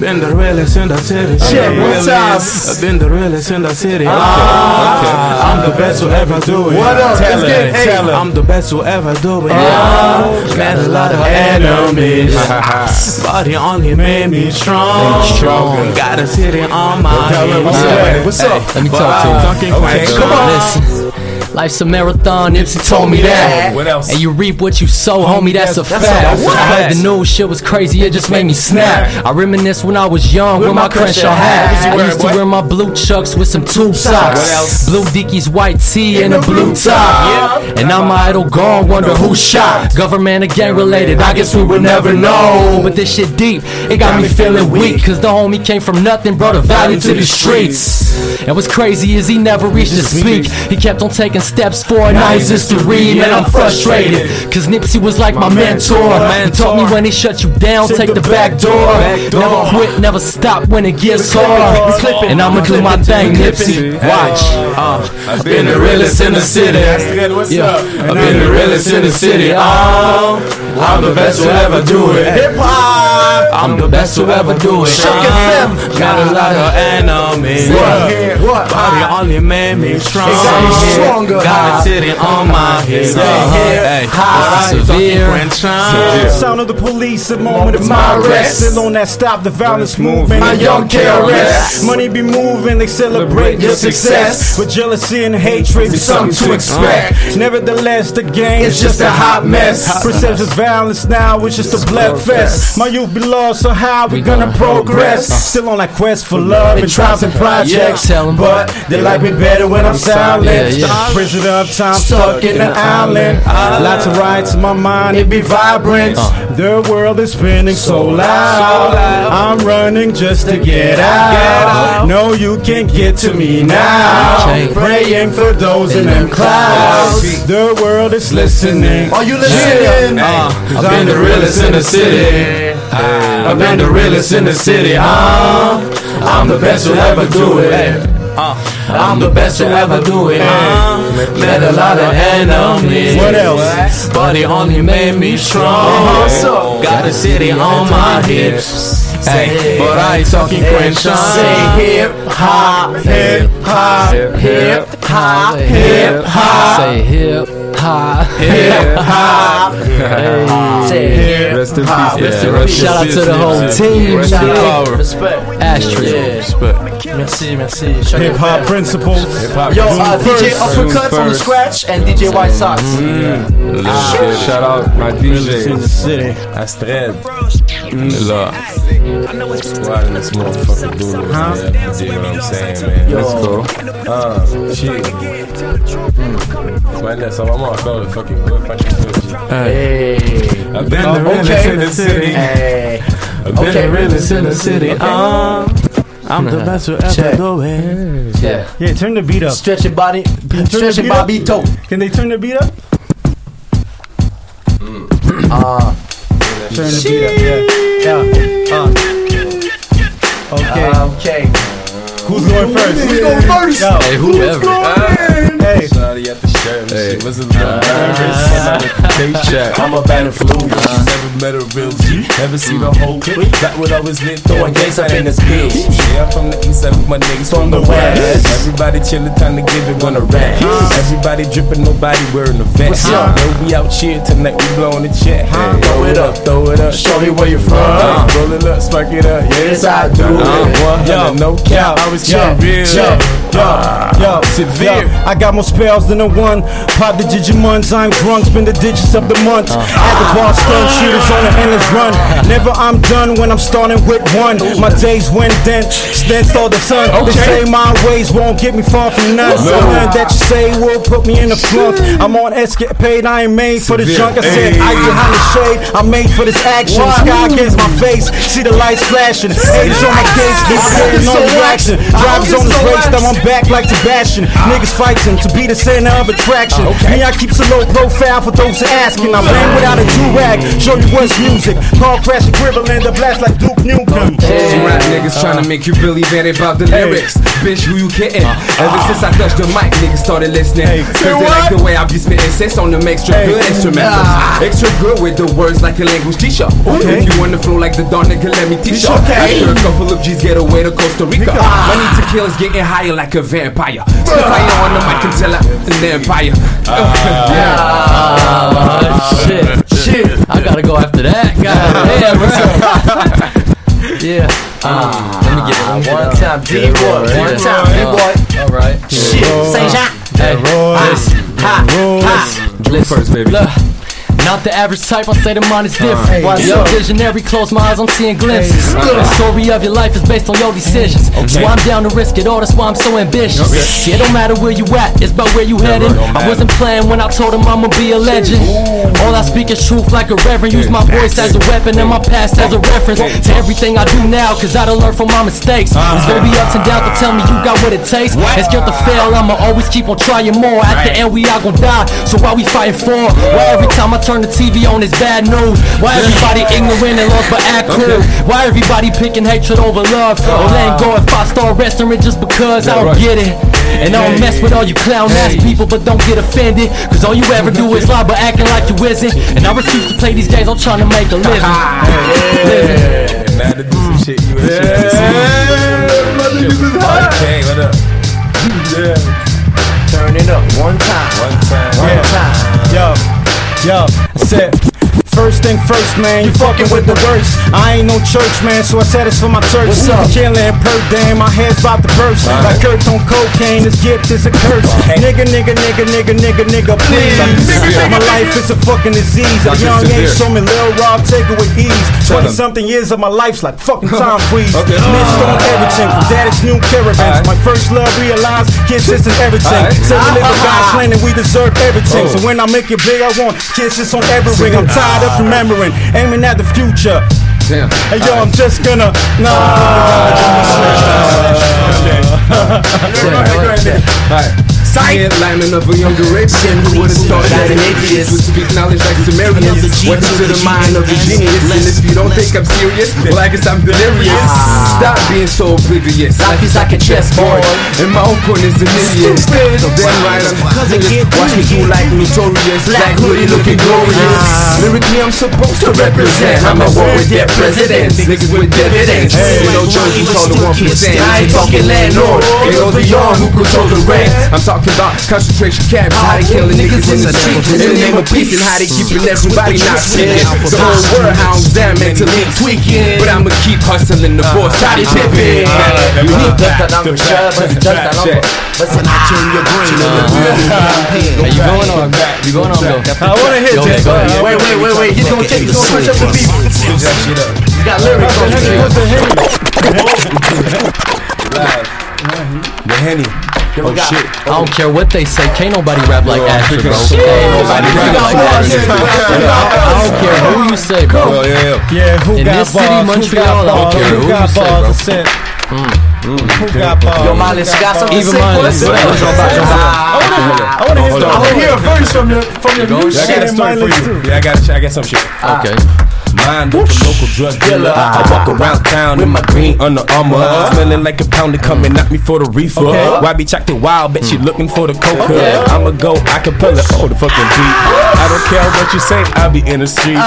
been the realest in the city. Check, Been what's up? realest- Been the realest in the city. Ah. I'm the best who ever do it. What up? Tell Let's get- hey. tell. I'm the best who ever do it. Ah. Met a lot of enemies. <laughs> Body only made me strong. Stronger. Got a city on my Tell her, what's head. up? What's up? Let me But talk to talking Okay, come on. Listen. Life's a marathon, Nipsey told me that. What else? And you reap what you sow, homie, that's a That's fact. a- I heard the news shit was crazy, it just made me snap. I reminisce when I was young with my Crenshaw hat. I used to wear my blue chucks with some tube socks. Blue Dickies, white tee, and a blue top. And now my idol gone, wonder who shot. Government gang related, I guess we will never know. But this shit deep, it got me feeling weak. Cause the homie came from nothing, brought a value to the streets. And what's crazy is he never reached to speak. He kept on taking steps now he's just to read. Man, I'm frustrated. Cause Nipsey was like my mentor. He told me when they shut you down, take the back door. Never quit, never stop when it gets hard. And I'ma do my thing, Nipsey. Watch. Uh, I've been the realest in the city. Yeah. I've been the realest in the city. Oh, I'm the best who ever do it. Hip hop. I'm the best who ever do it. Shook FM. Got a lot of enemies. What? What? Body only made me strong. It got me stronger. Got a city on my hips. Uh-huh. Hey, High, but I severe. Sound of the police, the moment of my my arrest. arrest. Still on that stop the violence movement. My young KRS. Money be moving, they celebrate your success. But jealousy and hatred be something to expect. Nevertheless, the game It's just a hot mess. Perceptions violence now, it's just a blood fest. My youth be lost, so how we gonna progress? Still on that quest for love and trials and projects. But they like me better when I'm silent. Yeah, yeah. Of time, stuck in an island. Lots of rights in my mind, it be vibrant. The world is spinning so loud. I'm running just to get out. No, you can't get to me now. Okay. Praying for those in them clouds. The world is listening. Are you listening? Uh, I've been the realest in the city. I've been the realest in the city. Uh, I'm the best who ever do it. Uh, I'm the best who ever do it. Met a lot of enemies. What else? But it only made me strong. Got a city on my hips. Hey, but I ain't talking Crenshaw. Say hip hop, hip hop, hip hop, hip hop, Say hip hop. hip hop. Hip Rest in hop. peace. Rest in Yeah, peace. Shout out to the whole team. Rest in Shout out. power. Respect. Yeah. Respect. Merci, merci. Hip hop principles. Yo, uh, DJ First. Uppercuts on the scratch and DJ White Sox. Shout out my in DJ. the city. Astrid. Là. Ouais, laisse-moi fucking do this, man. You dig what I'm saying, man? Yo. Let's go. Ah, shit. Hmm. Ouais, là, ça va vraiment encore le fucking good. Hey. I've been the realest in the city. Hey. I've been Okay. the realest in the city. Uh, I'm the best who ever do it. Yeah. Yeah, turn the beat up. Stretch your body. Turn Stretch the your body toe. Can they turn the beat up? Ah. Turn the beat up. Yeah. Yeah. Uh. Okay. Uh, okay. Who's going first? Who's going first? Yo. Hey, whoever. Hey. party at the shirt Hey. shit. Was a little nervous when I went to K-Shack. I'm a bad influence. Never met a real G. Never seen a whole clip. That what I was lit throwing gangs up in this bitch. Yeah, I'm from the east side with my niggas from the west. Everybody chillin', time to give it one a rap. Everybody drippin', nobody wearing a vest. Yo, we out here tonight, we blowin' the check. Throw it up, throw it up. Show me where you from. Uh, roll it up, spark it up. Yes, I do. Uh, 100, no cap. I was yo, real. yo, yo, yo, severe. yo. I got more spells than the one. Pop the Digimons, I'm drunk, spend the digits of the month. Uh-huh. At the bar, stone shooters on an endless run. <laughs> Never I'm done when I'm starting with one. My days went then, then saw the sun. They say my ways won't get me far from none. No. Nothing that you say will put me in a flunk. I'm on escapade, I ain't made for the junk. I said, Hey. I behind the shade, I'm made for this action. What? Sky against my face, see the lights flashing. Haters on my case, keep getting on the reaction. Drivers on the race, now I'm back like Sebastian. Niggas fighting to be the center of attraction. Me, I keep a low profile for those asking. I bang without a do-rag, show you what's music. Car crashing, gribbling, the blast like Duke Nukem. Some rap niggas tryna make you believe that about the lyrics. Bitch, who you kidding? Ever since I touched the mic, niggas started listening. Cause they like the way I be spitting sense on them extra Hey. good instrumentals. Ah. Extra good with the words like a language teacher. Okay. If you wanna flow like the Don nigga, let me teach you. okay. After a couple of G's, get away to Costa Rica. My need to kill is getting higher like a vampire. Spit fire on the mic until I an empire. Ah, shit, shit. I gotta go after that. God damn, what's <laughs> up? yeah. Uh, let me get it. Let me get One it. time, D-boy. One time, D-boy. All right. Shit, Saint Jean. Hey, Royce. ha, ha. Dream first, baby. Look, not the average type, I say the mind is different. Yo, up? visionary, close my eyes, I'm seeing glimpses. The story of your life is based on your decisions. So Okay. I'm down to risk it all, that's why I'm so ambitious. It don't matter where you at, it's about where you headed. I wasn't playing when I told him I'ma be a legend. All I speak is truth like a reverend. Use my voice as a weapon and my past as a reference to everything I do now, cause I done learned from my mistakes. It's gonna be ups and downs, but tell me you got what it takes. Ain't scared to fail, I'ma always keep on trying more. At the end, we all gon' die, so why we fighting for? Why every time I turn the TV on, it's bad news? Why everybody ignorant and lost but act cool? Why everybody picking hatred over love? Ah. Oh, or letting go at five star restaurant just because I don't get it? And I don't mess with all you clown ass people, but don't get offended. Cause all you ever do is lie, but acting like you isn't. And I refuse to play these games, I'm trying to make a living. <laughs> living. Mad to do some shit you ain't shit. Okay, what up? Yeah. Turn it up one time. One time. One time. Yo, yo, I said. First thing first, man, you fucking with the worst. I ain't no church, man, so I said it's for my church. What's up? Killing per damn, my head's about to burst. Right. Like Kurt on cocaine, this gift is a curse. Nigga, nigga, nigga, nigga, nigga, nigga, please. My life is a fucking disease. A young age, show me Lil Rob, take it with ease. 20 something years of my life's like fucking <laughs> time freeze. Okay. Missed on everything, from daddy's new caravans. My first love realized kisses and everything. Alright. Said we live a God Ah. plan and we deserve everything. Oh. So when I make it big, I want kisses on every ring. I'm tired of remembering, aiming at the future. Damn. Hey yo, I'm just gonna <laughs> Alright. Science lining of a younger Arabian who would've thought that an atheist would speak knowledge like Sumerians. Welcome to the mind of a genius, and if you don't think I'm serious, well I guess I'm delirious. Stop being so oblivious. Life is like a chessboard, and my own corner's an idiot. So then right, I'm clueless. Watch me do like notorious, black hoodie looking glorious. Lyrically, I'm supposed to represent. I'm a war with their presidents, niggas with dividends. You know, Jones, we call the one percent. I ain't talking landlord. It goes beyond who controls the rent. I'm talking about concentration camps, how they killing oh, niggas in the streets in the name of peace, and how they keeping everybody not speaking. The whole world, how I'm down mentally tweaking, but I'ma keep hustling the boss, Scottie Pippen. You need that number, shut up, that number. Listen, I tune your brain uh, uh, uh, on the real campaign. Hey, you going on? You going on, Bill? I wanna hit this. Wait, wait, wait, wait. He's gonna take, he's gonna punch up the beat. You got lyrics on the The Henny. Oh shit. I don't care what they say, can't nobody rap like Asher, bro. Ain't nobody rap like Asher. I don't care who you say, bro. Yeah, who In this city. Montreal, I don't care Who who you say, bro. I said, mm. Who got balls? Yo, Miles, you got something to Even say for Miles, us? what up? Jean-Baptiste, I wanna hear, I wanna hear a verse from your, from your new Yeah, I got a shit. story for you. Yeah, I got, I got some shit. Okay. Mind of a local drug dealer. I walk around town in my green Under Armour, smelling like a pounder coming come and knock me for the reefer. Okay. Why be chocolate wild? Bet you looking for the coca. Okay. I'ma go, I can pull it. Oh, the fucking beat. I don't care what you say. I'll be in the streets.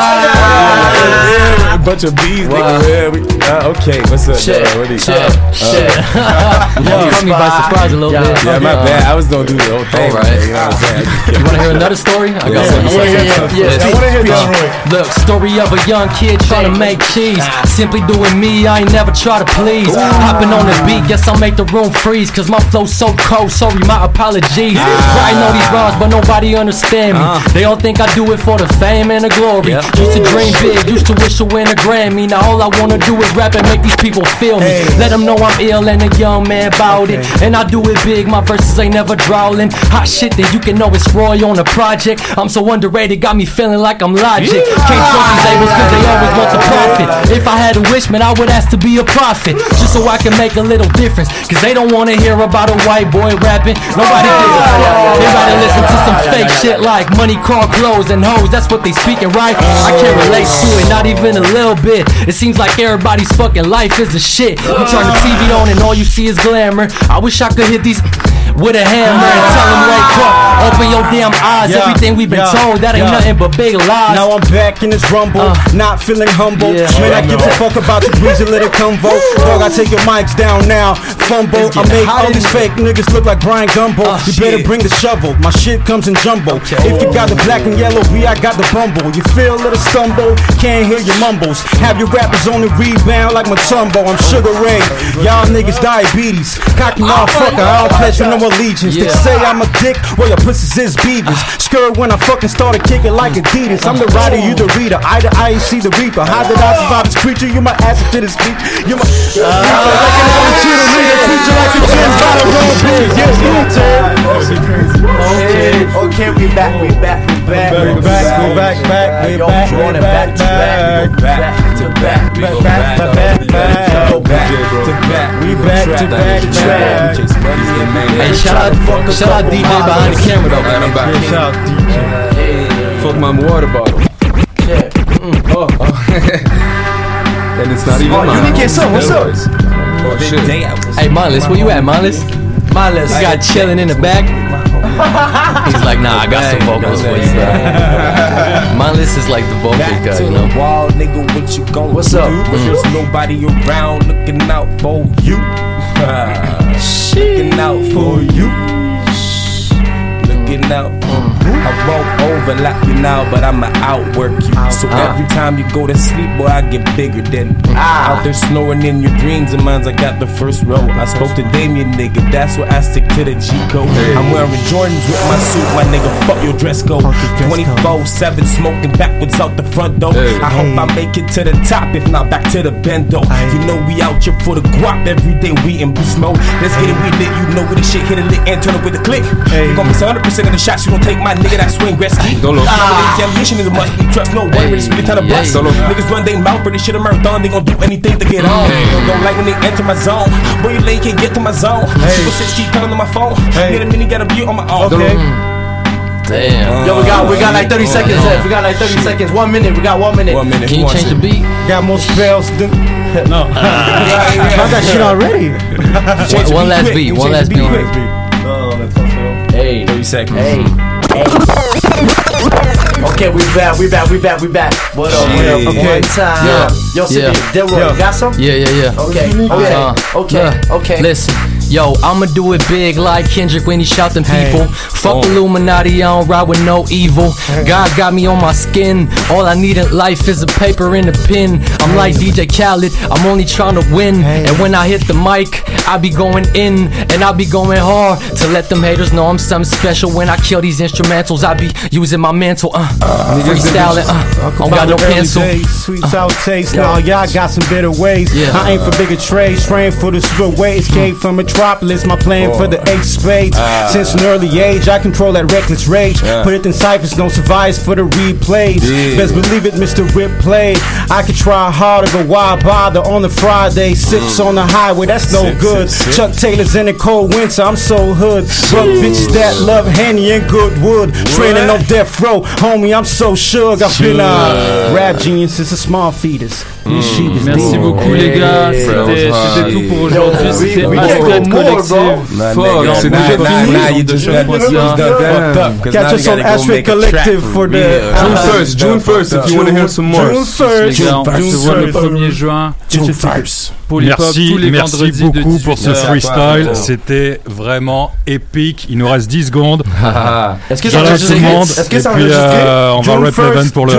A bunch of bees, nigga. Yeah, uh, okay, what's up? Shit, dog? What is- shit, uh, shit. <laughs> uh, You caught me by surprise a little yeah, bit. Yeah, my Uh, bad. I was gonna do the whole thing. All right. You know what I'm? You want to hear another story? I got Yeah. one. Yeah, yeah, yeah, yeah. I wanna hear this Uh, story. Look, story of a young kid trying to make cheese. Simply doing me, I ain't never try to please. Hopping on the beat, guess I'll make the room freeze. Cause my flow's so cold, sorry, my apologies. Writing all these rhymes, but nobody understand me. They all think I do it for the fame and the glory. Used to dream big, used to wish to win a Grammy. Now all I wanna do is rap and make these people feel me. Let them know I'm ill and a young man bout it. And I do it big, my verses ain't never drawling. Hot shit that you can know it's Roy on a project. I'm so underrated, got me feeling like I'm logic. Can't trust these labels cause they always want profit. If I had a wish, man, I would ask to be a prophet. Just so I can make a little difference. Cause they don't wanna hear about a white boy rapping. Nobody gives a fuck. Rather listen to some fake shit like money, car, clothes, and hoes. That's what they speaking, right? I can't relate to it, not even a little bit. It seems like everybody's fucking life is a shit. You turn the TV on and all you see is glamour. I wish I could hit these with a hammer and tell them wake up. Open your damn eyes. Yeah, Everything we've been yeah, told, that ain't yeah. nothing but big lies. Now I'm back in this rumble, uh. not feeling humble. Yeah. Man, I I give a fuck about the greasy little convo. Dog, I take your mics down now. Fumble, I make all these fake niggas look like Brian Gumbo. Oh, you better bring the shovel. My shit comes in jumbo. If you got the black and yellow, we I got the bumble. You feel a little stumble, can't hear your mumbles. Have your rappers on the rebound like Matumbo. I'm Sugar Ray. Y'all niggas diabetes. Cocky oh, motherfucker, I don't pledge no allegiance. They Yeah. say I'm a dick, well your pussies is beavers. Skirt when I fucking started kicking like Adidas. I'm the writer, you the reader. I the I see the reaper. How did I survive this creature? You my ass to this beat. You my Okay, okay, we back, we back, we back, we back, we back, back, we Yo, back, we we on it back, back to back, we go back to back, back, back, back, Go back to back. We back to back, back. Hey, shout out, shout out DJ behind the camera though. Man, I'm back. Yeah, shout out DJ. Fuck my water bottle. Oh, oh. and it's not even Oh, mine. Unique son, what's up? Oh shit. Hey, Mindless, where you at, Mindless? Mindless. You got chilling in the back. <laughs> He's like, nah, I got some vocals for you. bro. <laughs> My list is like the vocal Back guy, to you the know. wall, nigga. What you gon' What's do? up? When mm. There's nobody around looking out for you. <laughs> looking out for you. Looking out for you. I won't overlap you now, but I'ma outwork you. So Ah. every time you go to sleep, boy, I get bigger than you. out there snoring in your dreams and mines. I got the first row. I spoke to Damien, nigga. That's why I stick to the G code. I'm wearing Jordans with my suit, my nigga. Fuck your dress code. 24 7 smoking backwards out the front door. I hope I make it to the top, if not back to the bendo. You know we out here for the guap every day. We in beast mode. Let's get it, we lit. You know where the shit hit a lit and turn it with a click. You gon' miss 100% of the shots. You don't take my nigga that swing Gretzky. Dolo. Ah. Ambition is a must. We trust no one. It's really time to bust. Dolo. Niggas run they mouth for this shit a marathon. They gon' do anything to get on. Don't like when they enter my zone. Boy, you late can't get to my zone. People six keep calling on my phone. Get a minute, got a view on my own. Okay. Damn. Yo, we got, we got like 30 seconds left. We got like 30 seconds. One minute. We got one minute. One minute. Can you change the beat? Got more spells than. <laughs> No. <laughs> I got shit already. Change One beat last beat, one last beat. quick. Oh, that's also. Hey, 30 seconds. hey, hey. Okay, we back, we back, we back, we back. What up, what up? Shit. One time. Yeah. Yo, City, Yeah. Delroy, Yeah. you got some? Yeah, yeah, yeah. Okay, okay, Uh, okay, look, okay. Listen, yo, I'ma do it big like Kendrick when he shout them people. Fuck Illuminati, I don't ride with no evil. God got me on my skin. All I need in life is a paper and a pen. I'm like DJ Khaled, I'm only trying to win. And when I hit the mic, I be going in and I be going hard to let them haters know I'm something special. When I kill these instrumentals, I be using my mental, uh, uh freestyling, uh, I don't got no pencil. days, Sweet sour taste. Now y'all got some better ways. Yeah. I ain't for bigger trades. Train for the split way. came from a metropolis. My plan for the eight spades. Ah. Since an early age, I control that reckless rage. Yeah. Put it in ciphers, no survives for the replays. Yeah. Best believe it, Mr. Rip played. I could try harder, but why bother on the Friday? Sips on the highway, that's no Sip, good. sip, sip. Chuck Taylor's in the cold winter, I'm so hood. Fuck bitches that love Henny and Goodwood. Training on death row, homie, I'm so shook. I've been a rap genius since a small fetus. This shit is Merci dead. beaucoup les gars, c'était c'était tout pour aujourd'hui, c'était Astrid Collective. Fuck, c'est déjà fini. de choc.ca. Catch us on Astrid Collective for the June 1st, June 1st, if you want to hear some more. June 1st. Les gars, on se voit le 1er juin. Pour les pop, Merci, tous les merci beaucoup pour ce 18 heures. freestyle. C'était vraiment épique. Il nous reste 10 secondes. Est-ce que enregistré? monde. Est-ce que enregistré? on va June rep l'event 1st, pour le